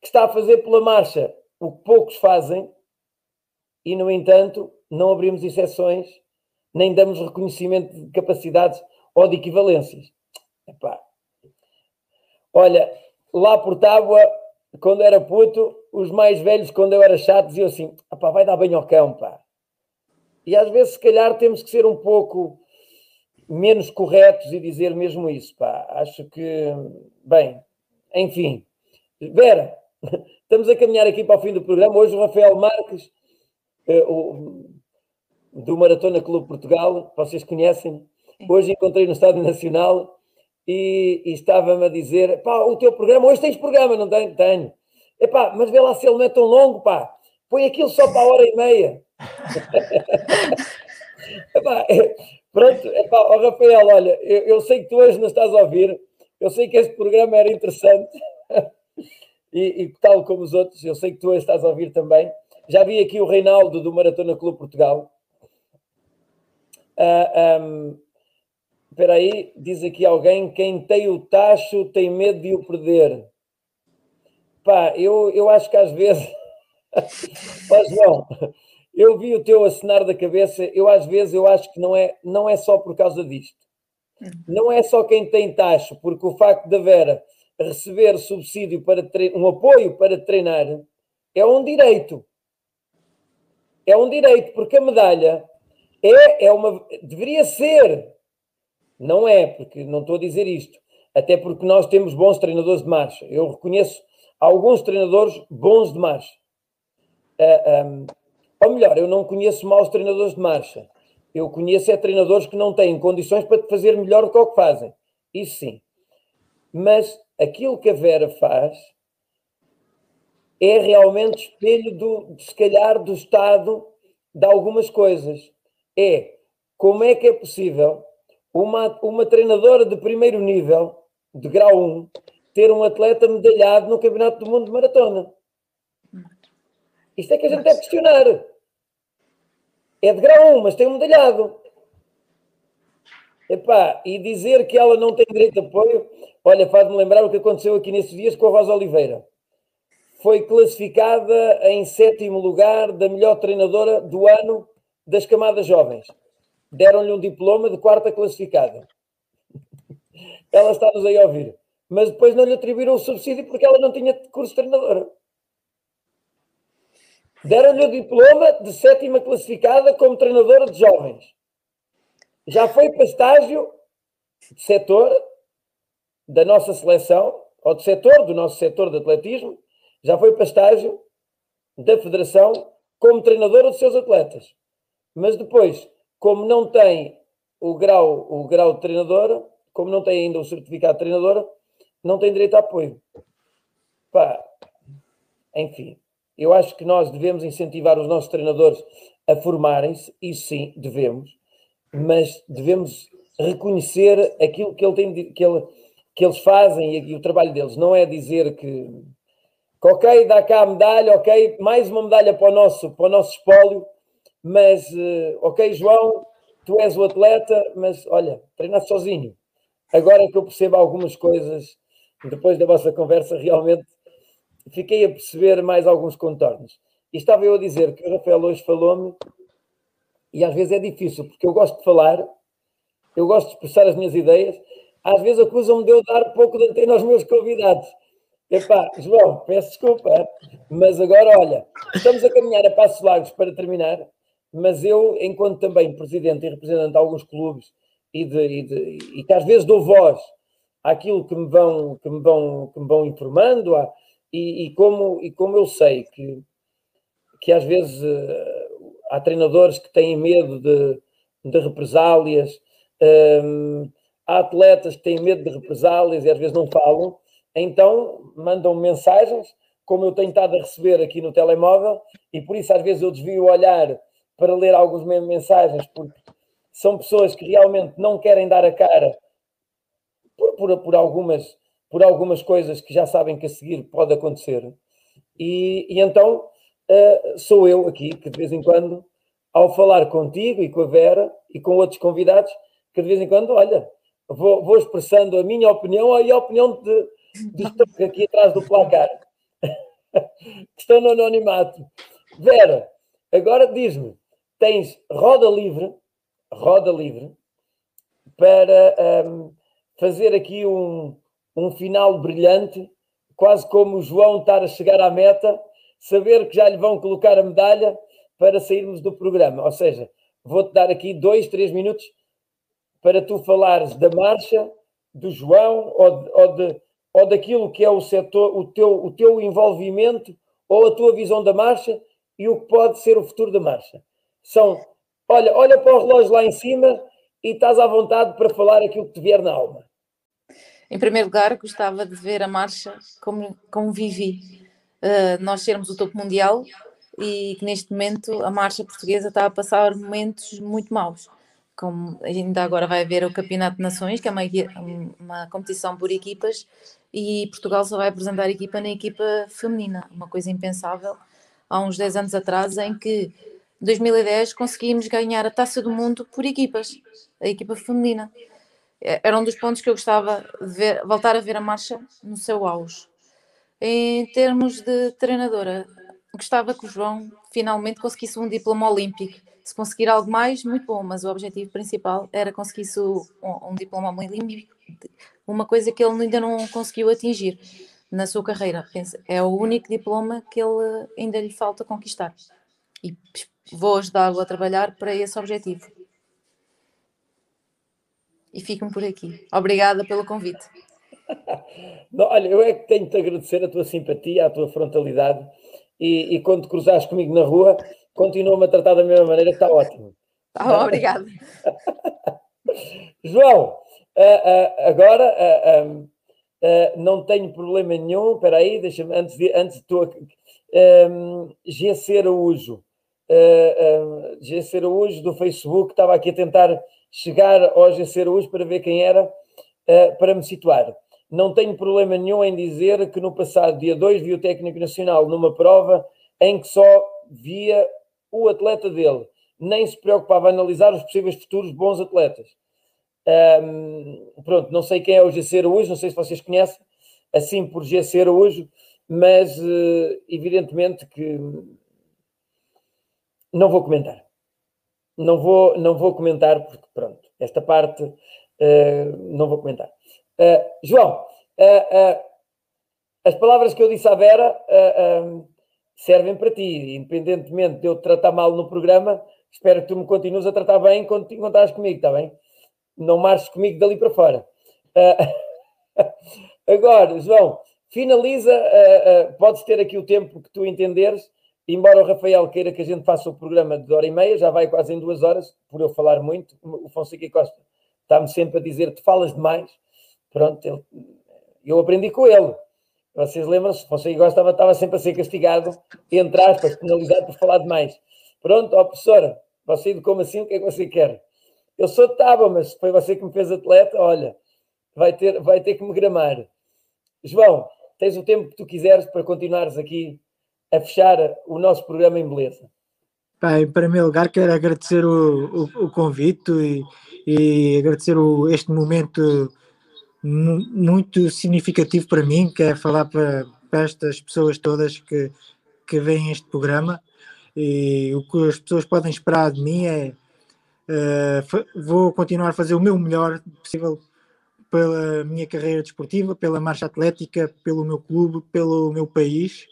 que está a fazer pela marcha o que poucos fazem, e, no entanto, não abrimos exceções, nem damos reconhecimento de capacidades ou de equivalências. Epá. Olha, lá por Tábua, quando era puto, os mais velhos, quando eu era chato, diziam assim: vai dar bem ao cão, pá. E às vezes, se calhar, temos que ser um pouco menos corretos e dizer mesmo isso, pá. Acho que, bem, enfim. Vera, estamos a caminhar aqui para o fim do programa. Hoje o Rafael Marques, eh, do Maratona Clube Portugal, vocês conhecem, hoje encontrei no Estádio Nacional e, e estava-me a dizer: pá, o teu programa, hoje tens programa, não tenho? Tenho. Epá, mas vê lá se ele não é tão longo, pá. Põe aquilo só para a hora e meia. epá, é, pronto, epá, oh, Rafael, olha, eu, eu, sei que tu hoje não estás a ouvir, eu sei que este programa era interessante, e, e, tal como os outros, eu sei que tu hoje estás a ouvir também. Já vi aqui o Reinaldo do Maratona Clube Portugal. Uh, ah, um, Espera aí, diz aqui alguém: quem tem o tacho tem medo de o perder. Pá, eu, eu acho que às vezes. Mas não, eu vi o teu acenar da cabeça, eu às vezes eu acho que não é, não é só por causa disto. Não é só quem tem tacho, porque o facto da Vera receber subsídio para um apoio para treinar é um direito. É um direito, porque a medalha é, é uma. deveria ser não é, porque não estou a dizer isto. Até porque nós temos bons treinadores de marcha. Eu reconheço alguns treinadores bons de marcha. Uh, ah, um, ou melhor, eu não conheço maus treinadores de marcha. Eu conheço é treinadores que não têm condições para fazer melhor do que o que fazem. Isso sim. Mas aquilo que a Vera faz é realmente espelho do, se calhar, do estado de algumas coisas. É como é que é possível uma, uma treinadora de primeiro nível, de grau 1, ter um atleta medalhado no Campeonato do Mundo de Maratona. Isto é que a gente deve questionar. É de grau 1, mas tem um medalhado. Epá, e dizer que ela não tem direito de apoio, olha, faz-me lembrar o que aconteceu aqui nesses dias com a Rosa Oliveira. Foi classificada em sétimo lugar da melhor treinadora do ano das camadas jovens deram-lhe um diploma de quarta classificada. Ela está-nos aí a ouvir. Mas depois não lhe atribuíram o subsídio porque ela não tinha curso de treinadora. Deram-lhe o diploma de sétima classificada como treinadora de jovens. Já foi para estágio de setor da nossa seleção, ou de setor, do nosso setor de atletismo, já foi para estágio da federação como treinadora dos seus atletas. Mas depois como não tem o grau, o grau de treinadora, como não tem ainda o certificado de treinadora, não tem direito a apoio. Pá, enfim, eu acho que nós devemos incentivar os nossos treinadores a formarem-se, isso sim, devemos, mas devemos reconhecer aquilo que, ele tem, que, ele, que eles fazem e, e o trabalho deles. Não é dizer que, que, ok, dá cá a medalha, ok, mais uma medalha para o nosso, para o nosso espólio, mas, uh, ok, João, tu és o atleta, mas olha, treinaste sozinho. Agora que eu percebo algumas coisas, depois da vossa conversa, realmente fiquei a perceber mais alguns contornos. E estava eu a dizer que o Rafael hoje falou-me, e às vezes é difícil, porque eu gosto de falar, eu gosto de expressar as minhas ideias, às vezes acusam-me de eu dar pouco de antena aos meus convidados. Epá, João, peço desculpa, mas agora olha, estamos a caminhar a passos largos para terminar mas eu, enquanto também presidente e representante de alguns clubes e, de, e, de, e que às vezes dou voz àquilo que me vão, que me vão, que me vão informando, e, e, como, e como eu sei que, que às vezes eh, há treinadores que têm medo de, de represálias, um, há atletas que têm medo de represálias e às vezes não falam, então mandam mensagens, como eu tenho estado a receber aqui no telemóvel, e por isso às vezes eu desvio o olhar para ler algumas mensagens, porque são pessoas que realmente não querem dar a cara por, por, por algumas, por algumas coisas que já sabem que a seguir pode acontecer. E, e então uh, sou eu aqui que de vez em quando, ao falar contigo e com a Vera e com outros convidados, que de vez em quando, olha, vou, vou expressando a minha opinião e a opinião de, de aqui atrás do placar, que estão no anonimato. Vera, agora diz-me, tens roda livre, roda livre, para um, fazer aqui um, um final brilhante, quase como o João estar a chegar à meta saber que já lhe vão colocar a medalha para sairmos do programa. Ou seja, vou-te dar aqui dois, três minutos para tu falares da marcha, do João ou, de, ou, de, ou daquilo que é o setor, o teu, o teu envolvimento ou a tua visão da marcha e o que pode ser o futuro da marcha. São, olha, olha para o relógio lá em cima e estás à vontade para falar aquilo que te vier na alma.
Em primeiro lugar, gostava de ver a marcha como, como vivi uh, nós sermos o topo mundial e que neste momento a marcha portuguesa está a passar momentos muito maus. Como ainda agora vai haver o Campeonato de Nações, que é uma, uma competição por equipas, e Portugal só vai apresentar equipa na equipa feminina, uma coisa impensável há uns 10 anos atrás, em que em 2010 conseguimos ganhar a taça do mundo por equipas, a equipa feminina. Era um dos pontos que eu gostava de ver, voltar a ver a marcha no seu auge. Em termos de treinadora, gostava que o João finalmente conseguisse um diploma olímpico. Se conseguir algo mais, muito bom, mas o objetivo principal era conseguir um, um diploma olímpico, uma coisa que ele ainda não conseguiu atingir na sua carreira. É o único diploma que ele ainda lhe falta conquistar. E vou ajudá-lo a trabalhar para esse objetivo. E fico-me por aqui. Obrigada pelo convite.
Não, olha, eu é que tenho de agradecer a tua simpatia, a tua frontalidade e, e quando cruzares comigo na rua, continua-me a tratar da mesma maneira, que está ótimo.
Oh, obrigada.
João, uh, uh, agora uh, não tenho problema nenhum. Espera aí, deixa-me, antes de, antes de tu. Um, GC Araújo, uh, Araújo do Facebook, estava aqui a tentar chegar ao GC Araújo para ver quem era, para me situar não tenho problema nenhum em dizer que no passado dia 2 vi o técnico nacional numa prova em que só via o atleta dele, nem se preocupava em analisar os possíveis futuros bons atletas. Um, pronto, não sei quem é o GC Araújo, não sei se vocês conhecem, assim por GC Araújo, mas uh, evidentemente que não vou comentar. Não vou, não vou comentar porque, pronto, esta parte uh, não vou comentar. Uh, João, uh, uh, as palavras que eu disse à Vera servem para ti, independentemente de eu te tratar mal no programa, espero que tu me continues a tratar bem quando te encontrares comigo, está bem? Não marches comigo dali para fora. agora, João, finaliza, podes ter aqui o tempo que tu entenderes, embora o Rafael queira que a gente faça o programa de hora e meia, já vai quase em duas horas, por eu falar muito, o Fonseca Costa está-me sempre a dizer, tu falas demais, Pronto, eu aprendi com ele. Vocês lembram-se? Fonseca Gosta estava, estava sempre a ser castigado, entre aspas, penalizado por falar demais. Pronto, ó professora, você educou-me assim, o que é que você quer? Eu sou de tábua, mas foi você que me fez atleta, olha, vai ter, vai ter que me gramar. João, tens o tempo que tu quiseres para continuares aqui a fechar o nosso programa em beleza.
Bem, em primeiro lugar, quero agradecer o, o, o convite e, e agradecer o, este momento muito significativo para mim, que é falar para, para estas pessoas todas que, que veem este programa. E o que as pessoas podem esperar de mim é uh, vou continuar a fazer o meu melhor possível pela minha carreira desportiva, pela marcha atlética, pelo meu clube, pelo meu país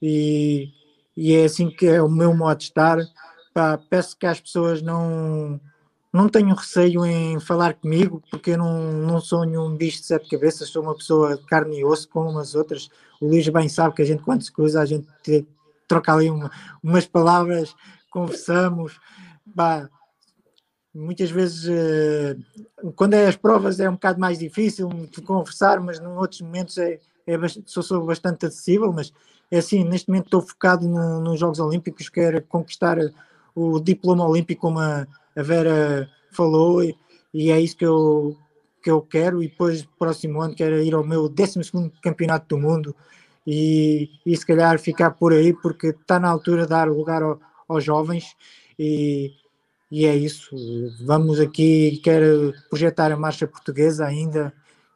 e, e é assim que é o meu modo de estar. Pá, peço que as pessoas não não tenho receio em falar comigo, porque eu não, não sou nenhum bicho de sete cabeças, sou uma pessoa de carne e osso como as outras. O Luís bem sabe que a gente, quando se cruza, a gente troca ali uma, umas palavras, conversamos. Muitas vezes, uh, quando é as provas, é um bocado mais difícil de conversar, mas em outros momentos é, é sou, sou bastante acessível. Mas é assim, neste momento estou focado no, nos Jogos Olímpicos, quero conquistar o diploma olímpico, como a, a Vera falou, e, e é isso que eu, que eu quero. E depois, próximo ano, quero ir ao meu 12 Campeonato do Mundo e, e se calhar ficar por aí, porque está na altura de dar lugar ao, aos jovens. E, e é isso. Vamos aqui, quero projetar a marcha portuguesa ainda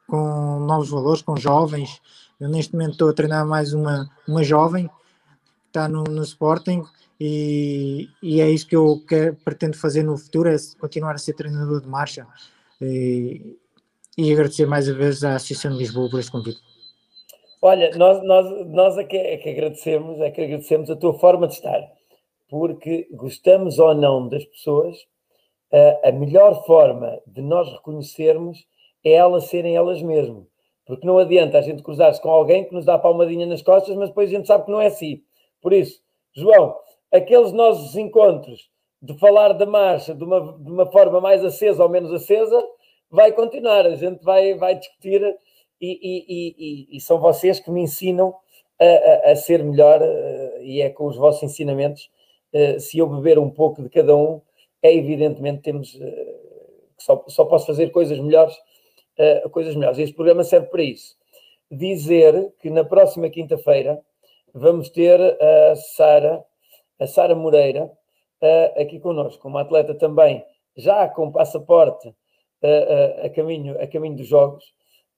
com novos valores, com jovens. Eu neste momento estou a treinar mais uma, uma jovem que está no, no Sporting e, e é isso que eu quero, pretendo fazer no futuro, é continuar a ser treinador de marcha e, e agradecer mais uma vez à Associação de Lisboa por este convite.
Olha, nós, nós, nós é, que, é que agradecemos, é que agradecemos a tua forma de estar, porque gostamos ou não das pessoas, a, a melhor forma de nós reconhecermos é elas serem elas mesmas. Porque não adianta a gente cruzar-se com alguém que nos dá palmadinha nas costas, mas depois a gente sabe que não é assim. Por isso, João, aqueles nossos encontros de falar da marcha de uma, de uma forma mais acesa ou menos acesa, vai continuar. A gente vai, vai discutir e, e, e, e são vocês que me ensinam a, a, a, ser melhor e é com os vossos ensinamentos. Se eu beber um pouco de cada um, é evidentemente temos só, só posso fazer coisas melhores, coisas melhores. Este programa serve para isso. Dizer que na próxima quinta-feira vamos ter a Sara a Sara Moreira, uh, aqui connosco, uma atleta também já com passaporte uh, a, caminho, a caminho dos Jogos,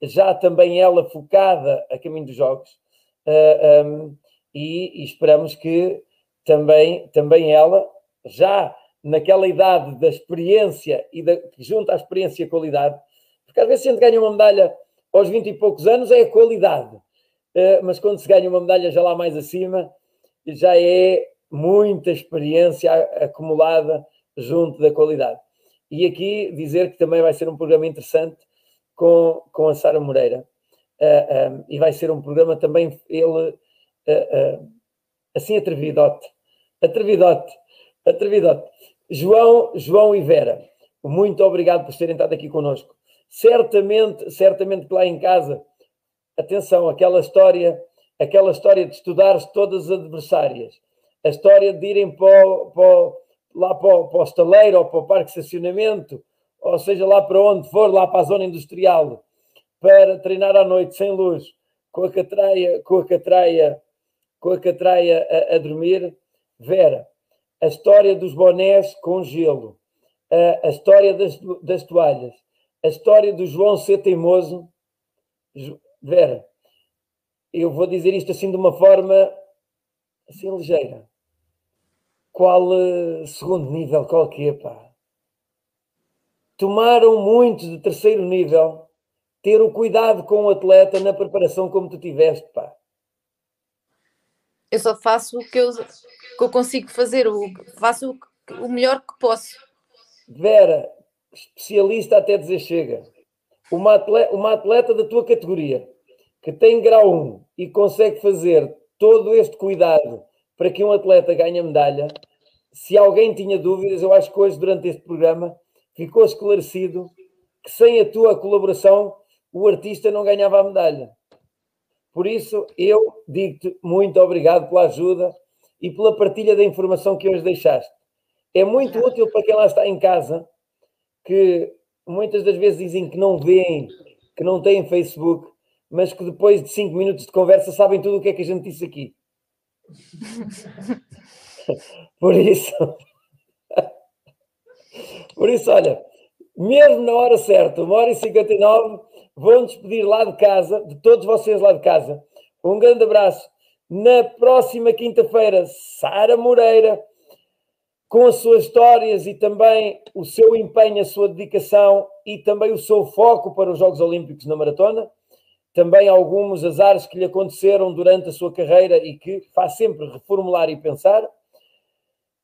já também ela focada a caminho dos Jogos, um, e, e, esperamos que também, também ela, já naquela idade da experiência e da, junta a experiência e qualidade, porque às a gente ganha uma medalha aos 20 e poucos anos é a qualidade, uh, mas quando se ganha uma medalha já lá mais acima, já é muita experiência acumulada junto da qualidade. E aqui dizer que também vai ser um programa interessante com, com a Sara Moreira. Uh, ah, um, ah, e vai ser um programa também, ele, uh, uh, assim, atrevidote. Atrevidote. Atrevidote. João, João e Vera, muito obrigado por terem estado aqui connosco. Certamente, certamente que lá em casa, atenção, aquela história, aquela história de estudar todas as adversárias, a história de irem para, para, lá para, para o estaleiro ou para o parque de estacionamento, ou seja, lá para onde for, lá para a zona industrial, para treinar à noite sem luz, com a catraia, com a catraia, com a catraia a, a dormir. Vera, a história dos bonés com gelo, a, a história das, das toalhas, a história do João ser teimoso. Vera, eu vou dizer isto assim de uma forma assim ligeira qual uh, segundo nível, qual que é, pá? Tomaram muito de terceiro nível ter o cuidado com o atleta na preparação como tu tiveste, pá.
Eu só faço o que eu, que eu consigo fazer, o, faço o, o melhor que posso.
Vera, especialista até dizer chega. Uma atleta, uma atleta da tua categoria que tem grau 1 e consegue fazer todo este cuidado para que um atleta ganhe a medalha, se alguém tinha dúvidas, eu acho que hoje, durante este programa, ficou esclarecido que sem a tua colaboração o artista não ganhava a medalha. Por isso, eu digo-te muito obrigado pela ajuda e pela partilha da informação que hoje deixaste. É muito útil para quem lá está em casa, que muitas das vezes dizem que não veem, que não têm Facebook, mas que depois de cinco minutos de conversa sabem tudo o que é que a gente disse aqui. Por isso, por isso, olha, mesmo na hora certa, uma hora e 59, vou despedir lá de casa, de todos vocês lá de casa. Um grande abraço. Na próxima quinta-feira, Sara Moreira, com as suas histórias e também o seu empenho, a sua dedicação e também o seu foco para os Jogos Olímpicos na maratona também alguns azares que lhe aconteceram durante a sua carreira e que faz sempre reformular e pensar.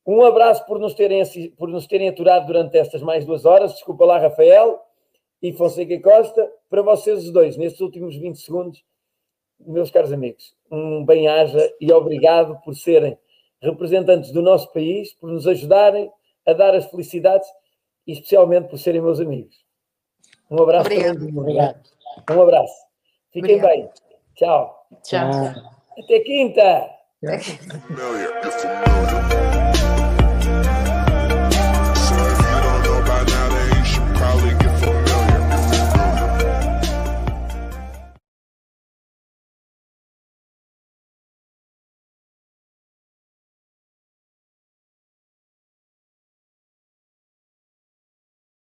Um abraço por nos terem, por nos terem aturado durante estas mais duas horas. Desculpa lá, Rafael e Fonseca Costa. Para vocês os dois, nestes últimos 20 segundos, meus caros amigos, um bem-aja e obrigado por serem representantes do nosso país, por nos ajudarem a dar as felicidades e especialmente por serem meus amigos. Um abraço.
Obrigado.
Obrigado.
Um abraço. Fiquem
Obrigado.
bem. Tchau.
Tchau.
Até quinta.
You're familiar.